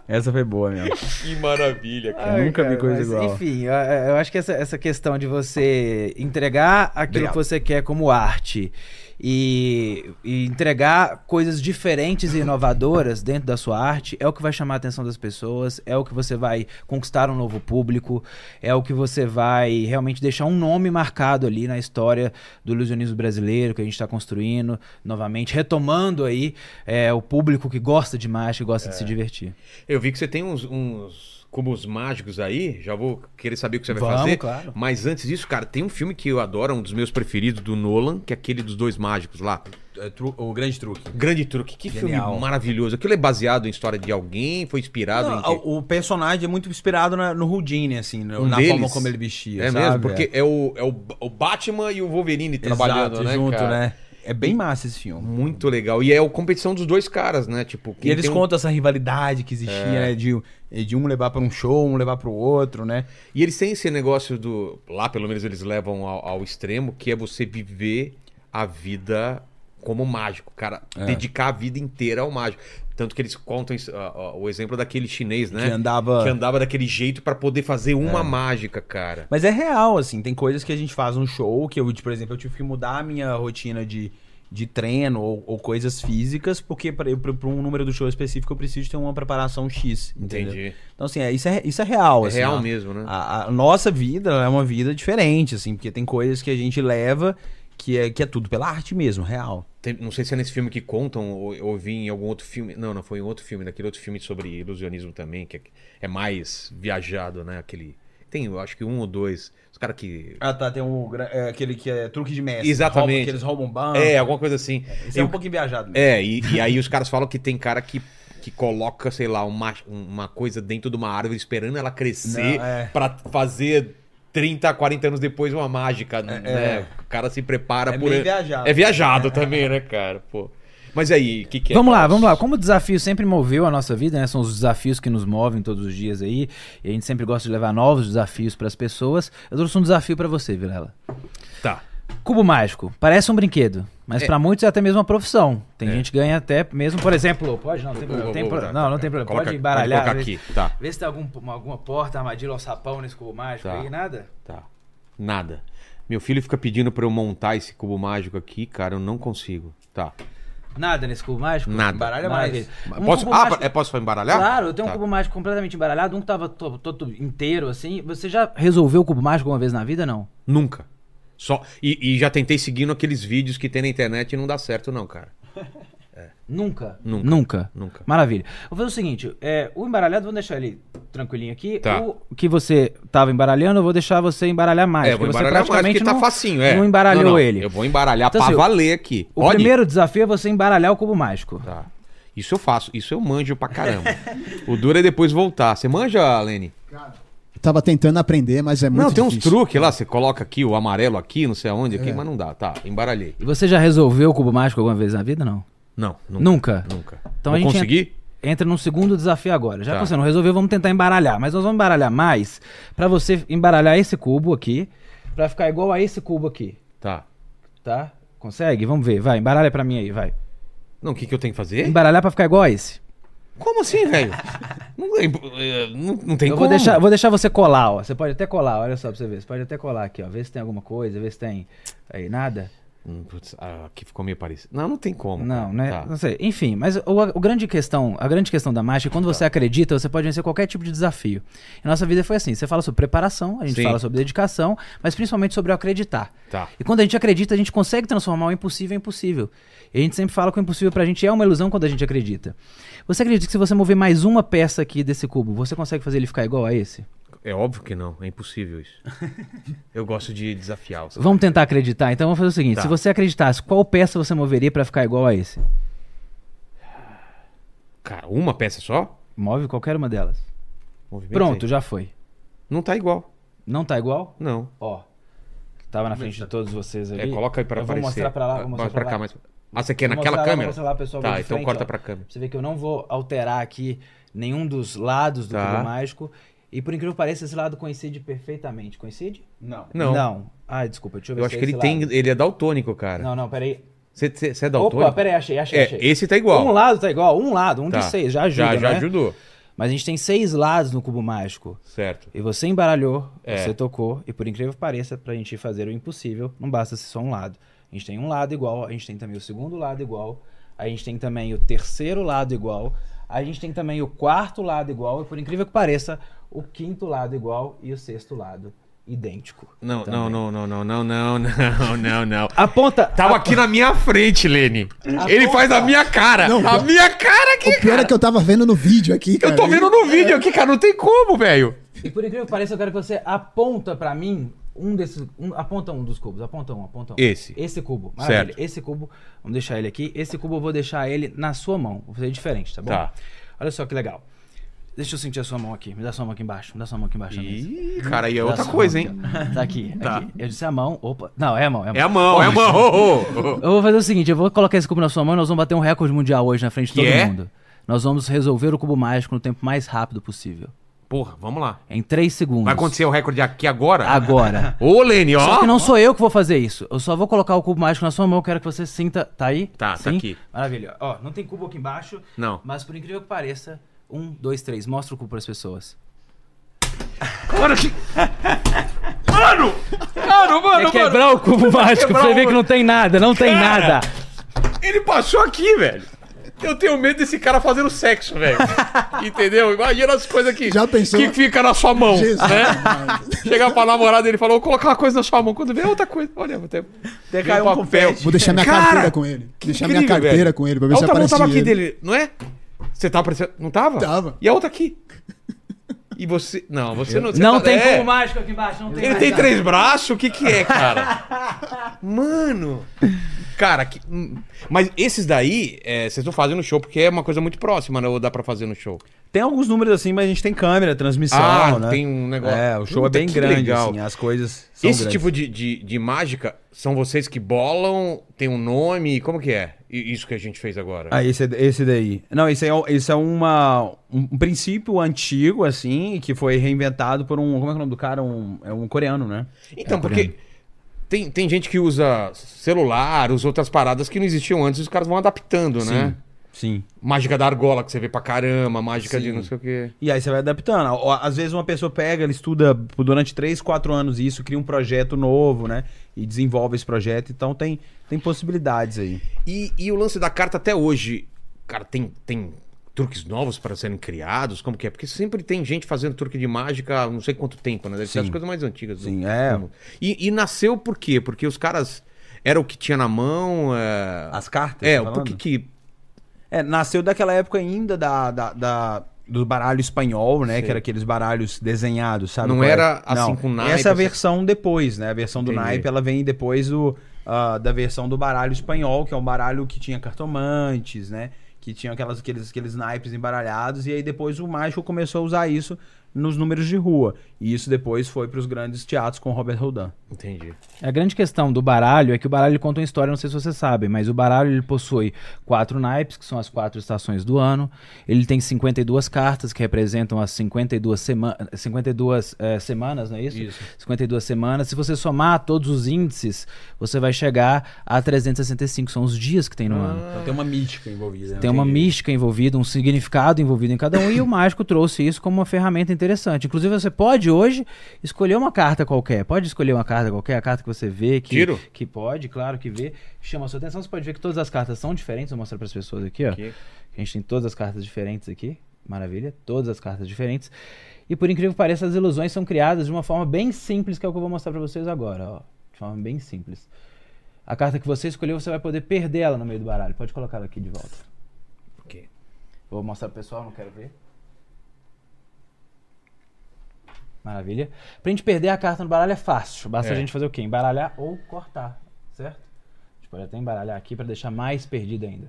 S3: Essa foi boa mesmo.
S1: Que maravilha, cara.
S3: Eu nunca vi coisa
S4: mas,
S3: igual.
S4: Enfim, eu, eu acho que essa, essa questão de você entregar aquilo
S3: Obrigado.
S4: que você quer como arte E, e entregar coisas diferentes e inovadoras dentro da sua arte é o que vai chamar a atenção das pessoas, é o que você vai conquistar um novo público, é o que você vai realmente deixar um nome marcado ali na história do ilusionismo brasileiro que a gente está construindo, novamente, retomando aí é, o público que gosta de mágica, que gosta de se divertir.
S1: Eu vi que você tem uns, uns cubos mágicos aí, já vou querer saber o que você vai
S4: Vamos,
S1: fazer.
S4: claro.
S1: Mas antes disso, cara, tem um filme que eu adoro, um dos meus preferidos do Nolan, que é aquele dos dois mágicos lá.
S3: É, o grande truque.
S1: Grande Truque. Que
S3: Genial.
S1: filme maravilhoso. Aquilo é baseado em história de alguém? Foi inspirado
S3: Não,
S1: em. quê?
S3: o, personagem é muito inspirado na- no Houdini, assim,
S1: Um
S3: na
S1: deles?
S3: forma como ele vestia.
S1: É
S3: sabe?
S1: mesmo? Porque é, o, é o, o Batman e o Wolverine trabalhando,
S3: Exato,
S1: né?
S3: junto,
S1: cara?
S3: né? É bem massa esse filme.
S1: Muito legal. E é a competição dos dois caras, né? Tipo,
S3: E eles
S1: tem um-
S3: contam essa rivalidade que existia, né? De, de um levar pra um show, um levar pro outro, né?
S1: E eles têm esse negócio do. Lá, pelo menos, eles levam ao, ao extremo, que é você viver a vida como mágico, cara.
S3: É.
S1: Dedicar a vida inteira ao mágico. Tanto que eles contam ah, ah, o exemplo daquele chinês, né?
S3: Que andava-
S1: Que andava daquele jeito pra poder fazer uma mágica, cara.
S3: Mas é real, assim, tem coisas que a gente faz no show, que eu, por exemplo, eu tive que mudar a minha rotina de, de treino ou, ou coisas físicas, porque para um número do show específico eu preciso ter uma preparação X, entendeu?
S1: Entendi.
S3: Então, assim, é, isso, é, isso é real,
S1: É
S3: assim,
S1: real
S3: ó.
S1: mesmo, né?
S3: A, a nossa vida é uma vida diferente, assim, porque tem coisas que a gente leva que é, que é tudo pela arte mesmo, real.
S1: Tem- não sei se é nesse filme que contam, ou ou vi em algum outro filme. Não, não foi em outro filme, daquele outro filme sobre ilusionismo também, que é, é mais viajado, né? Aquele. Tem, eu acho que um ou dois. Os caras que.
S3: Ah, tá, tem um, é, aquele que é truque de mestre.
S1: Exatamente.
S3: Rouba, que eles roubam banco.
S1: É, alguma coisa assim.
S3: Esse é um pouquinho viajado mesmo.
S1: É, e, e aí os caras falam que tem cara que, que coloca, sei lá, uma, uma coisa dentro de uma árvore esperando ela crescer
S3: Não, é.
S1: pra fazer 30, 40 anos depois uma mágica, né? O cara se prepara
S3: É
S1: por.
S3: viajado.
S1: É viajado também, né, cara? Pô. Mas aí, o que, que é?
S4: Vamos lá, vamos lá. Como o desafio sempre moveu a nossa vida, né? São os desafios que nos movem todos os dias aí. E a gente sempre gosta de levar novos desafios para as pessoas. Eu trouxe um desafio para você, Vilela.
S1: Tá.
S4: Cubo mágico. Parece um brinquedo, mas
S1: É.
S4: pra muitos é até mesmo uma profissão. Tem
S1: É.
S4: gente que ganha até mesmo, por exemplo, pode não, tem problema. Tem pro-
S1: tá,
S4: não, não tem problema.
S1: coloca-
S4: pode embaralhar.
S1: pode
S4: vê-
S1: aqui, tá.
S4: Vê se tem algum, alguma porta, armadilha ou sapão nesse cubo mágico
S1: Tá.
S4: aí, nada?
S1: Tá. Nada. Meu filho fica pedindo pra eu montar esse cubo mágico aqui, cara, eu não consigo. Tá.
S4: Nada nesse cubo mágico?
S1: Nada.
S3: Embaralha mais.
S4: Maravilha. Um
S1: posso, ah,
S4: mágico-
S1: é, posso embaralhar?
S4: Claro, eu tenho
S1: Tá.
S4: um cubo mágico completamente embaralhado, um que tava to- todo inteiro assim. Você já resolveu o cubo mágico uma vez na vida, não?
S1: Nunca. Só, e, e já tentei seguindo aqueles vídeos que tem na internet e não dá certo, não, cara.
S4: Nunca?
S1: Nunca.
S4: Nunca.
S1: Nunca.
S4: Maravilha. Vou fazer o seguinte: é, o embaralhado, vamos deixar ele tranquilinho aqui.
S1: Tá.
S4: O que você tava embaralhando, eu vou deixar você embaralhar mais.
S1: é, eu vou
S4: porque você
S1: embaralhar mais, porque tá
S4: não,
S1: facinho, é.
S4: não embaralhou
S1: Não, não,
S4: ele.
S1: Eu vou embaralhar
S4: Então,
S1: pra
S4: assim,
S1: valer aqui.
S4: O
S1: Pode?
S4: primeiro desafio é você embaralhar o cubo mágico.
S1: Tá. Isso eu faço, isso eu manjo pra caramba. o duro é depois voltar. Você manja, Lene?
S2: Tava tentando aprender, mas é muito
S1: Não, tem uns
S2: difícil.
S1: truques lá, você coloca aqui o amarelo aqui, não sei aonde,
S4: É.
S1: aqui, mas não dá. Tá, embaralhei.
S4: E você já resolveu o cubo mágico alguma vez na vida, não?
S1: Não, nunca.
S4: Nunca?
S1: Nunca.
S4: Então
S1: Vou
S4: a gente
S1: conseguir?
S4: Entra num segundo desafio agora. Já
S1: Tá.
S4: que você não resolveu, vamos tentar embaralhar. Mas nós vamos embaralhar mais pra você embaralhar esse cubo aqui, pra ficar igual a esse cubo aqui,
S1: Tá.
S4: tá? Consegue? Vamos ver. Vai, embaralha pra mim aí, vai.
S1: Não, o que, que eu tenho que fazer?
S4: Embaralhar pra ficar igual a esse.
S1: Como assim, velho? não, é, não, não tem
S4: Eu
S1: como.
S4: vou deixar, vou deixar você colar, ó. Você pode até colar, olha só pra você ver. Você pode até colar aqui, ó. Ver se tem alguma coisa, ver se tem. Aí, nada?
S1: Hum, putz, ah, aqui ficou meio parecido. Não, não tem como.
S4: Não,
S1: cara.
S4: né?
S1: Tá.
S4: Não sei. Enfim, mas o, o grande questão, a grande questão da mágica é quando você acredita, você pode vencer qualquer tipo de desafio. E nossa vida foi assim. Você fala sobre preparação, a gente
S1: Sim.
S4: fala sobre dedicação, mas principalmente sobre o acreditar.
S1: Tá.
S4: E quando a gente acredita, a gente consegue transformar o impossível em possível. E a gente sempre fala que o impossível pra gente é uma ilusão quando a gente acredita. Você acredita que se você mover mais uma peça aqui desse cubo, você consegue fazer ele ficar igual a esse?
S1: É óbvio que não, é impossível isso. eu gosto de desafiar. os
S4: Vamos tentar acreditar? Então vamos fazer o seguinte:
S1: Tá.
S4: se você acreditasse, qual peça você moveria pra ficar igual a esse?
S1: Cara, uma peça só?
S4: Move qualquer uma delas.
S1: Movimento
S4: Pronto,
S1: aí.
S4: já foi.
S1: Não tá igual.
S4: Não tá igual?
S1: Não.
S4: Ó. Tava na frente de todos vocês ali.
S1: É, coloca aí pra
S4: eu vou
S1: aparecer.
S4: mostrar pra lá,
S1: Ah,
S4: vou mostrar
S1: mostra
S4: pra,
S1: cá,
S4: lá.
S1: mas... Ah, você quer
S4: Vou
S1: naquela
S4: mostrar lá,
S1: câmera?
S4: mostrar lá, pessoal,
S1: tá, então
S4: frente,
S1: corta
S4: ó.
S1: pra câmera.
S4: Você vê que eu não vou alterar aqui nenhum dos lados do
S1: Tá.
S4: cubo mágico. E por incrível que pareça, esse lado coincide perfeitamente. Coincide?
S3: Não.
S1: Não.
S4: Não. Ah, desculpa, deixa eu ver
S1: Eu acho que ele tem.
S4: lado.
S1: Ele é daltônico, cara.
S4: Não, não, peraí.
S1: Você é daltônico?
S4: Opa, peraí, achei, achei,
S1: É,
S4: achei.
S1: esse tá igual.
S4: Um lado tá igual, um lado, um
S1: Tá.
S4: de seis, já ajuda,
S1: Já, já
S4: né?
S1: ajudou.
S4: Mas a gente tem seis lados no cubo mágico.
S1: Certo.
S4: E você embaralhou,
S1: É.
S4: você tocou, e por incrível que pareça, pra gente fazer o impossível, não basta ser só um lado. A gente tem um lado igual, a gente tem também o segundo lado igual, a gente tem também o terceiro lado igual, a gente tem também o quarto lado igual, e por incrível que pareça, o quinto lado igual e o sexto lado idêntico.
S1: Não,
S4: também.
S1: não, não, não, não, não, não, não, não, não.
S4: A ponta.
S1: Tava
S4: a-
S1: aqui na minha frente, Lene. Ele
S4: ponta-
S1: faz a minha cara.
S2: Não,
S1: a minha cara aqui,
S2: O pior
S1: cara.
S2: é que eu tava vendo no vídeo aqui, cara.
S1: Eu tô vendo no vídeo aqui, cara. Não tem como, velho.
S4: E por incrível que pareça, eu quero que você aponta pra mim um desses. Um, aponta um dos cubos. Aponta um, aponta um.
S1: Esse.
S4: Esse cubo. Maravilha.
S1: Certo.
S4: Esse cubo, vamos deixar ele aqui. Esse cubo eu vou deixar ele na sua mão. Vou fazer diferente, tá bom?
S1: Tá.
S4: Olha só que legal. Deixa eu sentir a sua mão aqui. Me dá sua mão aqui embaixo. Me dá sua mão aqui embaixo.
S1: Ih, cara, aí é outra coisa, hein?
S4: aqui. Tá aqui,
S1: Tá.
S4: aqui. Eu disse a mão. Opa. Não, é a mão. É a mão.
S1: É a mão, é a mão.
S4: Eu vou fazer o seguinte: eu vou colocar esse cubo na sua mão e nós vamos bater um recorde mundial hoje na frente de todo
S1: é?
S4: mundo. Nós vamos resolver o cubo mágico no tempo mais rápido possível.
S1: Porra, vamos lá.
S4: Em 3 segundos.
S1: Vai acontecer o recorde aqui agora?
S4: Agora.
S1: Ô, Lene, ó.
S4: Só que não sou eu que vou fazer isso. Eu só vou colocar o cubo mágico na sua mão. Eu quero que você sinta. Tá aí?
S1: Tá, tá aqui.
S4: Maravilha. Ó, não tem cubo aqui embaixo.
S1: Não.
S4: Mas por incrível que pareça, um, dois, três. Mostra o cubo para as pessoas.
S1: Mano, que... Mano! Mano, mano,
S4: É quebrar o cubo mágico pra
S1: quebrar
S4: você ver que não tem nada. Não tem
S1: Cara.
S4: nada.
S1: Ele passou aqui, velho. Eu tenho medo desse cara fazendo sexo, velho. Entendeu? Imagina as coisas que,
S2: Já pensou?
S1: que fica na sua mão,
S2: Jesus,
S1: né? Chegar pra namorada dele e falar, vou colocar uma coisa na sua mão. Quando vê outra coisa, olha, vou até...
S3: Até
S1: Vem
S3: caiu
S1: um papel.
S2: Vou deixar minha
S1: Cara,
S2: carteira com ele. Deixar
S1: incrível,
S2: minha carteira
S1: velho.
S2: com ele pra ver
S1: a
S2: se
S1: outra mão tava aqui
S2: ele.
S1: dele, não é? Você tava aparecendo... Não tava?
S2: Tava.
S1: E a outra aqui. E você... Não, você não... você
S4: Não
S1: tá-
S4: tem
S1: é.
S4: cubo mágico aqui embaixo. Não tem
S1: Ele
S4: mais
S1: tem
S4: nada.
S1: três braços? O que que é, cara? Mano... Cara, que... hum, mas esses daí, é, vocês não fazem no show porque é uma coisa muito próxima, né? Ou dá pra fazer no show?
S3: Tem alguns números assim, mas a gente tem câmera, transmissão,
S1: Ah,
S3: né?
S1: tem um negócio.
S3: É, o show
S1: Puta,
S3: é bem grande,
S1: legal.
S3: assim, as coisas são
S1: Esse
S3: grandes.
S1: tipo de, de, de mágica são vocês que bolam, tem um nome, como que é? Isso que a gente fez agora.
S3: Ah, esse, esse daí. Não, esse é, um- esse é uma, um, princípio antigo, assim, que foi reinventado por um. Como é que é o nome do cara? Um, é um coreano, né?
S1: então,
S3: É
S1: porque
S3: coreano.
S1: tem, tem gente que usa celular, usa outras paradas que não existiam antes e os caras vão adaptando, né?
S3: Sim.
S1: Mágica da argola que você vê pra caramba, mágica de
S3: Sim.
S1: não sei o quê.
S3: E aí você vai adaptando. Às vezes uma pessoa pega, ela estuda durante 3, 4 anos isso, cria um projeto novo, né? E desenvolve esse projeto. Então tem, tem possibilidades aí.
S1: E, e o lance da carta até hoje, cara, tem, tem truques novos para serem criados? Como que é? Porque sempre tem gente fazendo truque de mágica há não sei quanto tempo, né? Deve ser as coisas mais antigas. do-
S3: Sim, é.
S1: do mundo. E, e nasceu por quê? Porque os caras era o que tinha na mão. É,
S3: As cartas?
S1: é
S3: tá
S1: por que.
S3: É, nasceu daquela época ainda da, da, da- do baralho espanhol, né?
S1: Sei.
S3: Que era aqueles baralhos desenhados, sabe?
S1: Não
S3: é?
S1: era assim
S3: Não,
S1: com naipe,
S3: Essa é versão depois, né? A versão do
S1: Entendi.
S3: naipe, ela vem depois do, ah, da versão do baralho espanhol, que é um baralho que tinha cartomantes, né? Que tinha aquelas, aqueles, aqueles naipes embaralhados. E aí depois o mágico começou a usar isso nos números de rua. E isso depois foi para os grandes teatros com Robert Houdin.
S1: Entendi.
S4: A grande questão do baralho é que o baralho conta uma história, não sei se vocês sabem, mas o baralho ele possui quatro naipes, que são as quatro estações do ano. Ele tem 52 cartas, que representam as 52, sema 52 eh, semanas, não é isso?
S1: Isso.
S4: 52 semanas. Se você somar todos os índices, você vai chegar a 365, são os dias que tem no ano.
S3: Então tem uma mística envolvida. né?
S4: Tem uma mística envolvida, um significado envolvido em cada um, e o mágico trouxe isso como uma ferramenta interessante. Inclusive, você pode hoje escolher uma carta qualquer. Pode escolher uma carta qualquer, a carta que você vê. Que,
S1: Tiro?
S4: Que pode, claro que vê. Chama a sua atenção. Você pode ver que todas as cartas são diferentes. Vou mostrar para as pessoas aqui, ó.
S1: Aqui.
S4: A gente tem todas as cartas diferentes aqui. Maravilha. Todas as cartas diferentes. E por incrível que pareça, as ilusões são criadas de uma forma bem simples, que é o que eu vou mostrar para vocês agora, ó. De forma bem simples. A carta que você escolheu, você vai poder perder ela no meio do baralho. Pode colocar ela aqui de volta. Vou mostrar pro pessoal, não quero ver. Maravilha. Pra gente perder a carta no baralho é fácil. Basta
S1: É.
S4: a gente fazer o quê? Embaralhar ou cortar, certo? A gente pode até embaralhar aqui pra deixar mais perdido ainda.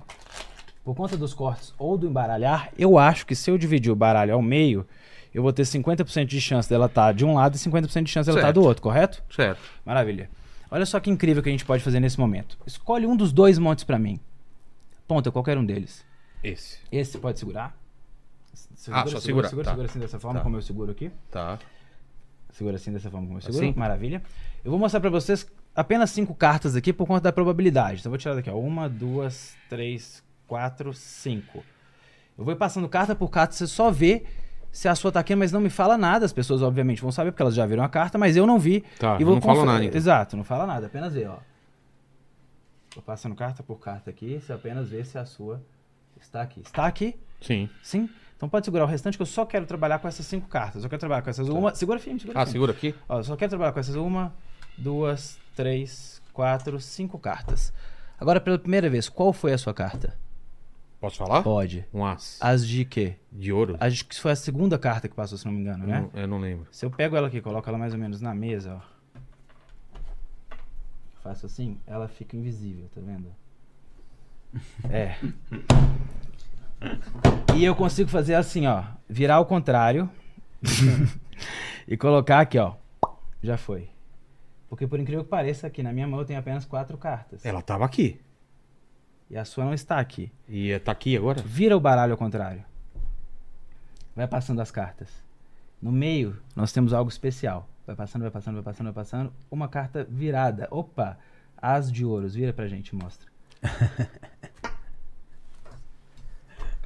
S4: Por conta dos cortes ou do embaralhar, eu acho que se eu dividir o baralho ao meio, eu vou ter 50% de chance dela estar de um lado e 50% de chance dela estar
S1: Certo.
S4: do outro, correto?
S1: Certo.
S4: Maravilha. Olha só que incrível que a gente pode fazer nesse momento. Escolhe um dos dois montes pra mim. Ponta, qualquer um deles.
S1: Esse.
S4: Esse pode segurar?
S1: Ah, só segurar,
S4: Segura,
S1: tá.
S4: segura assim dessa forma,
S1: Tá.
S4: como eu seguro aqui.
S1: Tá.
S4: Segura assim dessa forma como eu seguro.
S1: Assim?
S4: Maravilha. Eu vou mostrar pra vocês apenas cinco cartas aqui por conta da probabilidade. Então eu vou tirar daqui, ó. Uma, duas, três, quatro, cinco. Eu vou ir passando carta por carta, você só vê se a sua tá aqui, mas não me fala nada. As pessoas, obviamente, vão saber porque elas já viram a carta, mas eu não vi.
S1: Tá,
S4: e vou
S1: não fala nada, então.
S4: Exato, não fala nada, apenas ver, ó. Tô passando carta por carta aqui, você apenas vê se a sua está aqui. Está aqui?
S1: Sim.
S4: Sim? Então pode segurar o restante que eu só quero trabalhar com essas cinco cartas. Eu quero trabalhar com essas uma. Segura firme, segura
S1: Ah,
S4: firme.
S1: segura aqui.
S4: Ó, eu só quero trabalhar com essas uma, duas, três, quatro, cinco cartas. Agora, pela primeira vez, qual foi a sua carta?
S1: Posso falar?
S4: Pode.
S1: Um as
S4: As de quê?
S1: de ouro?
S4: Acho que foi a segunda carta que passou, se não me engano,
S1: Eu
S4: né?
S1: não- Eu não lembro.
S4: Se eu pego ela aqui, coloco ela mais ou menos na mesa, ó. Faço assim, ela fica invisível, tá vendo? É. E eu consigo fazer assim, ó. Virar ao contrário. e colocar aqui, ó. Já foi. Porque por incrível que pareça, aqui na minha mão eu tenho apenas quatro cartas.
S1: Ela tava aqui.
S4: E a sua não está aqui.
S1: E tá aqui agora?
S4: Vira o baralho ao contrário. Vai passando as cartas. No meio, nós temos algo especial. Vai passando, vai passando, vai passando, vai passando. Uma carta virada. Opa! As de ouros. Vira pra gente, mostra.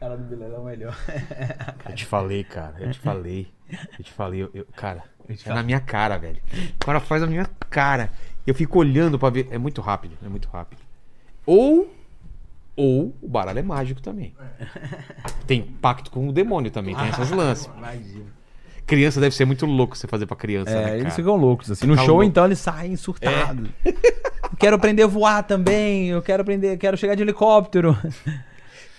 S3: Cara do Bilal é o melhor.
S1: Eu te falei, cara. Eu te falei. Eu te falei. Eu, eu- cara,
S4: Eu te
S1: é na minha cara, velho. O cara faz a minha cara. Eu fico olhando pra ver. É muito rápido. É muito rápido. Ou. Ou o baralho é mágico também. Tem pacto com o demônio também. Tem essas lances.
S4: Imagina.
S1: Criança deve ser muito louco você fazer pra criança, né,
S3: É,
S1: cara?
S3: eles ficam loucos, assim. No
S1: Tá
S3: show,
S1: louco.
S3: então, eles saem surtados. quero aprender a voar também, eu quero aprender, quero chegar de helicóptero.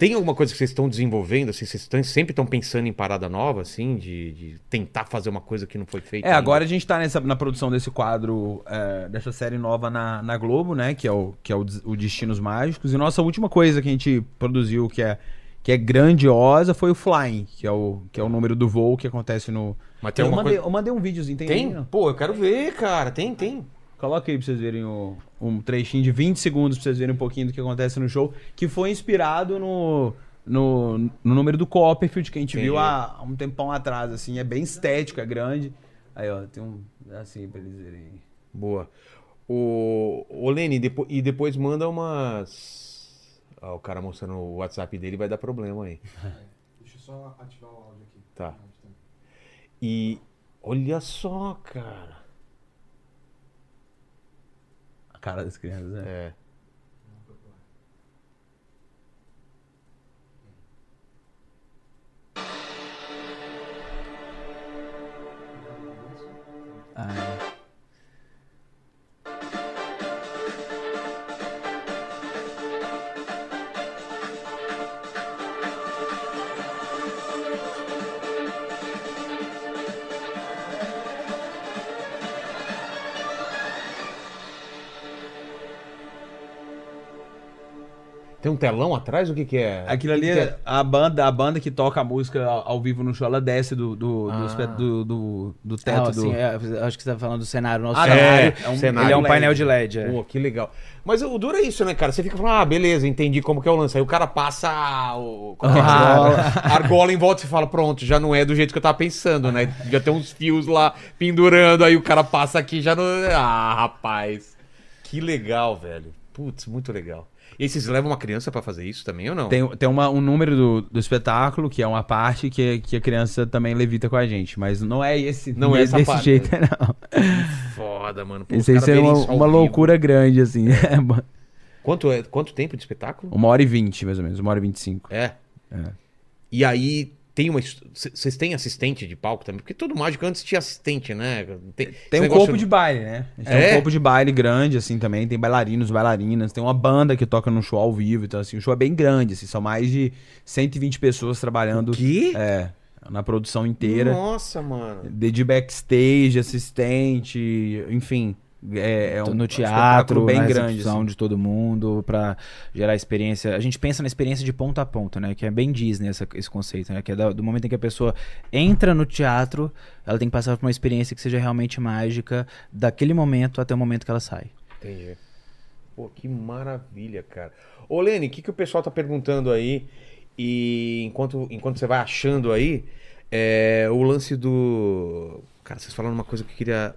S1: Tem alguma coisa que vocês estão desenvolvendo? Assim, vocês estão- sempre estão pensando em parada nova, assim? De, de tentar fazer uma coisa que não foi feita?
S3: É,
S1: ainda?
S3: agora a gente tá nessa, na produção desse quadro, é, dessa série nova na, na Globo, né? Que é, o, que é o, o Destinos Mágicos. E nossa última coisa que a gente produziu, que é, que é grandiosa, foi o Flying, que é o, que é o número do voo que acontece no.
S1: Mas tem
S3: eu, mandei,
S1: coisa...
S3: eu mandei um videozinho, tem?
S1: Tem?
S3: aí?
S1: Pô, eu quero ver, cara. Tem, tem.
S3: Coloca aí pra vocês verem o, um trechinho de 20 segundos pra vocês verem um pouquinho do que acontece no show, que foi inspirado no, no, no número do Copperfield que a gente
S1: Entendi.
S3: viu há, há um tempão atrás, assim, é bem estético, é grande. Aí, ó, tem um, assim, pra eles verem.
S1: Boa. O, o Lene, depo... e depois manda umas. Ah, o cara mostrando o WhatsApp dele vai dar problema aí.
S2: Deixa eu só ativar o áudio aqui.
S1: Tá. E olha só, cara.
S3: A cara das crianças, né?
S1: É.
S4: Ah,
S1: Tem um telão atrás? O que que é?
S3: Aquilo ali,
S1: Que que
S3: é a banda, a banda que toca a música ao, vivo no show, ela desce do, do, do,
S1: Ah.
S3: do, do, do
S4: ah,
S3: teto
S4: assim,
S3: do...
S4: é, acho que você tá falando do cenário. Nosso
S3: Ah,
S4: cenário,
S1: é, um
S4: ele é um
S1: LED.
S4: painel de LED. é.
S1: Pô, que legal. Mas o duro é isso, né, cara? Você fica falando, ah, beleza, entendi como que é o lance. Aí o cara passa o... é é?
S4: Argola.
S1: argola em volta e você fala, pronto, já não é do jeito que eu tava pensando, né? Já tem uns fios lá pendurando, aí o cara passa aqui já não... Ah, rapaz. Que legal, velho. Putz, muito legal. E aí vocês levam uma criança pra fazer isso também ou não?
S3: Tem, tem uma, um número do, do espetáculo, que é uma parte que, que a criança também levita com a gente. Mas não é esse.
S1: Não é essa
S3: desse
S1: parte,
S3: jeito, não.
S1: Foda, mano. Pô,
S3: Isso aí
S1: caras
S3: seria uma, uma loucura grande, assim.
S1: Quanto, é, quanto tempo de espetáculo?
S3: uma hora e vinte, mais ou menos. Uma hora e vinte e cinco.
S1: É.
S3: É.
S1: E aí tem uma. Vocês têm assistente de palco também? Porque todo mágico antes tinha assistente, né? Tem,
S3: Tem um
S1: negócio-
S3: corpo de baile, né? A gente Tem
S1: É?
S3: um corpo de baile grande, assim, também. Tem bailarinos, bailarinas. Tem uma banda que toca no show ao vivo. Então, assim, o show é bem grande, assim. São mais de 120 pessoas trabalhando.
S1: Que?
S3: É, na produção inteira.
S1: Nossa, mano.
S3: De, de backstage, assistente, enfim. É, é um
S4: no
S3: um
S4: teatro,
S3: espetáculo bem
S4: na
S3: grande. assim.
S4: de todo mundo, pra gerar experiência. A gente pensa na experiência de ponta a ponta, né? Que é bem Disney essa- esse conceito, né? Que é da- do momento em que a pessoa entra no teatro, ela tem que passar por uma experiência que seja realmente mágica, daquele momento até o momento que ela sai.
S1: Entendi. Pô, que maravilha, cara. Ô, Lene, o que, que o pessoal tá perguntando aí? E enquanto, enquanto você vai achando aí, é, o lance do. Cara, vocês falaram uma coisa que eu queria,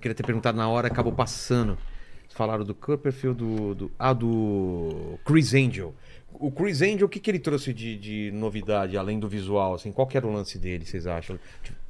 S1: queria ter perguntado na hora, acabou passando. Falaram do Copperfield, do, do. Ah, do. Chris Angel. O Chris Angel, o que, que ele trouxe de, de novidade, além do visual? Assim, qual que era o lance dele, vocês acham?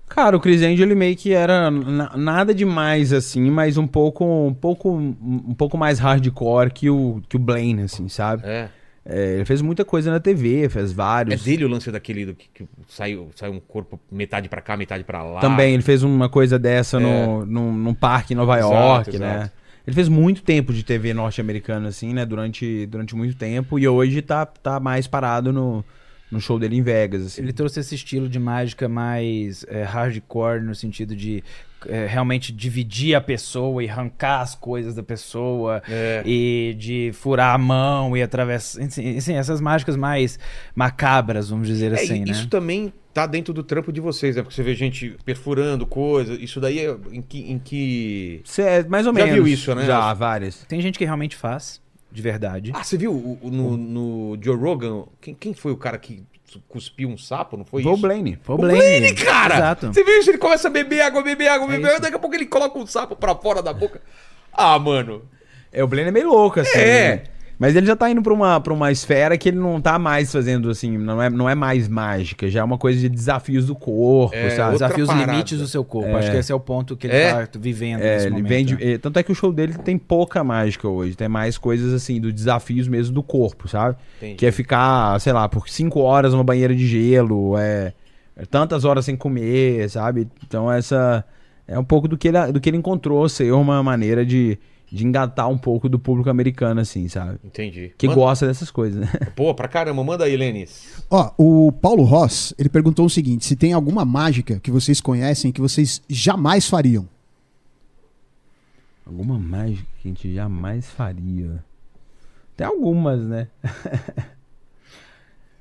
S3: Cara, o Chris Angel ele meio que era na- nada demais assim, mas um pouco um pouco um pouco mais hardcore que o que o Blaine assim, sabe?
S1: É.
S3: É, ele fez muita coisa na TV, fez
S1: É
S3: vários.
S1: dele o lance daquele do que, que saiu, saiu um corpo metade pra cá, metade pra lá.
S3: Também ele fez uma coisa dessa no, num, num parque em Nova
S1: Exato,
S3: York, né?
S1: exato.
S3: Ele fez muito tempo de TV norte-americana assim, né, durante durante muito tempo e hoje tá tá mais parado no no show dele em Vegas assim.
S4: Ele trouxe esse estilo de mágica mais é, hardcore, no sentido de é, realmente dividir a pessoa e arrancar as coisas da pessoa
S1: É.
S4: e de furar a mão e atravessar. Assim, assim, essas mágicas mais macabras, vamos dizer
S1: É,
S4: assim,
S1: e
S4: né?
S1: Isso também tá dentro do trampo de vocês, né? Porque você vê gente perfurando coisa. Isso daí é em que. Em que...
S3: Cê é mais ou
S1: Já
S3: menos.
S1: viu isso, né?
S3: Já, várias.
S4: Tem gente que realmente faz, de verdade.
S1: Ah, você viu o- o- no, no Joe Rogan? Quem, quem foi o cara que cuspiu um sapo? Não foi
S3: Foi o
S1: isso?
S3: Blaine.
S4: Foi
S1: O Blaine, cara!
S4: Exato.
S1: Você viu isso? Ele começa a beber água, beber água,
S4: É
S1: beber água,
S4: isso.
S1: daqui a pouco ele coloca um sapo pra fora da boca. Ah, mano.
S3: É, o Blaine é meio louco, assim.
S1: É.
S3: né? Mas ele já tá indo pra uma, pra uma esfera que ele não tá mais fazendo, assim, não é, não é mais mágica, já é uma coisa de desafios do corpo,
S1: É,
S3: sabe?
S4: Desafios
S1: parada.
S4: limites do seu corpo. Acho que esse é o ponto que ele
S1: É?
S4: tá vivendo
S3: É,
S4: nesse
S3: ele
S4: momento.
S3: vende,
S4: né?
S3: eh, tanto é que o show dele tem pouca mágica hoje, tem mais coisas assim, do desafios mesmo do corpo, sabe?
S1: Entendi.
S3: Que é ficar, sei lá, por cinco horas numa banheira de gelo, é, é tantas horas sem comer, sabe? Então essa é um pouco do que ele, do que ele encontrou ser uma maneira de, de engatar um pouco do público americano, assim, sabe?
S1: Entendi.
S3: Que
S1: Manda-
S3: gosta dessas coisas, né?
S1: Pô, pra caramba, manda aí, Lênis.
S2: Ó, o Paulo Ross, ele perguntou o seguinte: se tem alguma mágica que vocês conhecem que vocês jamais fariam?
S3: Alguma mágica que a gente jamais faria. Tem algumas, né?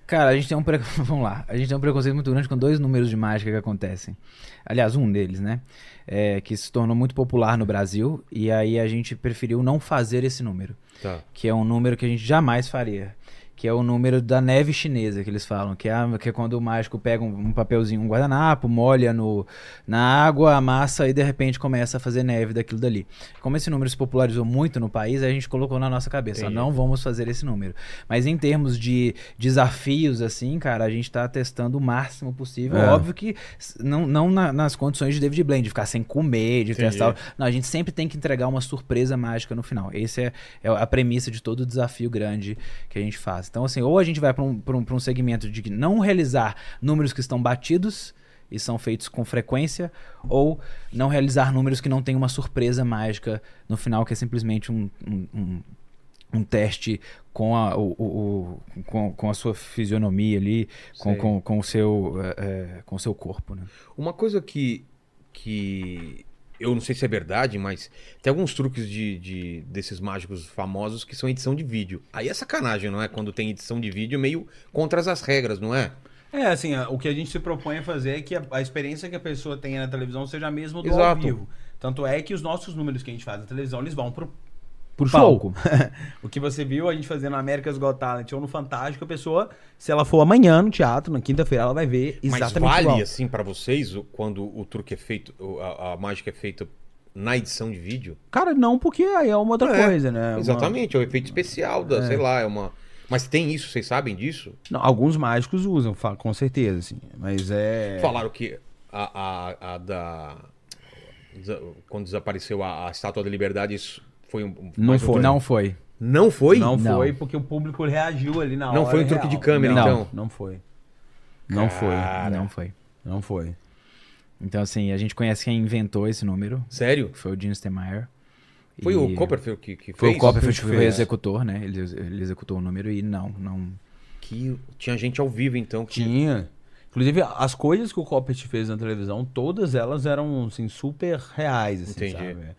S4: Cara, a gente tem um pre... vamos lá, a gente tem um preconceito muito grande com dois números de mágica que acontecem. Aliás, um deles, né? É, que se tornou muito popular no Brasil e aí a gente preferiu não fazer esse número,
S1: Tá.
S4: que é um número que a gente jamais faria. Que é o número da neve chinesa que eles falam, que é, que é quando o mágico pega um, um papelzinho, um guardanapo, molha no, na água, amassa e de repente começa a fazer neve daquilo dali. Como esse número se popularizou muito no país, a gente colocou na nossa cabeça, não vamos fazer esse número. Mas em termos de desafios, assim, cara, a gente tá testando o máximo possível.
S3: É.
S4: Óbvio que não, não na- nas condições de David Blaine, de ficar sem comer, de
S1: Entendi.
S4: testar. Não, a gente sempre tem que entregar uma surpresa mágica no final. Essa é, é a premissa de todo desafio grande que a gente faz. Então, assim, ou a gente vai para um, pra um, pra um segmento de não realizar números que estão batidos e são feitos com frequência, ou não realizar números que não tem uma surpresa mágica no final, que é simplesmente um, um, um- um teste com a, o, o- o- com, com a sua fisionomia ali, com, com, com, o seu, é, é, com o seu corpo, né?
S1: Uma coisa que, que eu não sei se é verdade, mas tem alguns truques de, de- desses mágicos famosos que são edição de vídeo. Aí é sacanagem, não é? Quando tem edição de vídeo meio contra as regras, não é?
S3: É, assim, o que a gente se propõe a fazer é que a, a experiência que a pessoa tenha na televisão seja a mesma do ao
S1: Exato.
S3: vivo. Tanto é que os nossos números que a gente faz na televisão, eles vão pro, pro
S4: Palco.
S3: show. o que você viu a gente fazendo no America's Got Talent ou no Fantástico, a pessoa, se ela for amanhã no teatro, na quinta-feira, ela vai ver
S1: Mas
S3: exatamente
S1: vale,
S3: igual.
S1: assim, pra vocês, quando o truque é feito, a, a mágica é feita na edição de vídeo?
S3: Cara, não, porque aí é uma outra
S1: É,
S3: coisa, né? Uma-
S1: Exatamente, é o efeito especial da, sei lá, é uma... Mas tem isso, vocês sabem disso?
S3: Não, alguns mágicos usam, com certeza, assim. Mas é.
S1: Falaram que a, a, a da... Quando desapareceu a, a Estátua da Liberdade, isso foi um...
S3: Não foi.
S4: Não foi.
S1: Não foi?
S3: Não
S4: Não.
S3: foi porque o público reagiu ali na hora.
S1: Não foi um truque
S3: real.
S1: de câmera,
S3: Não,
S1: então?
S3: Não foi. Não foi.
S1: Cara.
S4: Não foi.
S3: Não foi.
S4: Então, assim, a gente conhece quem inventou esse número,
S1: Sério?
S4: foi o Gene Steinmeier.
S1: Foi
S4: E-
S1: o Copperfield que, que
S4: Foi
S1: fez?
S4: o Copperfield que foi o executor, né? Ele, ele executou o número e não, não...
S1: Que tinha gente ao vivo, então. Que...
S3: Tinha. Inclusive, as coisas que o Coppet fez na televisão, todas elas eram, assim, super reais, assim,
S1: Entendi.
S3: sabe?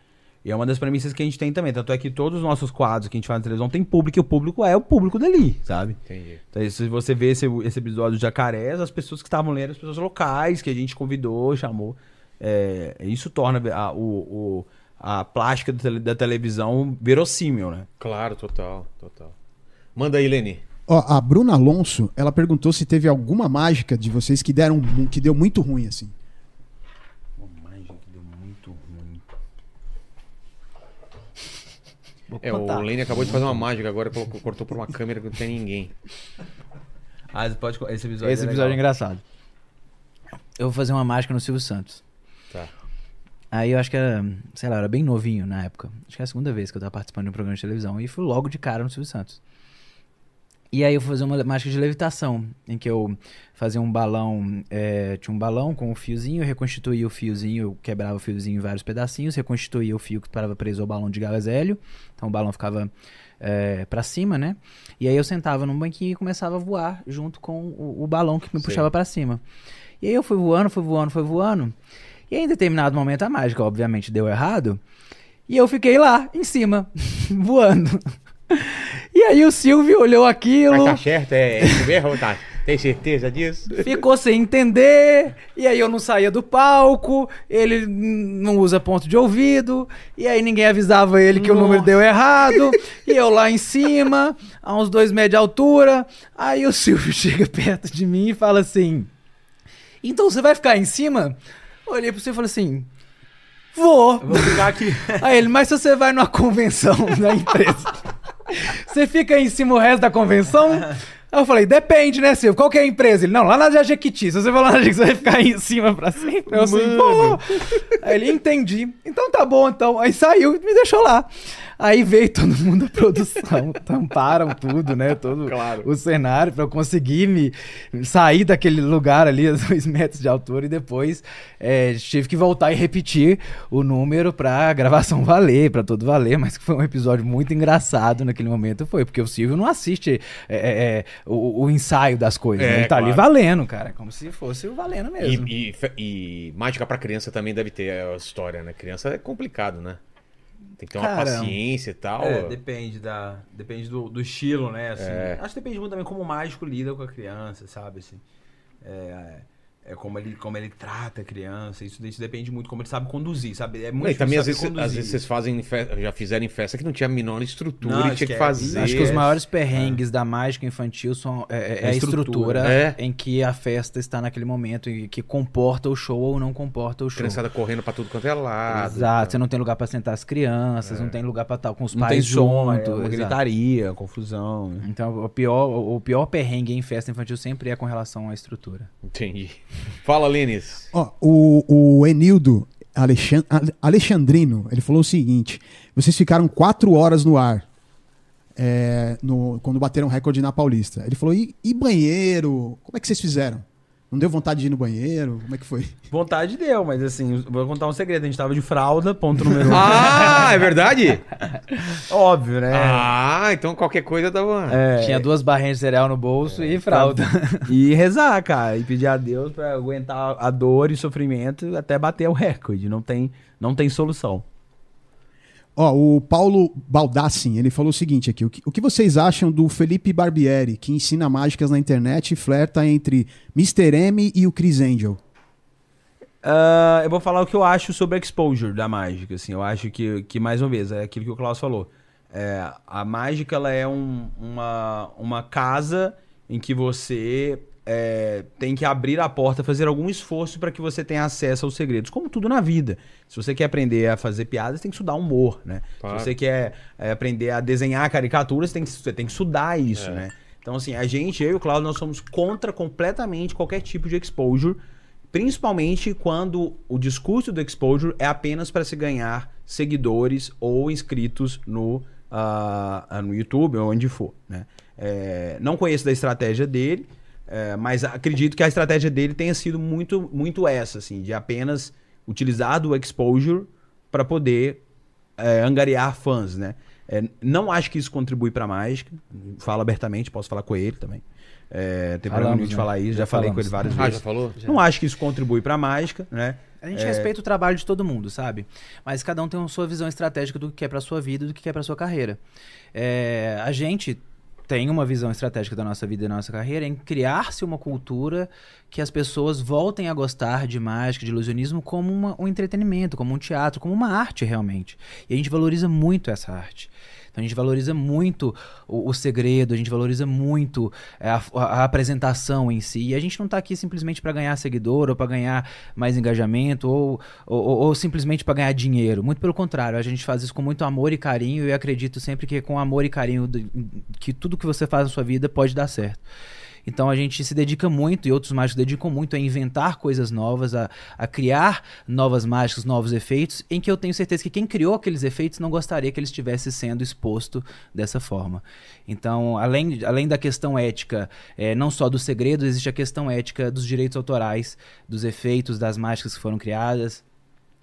S3: E é uma das premissas que a gente tem também. Tanto é que todos os nossos quadros que a gente faz na televisão tem público e o público é o público dali, sabe?
S1: Entendi.
S3: Então, se você vê esse, esse episódio de Jacarés, as pessoas que estavam lendo, eram as pessoas locais que a gente convidou, chamou. É, isso torna a, o, o- a plástica da, tele- da televisão verossímil, né?
S1: Claro, total, total. Manda aí, Leni.
S2: Ó, a Bruna Alonso, ela perguntou se teve alguma mágica de vocês que deram que deu muito ruim assim.
S3: Uma mágica que deu muito ruim.
S4: Vou
S1: É,
S4: contar.
S1: o Lene acabou de fazer uma mágica agora, colocou- cortou por uma câmera que não tem ninguém.
S3: Ah, você pode, esse episódio
S4: Esse
S3: é
S4: episódio é engraçado. eu vou fazer uma mágica no Silvio Santos.
S1: Tá.
S4: Aí eu acho que era, sei lá, eu era bem novinho na época. Acho que é a segunda vez que eu tava participando de um programa de televisão. E fui logo de cara no Silvio Santos. E aí eu fui fazer uma mágica de levitação, em que eu fazia um balão, é, tinha um balão com um fiozinho, eu reconstituía o fiozinho, eu quebrava o fiozinho em vários pedacinhos, reconstituía o fio que parava preso ao balão de gás hélio, então o balão ficava é, para cima, né? E aí eu sentava num banquinho e começava a voar junto com o, o balão que me
S1: Sei.
S4: puxava para cima. E aí eu fui voando, fui voando, fui voando, e aí, em determinado momento a mágica, obviamente, deu errado, e eu fiquei lá, em cima, voando. E aí o Silvio olhou aquilo...
S1: Mas tá certo, é isso mesmo, tá? Tem certeza disso?
S4: Ficou sem entender, e aí eu não saía do palco, ele não usa ponto de ouvido, e aí ninguém avisava ele que o número deu errado, e eu lá em cima, a uns dois metros de altura, aí o Silvio chega perto de mim e fala assim, então você vai ficar em cima? Eu olhei pro Silvio e falei assim, vou.
S3: Vou ficar aqui.
S4: Aí ele, mas se você vai numa convenção da empresa, você fica aí em cima o resto da convenção? Aí eu falei, depende, né, Silvio? Qual que é a empresa? Ele, não, lá na Jequiti. Se você for lá na Jequiti, você vai ficar aí em cima pra sempre. Eu assim, pô. Aí ele, entendi. Então tá bom, então. Aí saiu e me deixou lá. Aí veio todo mundo da produção, tamparam tudo, né? Todo
S1: Claro.
S4: o cenário pra eu conseguir me sair daquele lugar ali a dois metros de altura e depois é, tive que voltar e repetir o número pra gravação valer, pra tudo valer, mas que foi um episódio muito engraçado naquele momento, foi, porque o Silvio não assiste é, é, é, o, o ensaio das coisas,
S1: É,
S4: né? ele tá ali
S1: claro.
S4: valendo, cara, como se fosse o valendo mesmo.
S1: E, e, e mágica pra criança também deve ter a história, né? Criança é complicado, né? Tem que ter uma
S4: Cara,
S1: paciência e tal.
S3: É, depende da, depende do, do estilo, né? Assim,
S1: É.
S3: Acho que depende muito também como o mágico lida com a criança, sabe? Assim, é, é como ele, como ele trata a criança. Isso, isso depende muito como ele sabe conduzir, sabe? É
S1: Não,
S3: muito
S1: e também às
S3: difícil
S1: vezes,
S3: saber
S1: às vezes vocês fazem em fe- já fizeram em festa que não tinha a menor estrutura
S3: Não,
S1: e tinha que
S3: esquece.
S1: fazer.
S4: Acho que os
S3: é,
S4: maiores perrengues da mágica infantil são é, é- é
S3: A estrutura,
S4: estrutura,
S1: né?
S4: em que a festa está naquele momento e que comporta o show ou não comporta o show.
S1: criançada correndo pra tudo quanto é lado.
S4: Exato, você não tem lugar pra sentar as crianças, não tem lugar pra estar com os
S3: Não
S4: pais
S3: som, é
S4: junto.
S3: uma gritaria, confusão. né?
S4: Então, o pior, o pior perrengue em festa infantil sempre é com relação à estrutura.
S1: Entendi. Fala, Lênis.
S2: Ó, o, o Enildo Alexan- Ale- Alexandrino, ele falou o seguinte: vocês ficaram quatro horas no ar é, no- quando bateram recorde na Paulista. Ele falou: e, e banheiro? Como é que vocês fizeram? Não deu vontade de ir no banheiro? Como é que foi?
S3: Vontade deu, mas assim, vou contar um segredo. A gente tava de fralda, ponto número um.
S1: Ah, é verdade?
S3: Óbvio, né?
S1: Ah, então qualquer coisa dava.
S3: É,
S4: Tinha duas barrinhas de cereal no bolso e fralda.
S3: E rezar, cara. E pedir a Deus pra aguentar a dor e sofrimento até bater o recorde. Não tem, não tem solução.
S2: Ó, o Paulo Baldassin, ele falou o seguinte aqui: o que, o que vocês acham do Felipe Barbieri, que ensina mágicas na internet e flerta entre Mr. M e o Chris Angel?
S3: Ah, eu vou falar o que eu acho sobre a exposure da mágica. Assim, eu acho que, que mais uma vez, é aquilo que o Klaus falou. É, a mágica ela é um- uma, uma casa em que você é, tem que abrir a porta, fazer algum esforço para que você tenha acesso aos segredos. Como tudo na vida. Se você quer aprender a fazer piadas, tem que estudar humor, né?
S1: Claro.
S3: Se você quer é, aprender a desenhar caricaturas, tem que, você tem que estudar isso, né? Então, assim, a gente, eu e o Claudio, nós somos contra completamente qualquer tipo de exposure, principalmente quando o discurso do exposure é apenas para se ganhar seguidores ou inscritos no, ah, no YouTube ou onde for, né? É, não conheço da estratégia dele, é, mas acredito que a estratégia dele tenha sido muito, muito essa, assim, de apenas utilizar do exposure para poder é, angariar fãs, né? É, não acho que isso contribui para mágica. Falo abertamente, posso falar com ele também. É, tem problema nenhum de
S4: né?
S3: falar isso, já,
S4: Já
S3: falei com
S4: falamos.
S3: ele várias
S1: Ah, já
S3: vezes.
S1: falou?
S3: Não acho que isso contribui para mágica, né?
S4: A gente respeita o trabalho de todo mundo, sabe? Mas cada um tem a sua visão estratégica do que quer pra sua vida e do que quer pra sua carreira. É, a gente tem uma visão estratégica da nossa vida e da nossa carreira em criar-se uma cultura que as pessoas voltem a gostar de mágica, de ilusionismo como uma- um entretenimento, como um teatro, como uma arte realmente. E a gente valoriza muito essa arte. Então a gente valoriza muito o, o segredo, a gente valoriza muito é, a, a- a apresentação em si. E a gente não tá aqui simplesmente para ganhar seguidor ou para ganhar mais engajamento ou, ou, ou- simplesmente para ganhar dinheiro. Muito pelo contrário, a gente faz isso com muito amor e carinho e acredito sempre que com amor e carinho que tudo que você faz na sua vida pode dar certo. Então a gente se dedica muito, e outros mágicos dedicam muito a inventar coisas novas, a, a criar novas mágicas, novos efeitos, em que eu tenho certeza que quem criou aqueles efeitos não gostaria que ele estivesse sendo exposto dessa forma. Então, além, além da questão ética, é, não só dos segredos, existe a questão ética dos direitos autorais, dos efeitos das mágicas que foram criadas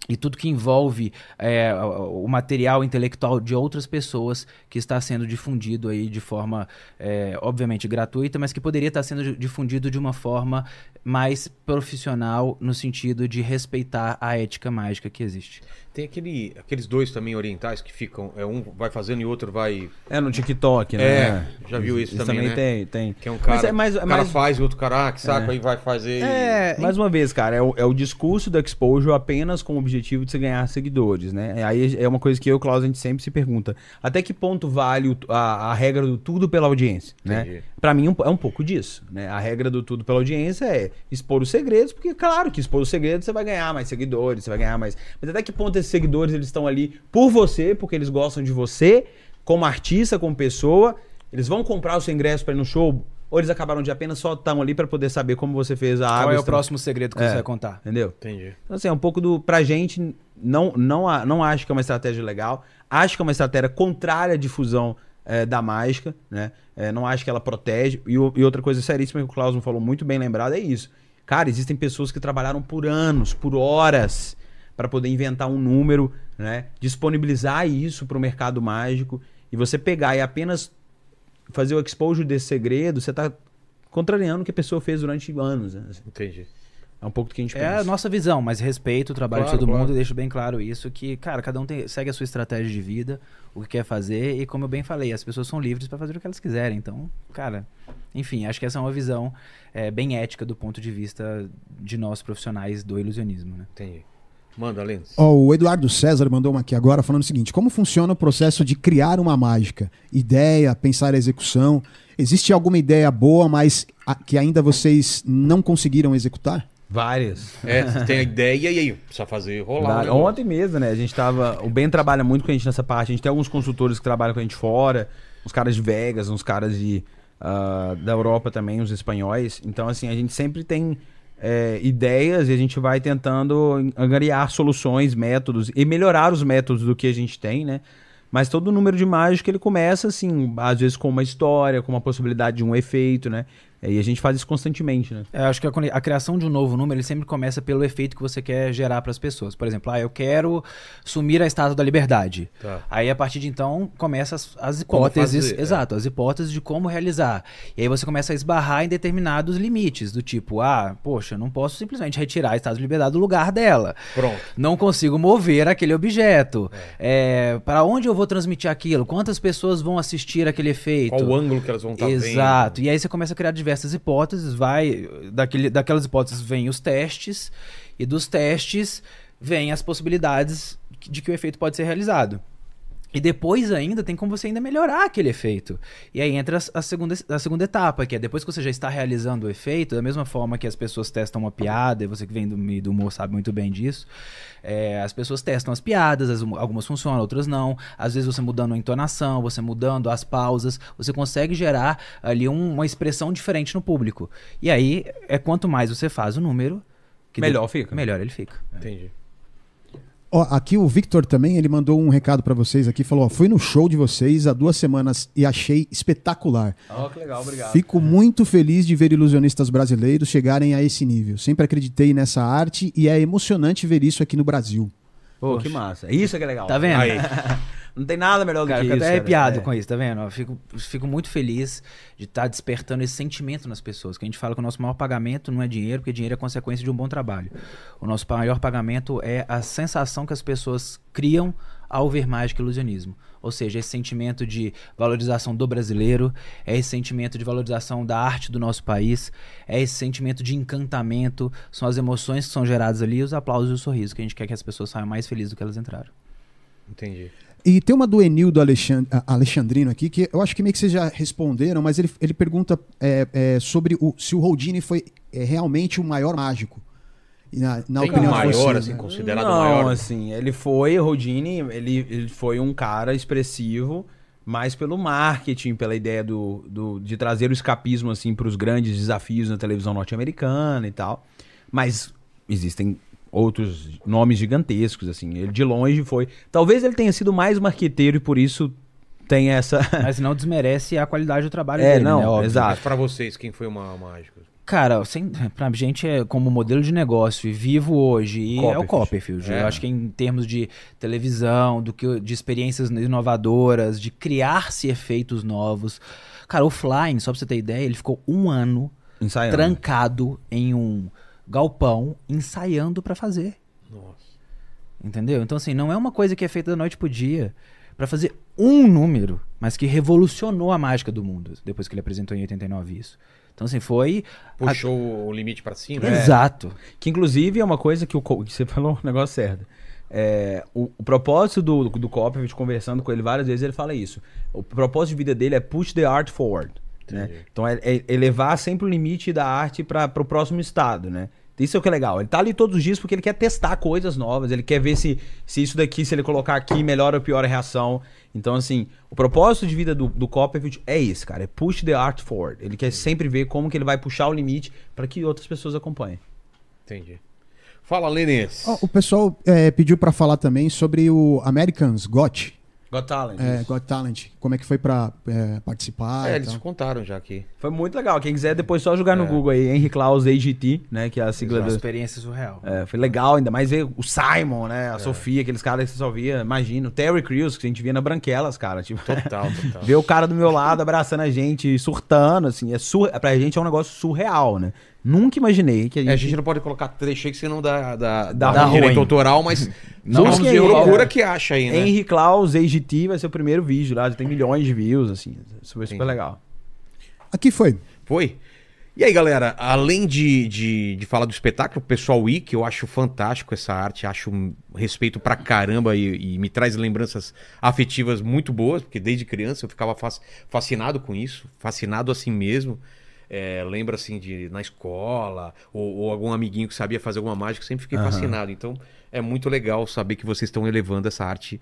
S4: e tudo que envolve é, o material intelectual de outras pessoas que está sendo difundido aí de forma, é, obviamente, gratuita, mas que poderia estar sendo difundido de uma forma mais profissional no sentido de respeitar a ética mágica que existe.
S1: Tem aquele, aqueles dois também orientais que ficam, é um vai fazendo e outro vai.
S3: É no TikTok, né?
S1: É, já viu isso,
S3: isso
S1: também, né?
S3: tem, tem.
S1: Que é um cara,
S3: Mas é mais-
S1: o cara
S3: mais-
S1: faz e o outro cara, que saco,
S3: É.
S1: aí vai fazer. e-
S3: É, mais uma vez, cara, é o, é o discurso do exposure apenas com o objetivo de você ganhar seguidores, né? Aí é uma coisa que eu e o Klaus a gente sempre se pergunta. Até que ponto vale o- a, a regra do tudo pela audiência, né? Pra mim um- é um pouco disso, né? A regra do tudo pela audiência é expor os segredos, porque claro que expor os segredos você vai ganhar mais seguidores, você vai ganhar mais... Mas até que ponto esses seguidores eles estão ali por você, porque eles gostam de você, como artista, como pessoa, eles vão comprar o seu ingresso pra ir no show... Ou eles acabaram de apenas só estão ali pra poder saber como você fez a água.
S4: Qual é o próximo segredo que
S3: É.
S4: você vai contar?
S3: Entendeu?
S1: Entendi.
S3: Então, assim, é um pouco do. Pra gente, não, não, não acho que é uma estratégia legal. Acho que é uma estratégia contrária à difusão eh, da mágica, né? Eh, não acho que ela protege. E, e outra coisa seríssima que o Klaus falou muito bem lembrado é isso. Cara, existem pessoas que trabalharam por anos, por horas, para poder inventar um número, né? Disponibilizar isso para o mercado mágico. E você pegar e apenas fazer o exposure desse segredo, você tá contrariando o que a pessoa fez durante anos. né?
S1: Entendi.
S3: É um pouco do que a gente
S4: É a
S3: pensa.
S4: nossa visão, mas respeito o trabalho
S1: Claro,
S4: de todo
S1: claro.
S4: mundo e deixo bem claro isso, que, cara, cada um tem- segue a sua estratégia de vida, o que quer fazer, e como eu bem falei, as pessoas são livres para fazer o que elas quiserem. Então, cara, enfim, acho que essa é uma visão é, bem ética do ponto de vista de nós profissionais do ilusionismo, né?
S1: Entendi. Manda, Lens.
S2: Ó, o Eduardo César mandou uma aqui agora falando o seguinte: como funciona o processo de criar uma mágica? Ideia, pensar a execução. Existe alguma ideia boa, mas a- que ainda vocês não conseguiram executar?
S3: Várias.
S1: É, você tem a ideia e aí precisa fazer rolar.
S3: Ontem mesmo, né? A gente tava. O Ben trabalha muito com a gente nessa parte. A gente tem alguns consultores que trabalham com a gente fora, uns caras de Vegas, uns caras de, ah, da Europa também, os espanhóis. Então, assim, a gente sempre tem é, ideias e a gente vai tentando angariar soluções, métodos e melhorar os métodos do que a gente tem, né? Mas todo número de mágica ele começa assim, às vezes com uma história, com uma possibilidade de um efeito, né? E a gente faz isso constantemente, né?
S4: É, Eu acho que a, a criação de um novo número ele sempre começa pelo efeito que você quer gerar para as pessoas. Por exemplo, ah, eu quero sumir a Estátua da Liberdade.
S1: Tá.
S4: Aí a partir de então começa as, as hipóteses,
S1: fazer, é.
S4: exato, as hipóteses de como realizar. E aí você começa a esbarrar em determinados limites, do tipo, ah, poxa, eu não posso simplesmente retirar a Estátua da Liberdade do lugar dela.
S1: Pronto.
S4: Não consigo mover aquele objeto. É, para onde eu vou transmitir aquilo? Quantas pessoas vão assistir aquele efeito?
S1: Qual o ângulo que elas vão estar vendo?
S4: Exato. E aí você começa a criar diversas hipóteses, vai. Daquele, daquelas hipóteses vêm os testes, e dos testes vêm as possibilidades de que o efeito pode ser realizado. E depois ainda tem como você ainda melhorar aquele efeito. E aí entra a- segunda, a segunda etapa, que é depois que você já está realizando o efeito, da mesma forma que as pessoas testam uma piada, e você que vem do meio do humor sabe muito bem disso, é, as pessoas testam as piadas, as- algumas funcionam, outras não. Às vezes você mudando a entonação, você mudando as pausas, você consegue gerar ali um- uma expressão diferente no público. E aí é quanto mais você faz o número, que
S3: Melhor
S4: de-
S3: fica.
S4: Melhor ele fica.
S1: Entendi.
S2: Ó, aqui o Victor também, ele mandou um recado pra vocês aqui, falou: ó, fui no show de vocês há duas semanas e achei espetacular.
S3: Ó, que legal, obrigado.
S2: Fico muito feliz de ver ilusionistas brasileiros chegarem a esse nível. Sempre acreditei nessa arte e é emocionante ver isso aqui no Brasil.
S3: Pô, que massa. Isso é que é legal.
S4: Tá vendo?
S1: Aí.
S3: Não tem nada melhor do
S4: Cara,
S3: que
S4: eu
S3: isso.
S4: fico até
S3: cara.
S4: arrepiado
S3: É.
S4: com isso, tá vendo? Eu fico, fico muito feliz de estar despertando esse sentimento nas pessoas. Que a gente fala que o nosso maior pagamento não é dinheiro, porque dinheiro é consequência de um bom trabalho. O nosso maior pagamento é a sensação que as pessoas criam ao ver mágica e ilusionismo. Ou seja, esse sentimento de valorização do brasileiro, é esse sentimento de valorização da arte do nosso país, é esse sentimento de encantamento, são as emoções que são geradas ali, os aplausos e o sorriso, que a gente quer que as pessoas saiam mais felizes do que elas entraram.
S1: Entendi.
S2: E tem uma do Enildo Alexandrino aqui, que eu acho que meio que vocês já responderam, mas ele, ele pergunta é, é, sobre o, se o Houdini foi é, realmente o maior mágico. Na, na
S1: Tem
S2: opinião
S1: um
S2: de
S1: maior,
S2: vocês,
S1: assim,
S2: né?
S1: considerado
S3: não,
S1: maior.
S3: assim, ele foi, Rodini, ele, ele foi um cara expressivo, mais pelo marketing, pela ideia do, do de trazer o escapismo assim para os grandes desafios na televisão norte-americana e tal. Mas existem outros nomes gigantescos assim. Ele de longe foi, talvez ele tenha sido mais marqueteiro e por isso tem essa
S4: Mas não desmerece a qualidade do trabalho
S3: É,
S4: dele,
S3: não,
S4: né? Óbvio.
S3: exato.
S1: Mas pra vocês, quem foi o ma- mágico?
S4: Cara, sem, pra gente é como modelo de negócio e vivo hoje e é o
S3: Copperfield.
S4: Copperfield.
S1: É.
S4: Eu acho que em termos de televisão, do que de experiências inovadoras, de criar-se efeitos novos. Cara, o Flying, só pra você ter ideia, ele ficou um ano
S3: ensaiando.
S4: trancado em um galpão ensaiando pra fazer.
S1: Nossa.
S4: Entendeu? Então, assim, não é uma coisa que é feita da noite pro dia pra fazer um número, mas que revolucionou a mágica do mundo depois que ele apresentou em 89 isso. Então, assim, foi. a-
S1: Puxou o limite pra cima?
S4: Exato.
S3: Que inclusive é uma coisa que, o, Co- que você falou um negócio certo. É, o, o propósito do, do Copperfield, conversando com ele várias vezes, ele fala isso. O propósito de vida dele é push the art forward. Né? Então é, é elevar sempre o limite da arte para o próximo estado, né? Isso é o que é legal. Ele tá ali todos os dias porque ele quer testar coisas novas, ele quer ver se, se isso daqui, se ele colocar aqui, melhora ou piora a reação. Então, assim, o propósito de vida do, do Copperfield é esse, cara. É push the art forward. Ele quer sempre ver como que ele vai puxar o limite para que outras pessoas acompanhem.
S1: Entendi. Fala, Lenês.
S2: Ó, o pessoal é, pediu pra falar também sobre o Americans Got,
S3: Got Talent.
S2: é, Got Talent. Como é que foi pra é, participar?
S1: é,
S2: e
S1: eles
S2: tal.
S1: contaram já aqui.
S3: Foi muito legal. Quem quiser depois só jogar no
S1: É.
S3: Google aí, Henry Claus AGT, né? Que é a sigla
S4: Uma
S3: do.
S4: experiência surreal.
S3: É, foi legal, ainda mais ver o Simon, né? A Sofia, aqueles caras que você só via, imagina. O Terry Crews, que a gente via na Branquelas, cara. Tipo,
S1: Total, total.
S3: ver o cara do meu lado abraçando a gente, surtando, assim. É sur... Pra gente é um negócio surreal, né? Nunca imaginei que a gente.
S1: É, a gente não pode colocar trecho aí que senão dá, dá,
S3: Dá
S1: dá
S3: ruim.
S1: direito autoral, mas
S3: Não,
S1: vamos
S3: que
S1: ver
S3: é-
S1: loucura que acha aí, né?
S3: Henry Claus AGT vai ser o primeiro vídeo lá, já tem milhões de views, assim. Isso foi super
S1: Entendi.
S3: legal.
S2: Aqui foi.
S1: Foi? E aí, galera, além de, de, de falar do espetáculo, o pessoal Wiki, eu acho fantástico essa arte, acho um respeito pra caramba e, e me traz lembranças afetivas muito boas, porque desde criança eu ficava fas- fascinado com isso, fascinado assim mesmo. É, lembro assim de na escola, ou, ou algum amiguinho que sabia fazer alguma mágica, sempre fiquei
S3: Aham.
S1: fascinado. Então é muito legal saber que vocês estão elevando essa arte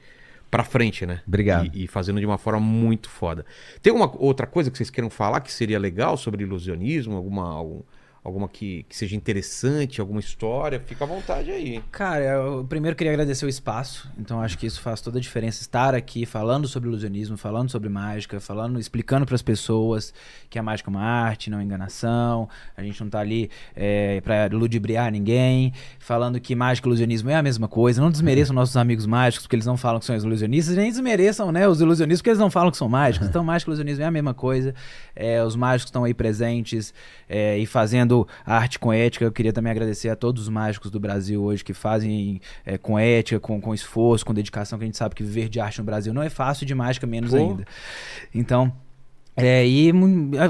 S1: pra frente, né?
S3: Obrigado.
S1: E, e fazendo de uma forma muito foda. Tem alguma outra coisa que vocês queiram falar que seria legal sobre ilusionismo? Alguma, algum- alguma que, que seja interessante, alguma história? Fica à vontade aí.
S4: Cara, eu primeiro queria agradecer o espaço. Então acho que isso faz toda a diferença estar aqui falando sobre ilusionismo, falando sobre mágica, falando, explicando para as pessoas que a mágica é uma arte, não é enganação. A gente não tá ali é, para ludibriar ninguém, falando que mágica e ilusionismo é a mesma coisa. Não desmereçam nossos amigos mágicos porque eles não falam que são ilusionistas, nem desmereçam, né, os ilusionistas porque eles não falam que são mágicos. Então mágica e ilusionismo é a mesma coisa. É, os mágicos estão aí presentes é, e fazendo a arte com ética. Eu queria também agradecer a todos os mágicos do Brasil hoje que fazem é, com ética, com, com esforço, com dedicação, que a gente sabe que viver de arte no Brasil não é fácil, de mágica menos
S1: Pô.
S4: ainda. Então, é, e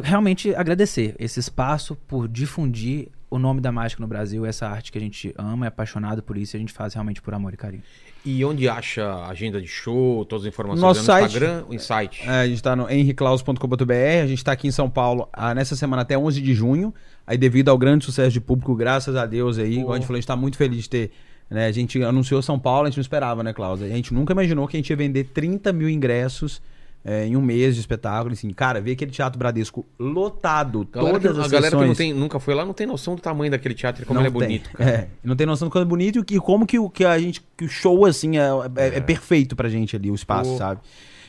S4: realmente agradecer esse espaço por difundir o nome da mágica no Brasil, essa arte que a gente ama, é apaixonado por isso e a gente faz realmente por amor e carinho.
S1: E onde acha a agenda de show, todas as informações
S3: Nosso
S1: no
S3: site.
S1: Instagram, o site.
S3: É, a gente tá no henriclaus.com.br, a gente tá aqui em São Paulo ah, nessa semana até 11 de junho. Aí devido ao grande sucesso de público, graças a Deus aí, igual a gente falou, a gente tá muito feliz de ter... Né, a gente anunciou São Paulo, a gente não esperava, né, Klaus? A gente nunca imaginou que a gente ia vender 30 mil ingressos é, em um mês de espetáculo. Assim, cara, ver aquele Teatro Bradesco lotado,
S1: Galera que-
S3: todas as
S1: a galera que não
S3: sessões.
S1: tem, nunca foi lá não tem noção do tamanho daquele teatro e como ele é
S3: tem.
S1: bonito, cara.
S3: É, não tem noção do quanto é bonito e como que, o- que a gente que o show assim é, é- é perfeito pra gente ali o espaço,
S1: Pô.
S3: sabe?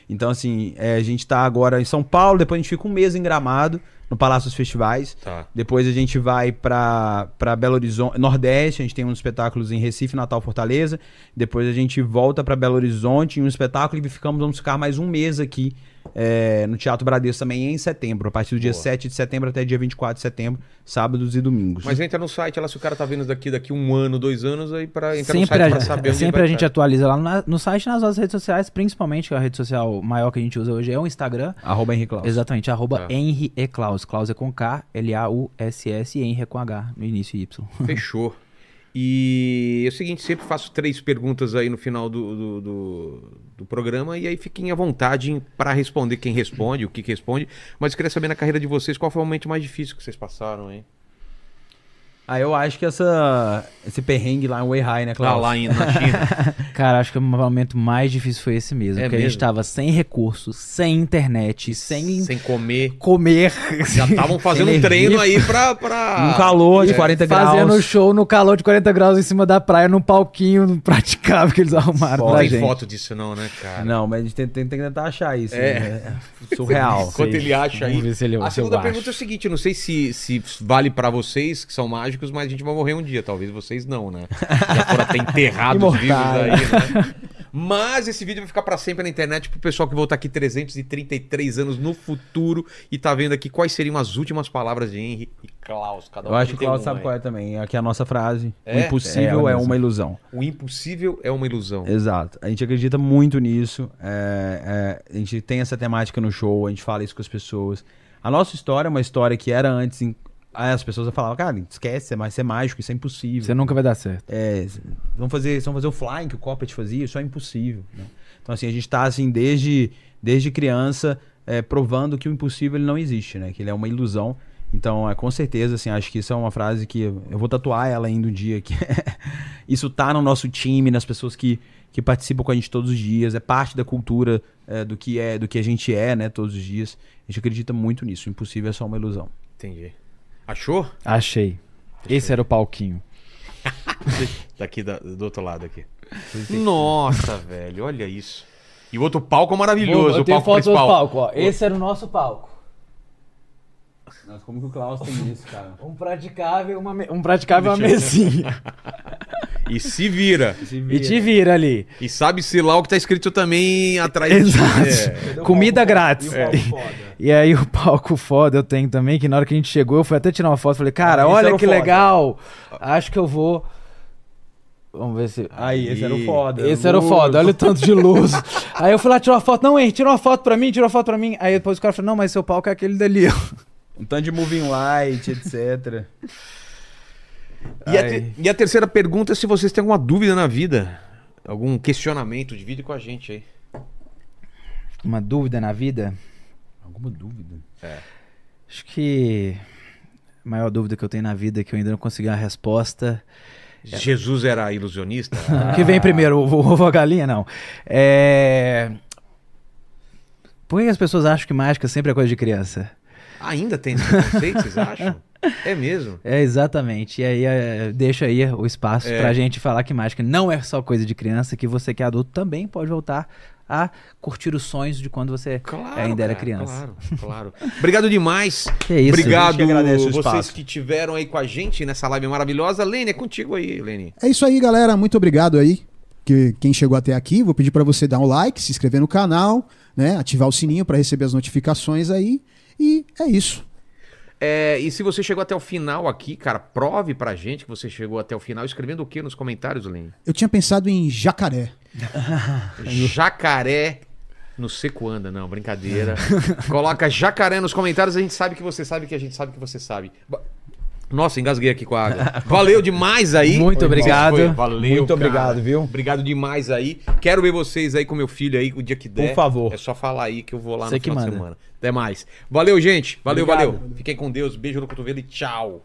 S3: Então assim, é, a gente tá agora em São Paulo, depois a gente fica um mês em Gramado, no Palácio dos Festivais.
S1: Tá.
S3: Depois a gente vai pra Belo Horizonte, Nordeste, a gente tem uns espetáculos em Recife, Natal, Fortaleza. Depois a gente volta pra Belo Horizonte em um espetáculo e ficamos, vamos ficar mais um mês aqui é, no Teatro Bradesco também em setembro, a partir do dia
S1: Boa.
S3: 7 de setembro até dia 24 de setembro, sábados e domingos.
S1: Mas entra no site lá se o cara tá vendo daqui daqui um ano, dois anos, aí pra entrar
S4: Sempre,
S1: no site
S4: a,
S1: pra saber onde
S4: sempre
S1: vai
S4: a gente
S1: estar.
S4: atualiza lá no, no site e nas nossas redes sociais, principalmente a rede social maior que a gente usa hoje é o Instagram.
S3: Arroba Claus.
S4: Exatamente, arroba
S1: Tá.
S4: Henry e Klaus. Klaus é com K, L-A-U-S-S e Henry é com H no início e Y.
S1: Fechou. E é o seguinte, sempre faço três perguntas aí no final do, do, do- do programa e aí fiquem à vontade para responder quem responde, o que, que responde. Mas queria saber na carreira de vocês qual foi o momento mais difícil que vocês passaram, hein?
S3: Ah, eu acho que essa, esse perrengue lá em Weihai, né,
S1: Lá,
S3: Klaus?
S1: Ah, lá em- na China.
S4: Cara, acho que o momento mais difícil foi esse mesmo.
S1: É
S4: porque a gente
S1: mesmo?
S4: tava sem recursos, sem internet, sem,
S1: sem comer.
S4: comer.
S1: Já estavam fazendo um treino aí pra. pra...
S3: Um calor de 40 graus.
S4: Fazendo show no calor de 40 graus em cima da praia, num palquinho praticável que eles arrumaram
S3: Foda.
S4: pra
S1: Não tem
S4: gente.
S1: foto disso, não, né, cara?
S3: Não, mas a gente tem, tem- tem que tentar achar isso.
S1: É.
S3: né? É surreal.
S1: Enquanto ele acha aí.
S4: Vamos ver se ele-
S1: a segunda
S4: acho.
S1: pergunta é o seguinte: não sei se, se vale pra vocês, que são mágicos, mas a gente vai morrer um dia. Talvez vocês não, né? Já foram até enterrados vivos aí, né? Mas esse vídeo vai ficar pra sempre na internet pro pessoal que voltar aqui 333 anos no futuro e tá vendo aqui quais seriam as últimas palavras de Henry e Klaus. Cada um
S3: Eu acho que Klaus sabe
S1: aí.
S3: qual é também. Aqui é a nossa frase.
S1: É?
S3: O impossível
S4: É,
S3: é,
S4: mesma.
S3: uma ilusão.
S1: O impossível é uma ilusão.
S3: Exato. A gente acredita muito nisso. É, é, a gente tem essa temática no show, a gente fala isso com as pessoas. A nossa história é uma história que era antes. Aí as pessoas falavam, cara, esquece, mas isso é mágico, isso é impossível.
S4: Você nunca vai dar certo.
S3: É, vamos fazer, vamos fazer o flying que o Coppet fazia, isso é impossível. né? Então, assim, a gente tá assim, desde, desde criança, é, provando que o impossível ele não existe, né? Que ele é uma ilusão. Então, é, com certeza, assim, acho que isso é uma frase que eu eu vou tatuar ela ainda um dia. Que isso tá no nosso time, nas pessoas que, que participam com a gente todos os dias, é parte da cultura é, do, que é, do que a gente é, né, todos os dias. A gente acredita muito nisso. O impossível é só uma ilusão.
S1: Entendi. Achou?
S4: Achei. Esse era o palquinho.
S1: Daqui da- do outro lado aqui. Nossa, velho, olha isso. E o outro palco é maravilhoso, o palco principal.
S4: ó. Esse era o nosso palco.
S3: Nossa, como que o Klaus tem isso, cara?
S4: Um praticável, uma me- um praticável uma mesinha.
S1: E se vira.
S4: e te vira ali.
S1: E sabe-se lá o que tá escrito também atrás
S4: Exato.
S1: de. É.
S4: Comida grátis.
S3: E o palco foda.
S4: E aí o palco foda eu tenho também, que na hora que a gente chegou, eu fui até tirar uma foto, falei, cara,
S3: Ah, esse
S4: olha que
S3: foda.
S4: legal. Acho que eu vou. Vamos ver se.
S3: Aí, esse era o foda.
S4: Esse era o foda, olha o tanto de luz. aí eu fui lá tirar uma foto. Não, hein, tira uma foto pra mim, tira uma foto pra mim. Aí depois o cara falou, não, mas seu palco é aquele dali. ó."
S3: Um tanto de moving light, etc.
S1: E, a te- e a terceira pergunta é se vocês têm alguma dúvida na vida. Algum questionamento, divide com a gente aí.
S4: Uma dúvida na vida?
S3: Alguma dúvida?
S4: Acho que a maior dúvida que eu tenho na vida é que eu ainda não consegui uma resposta.
S1: Jesus era ilusionista?
S4: O que vem primeiro, o ovo ou a galinha? Não. É... Por que as pessoas acham que mágica sempre é coisa de criança?
S1: Ainda tem esse conceito, vocês acham? É mesmo.
S4: É, exatamente. E aí, é, deixa aí o espaço
S1: É.
S4: pra gente falar que mágica não é só coisa de criança, que você que é adulto também pode voltar a curtir os sonhos de quando você
S1: Claro,
S4: ainda era
S1: cara,
S4: criança.
S1: Claro, claro. Obrigado demais.
S4: Que isso,
S1: Obrigado
S3: a gente que agradece o
S1: vocês
S3: espaço.
S1: que tiveram aí com a gente nessa live maravilhosa. Lene, é contigo aí, Lene.
S2: É isso aí, galera. Muito obrigado aí. Que, quem chegou até aqui, vou pedir para você dar um like, se inscrever no canal, né? Ativar o sininho para receber as notificações aí. E é isso.
S1: É, e se você chegou até o final aqui, cara, prove pra gente que você chegou até o final escrevendo o que nos comentários, Lene?
S2: Eu tinha pensado em jacaré.
S1: Jacaré no seco anda, não, brincadeira. Coloca jacaré nos comentários, a gente sabe que você sabe que a gente sabe que você sabe. Nossa, engasguei aqui com a água. Valeu demais aí.
S4: Muito
S1: Foi,
S4: obrigado.
S1: foi, Valeu,
S3: Muito
S1: cara.
S3: obrigado, viu?
S1: Obrigado demais aí. Quero ver vocês aí com meu filho aí o dia que der.
S3: Por favor.
S1: É só falar aí que eu vou lá
S4: Você
S1: no final de semana. Até mais. Valeu, gente. Valeu,
S3: Obrigado.
S1: valeu. Fiquem com Deus. Beijo no cotovelo e tchau.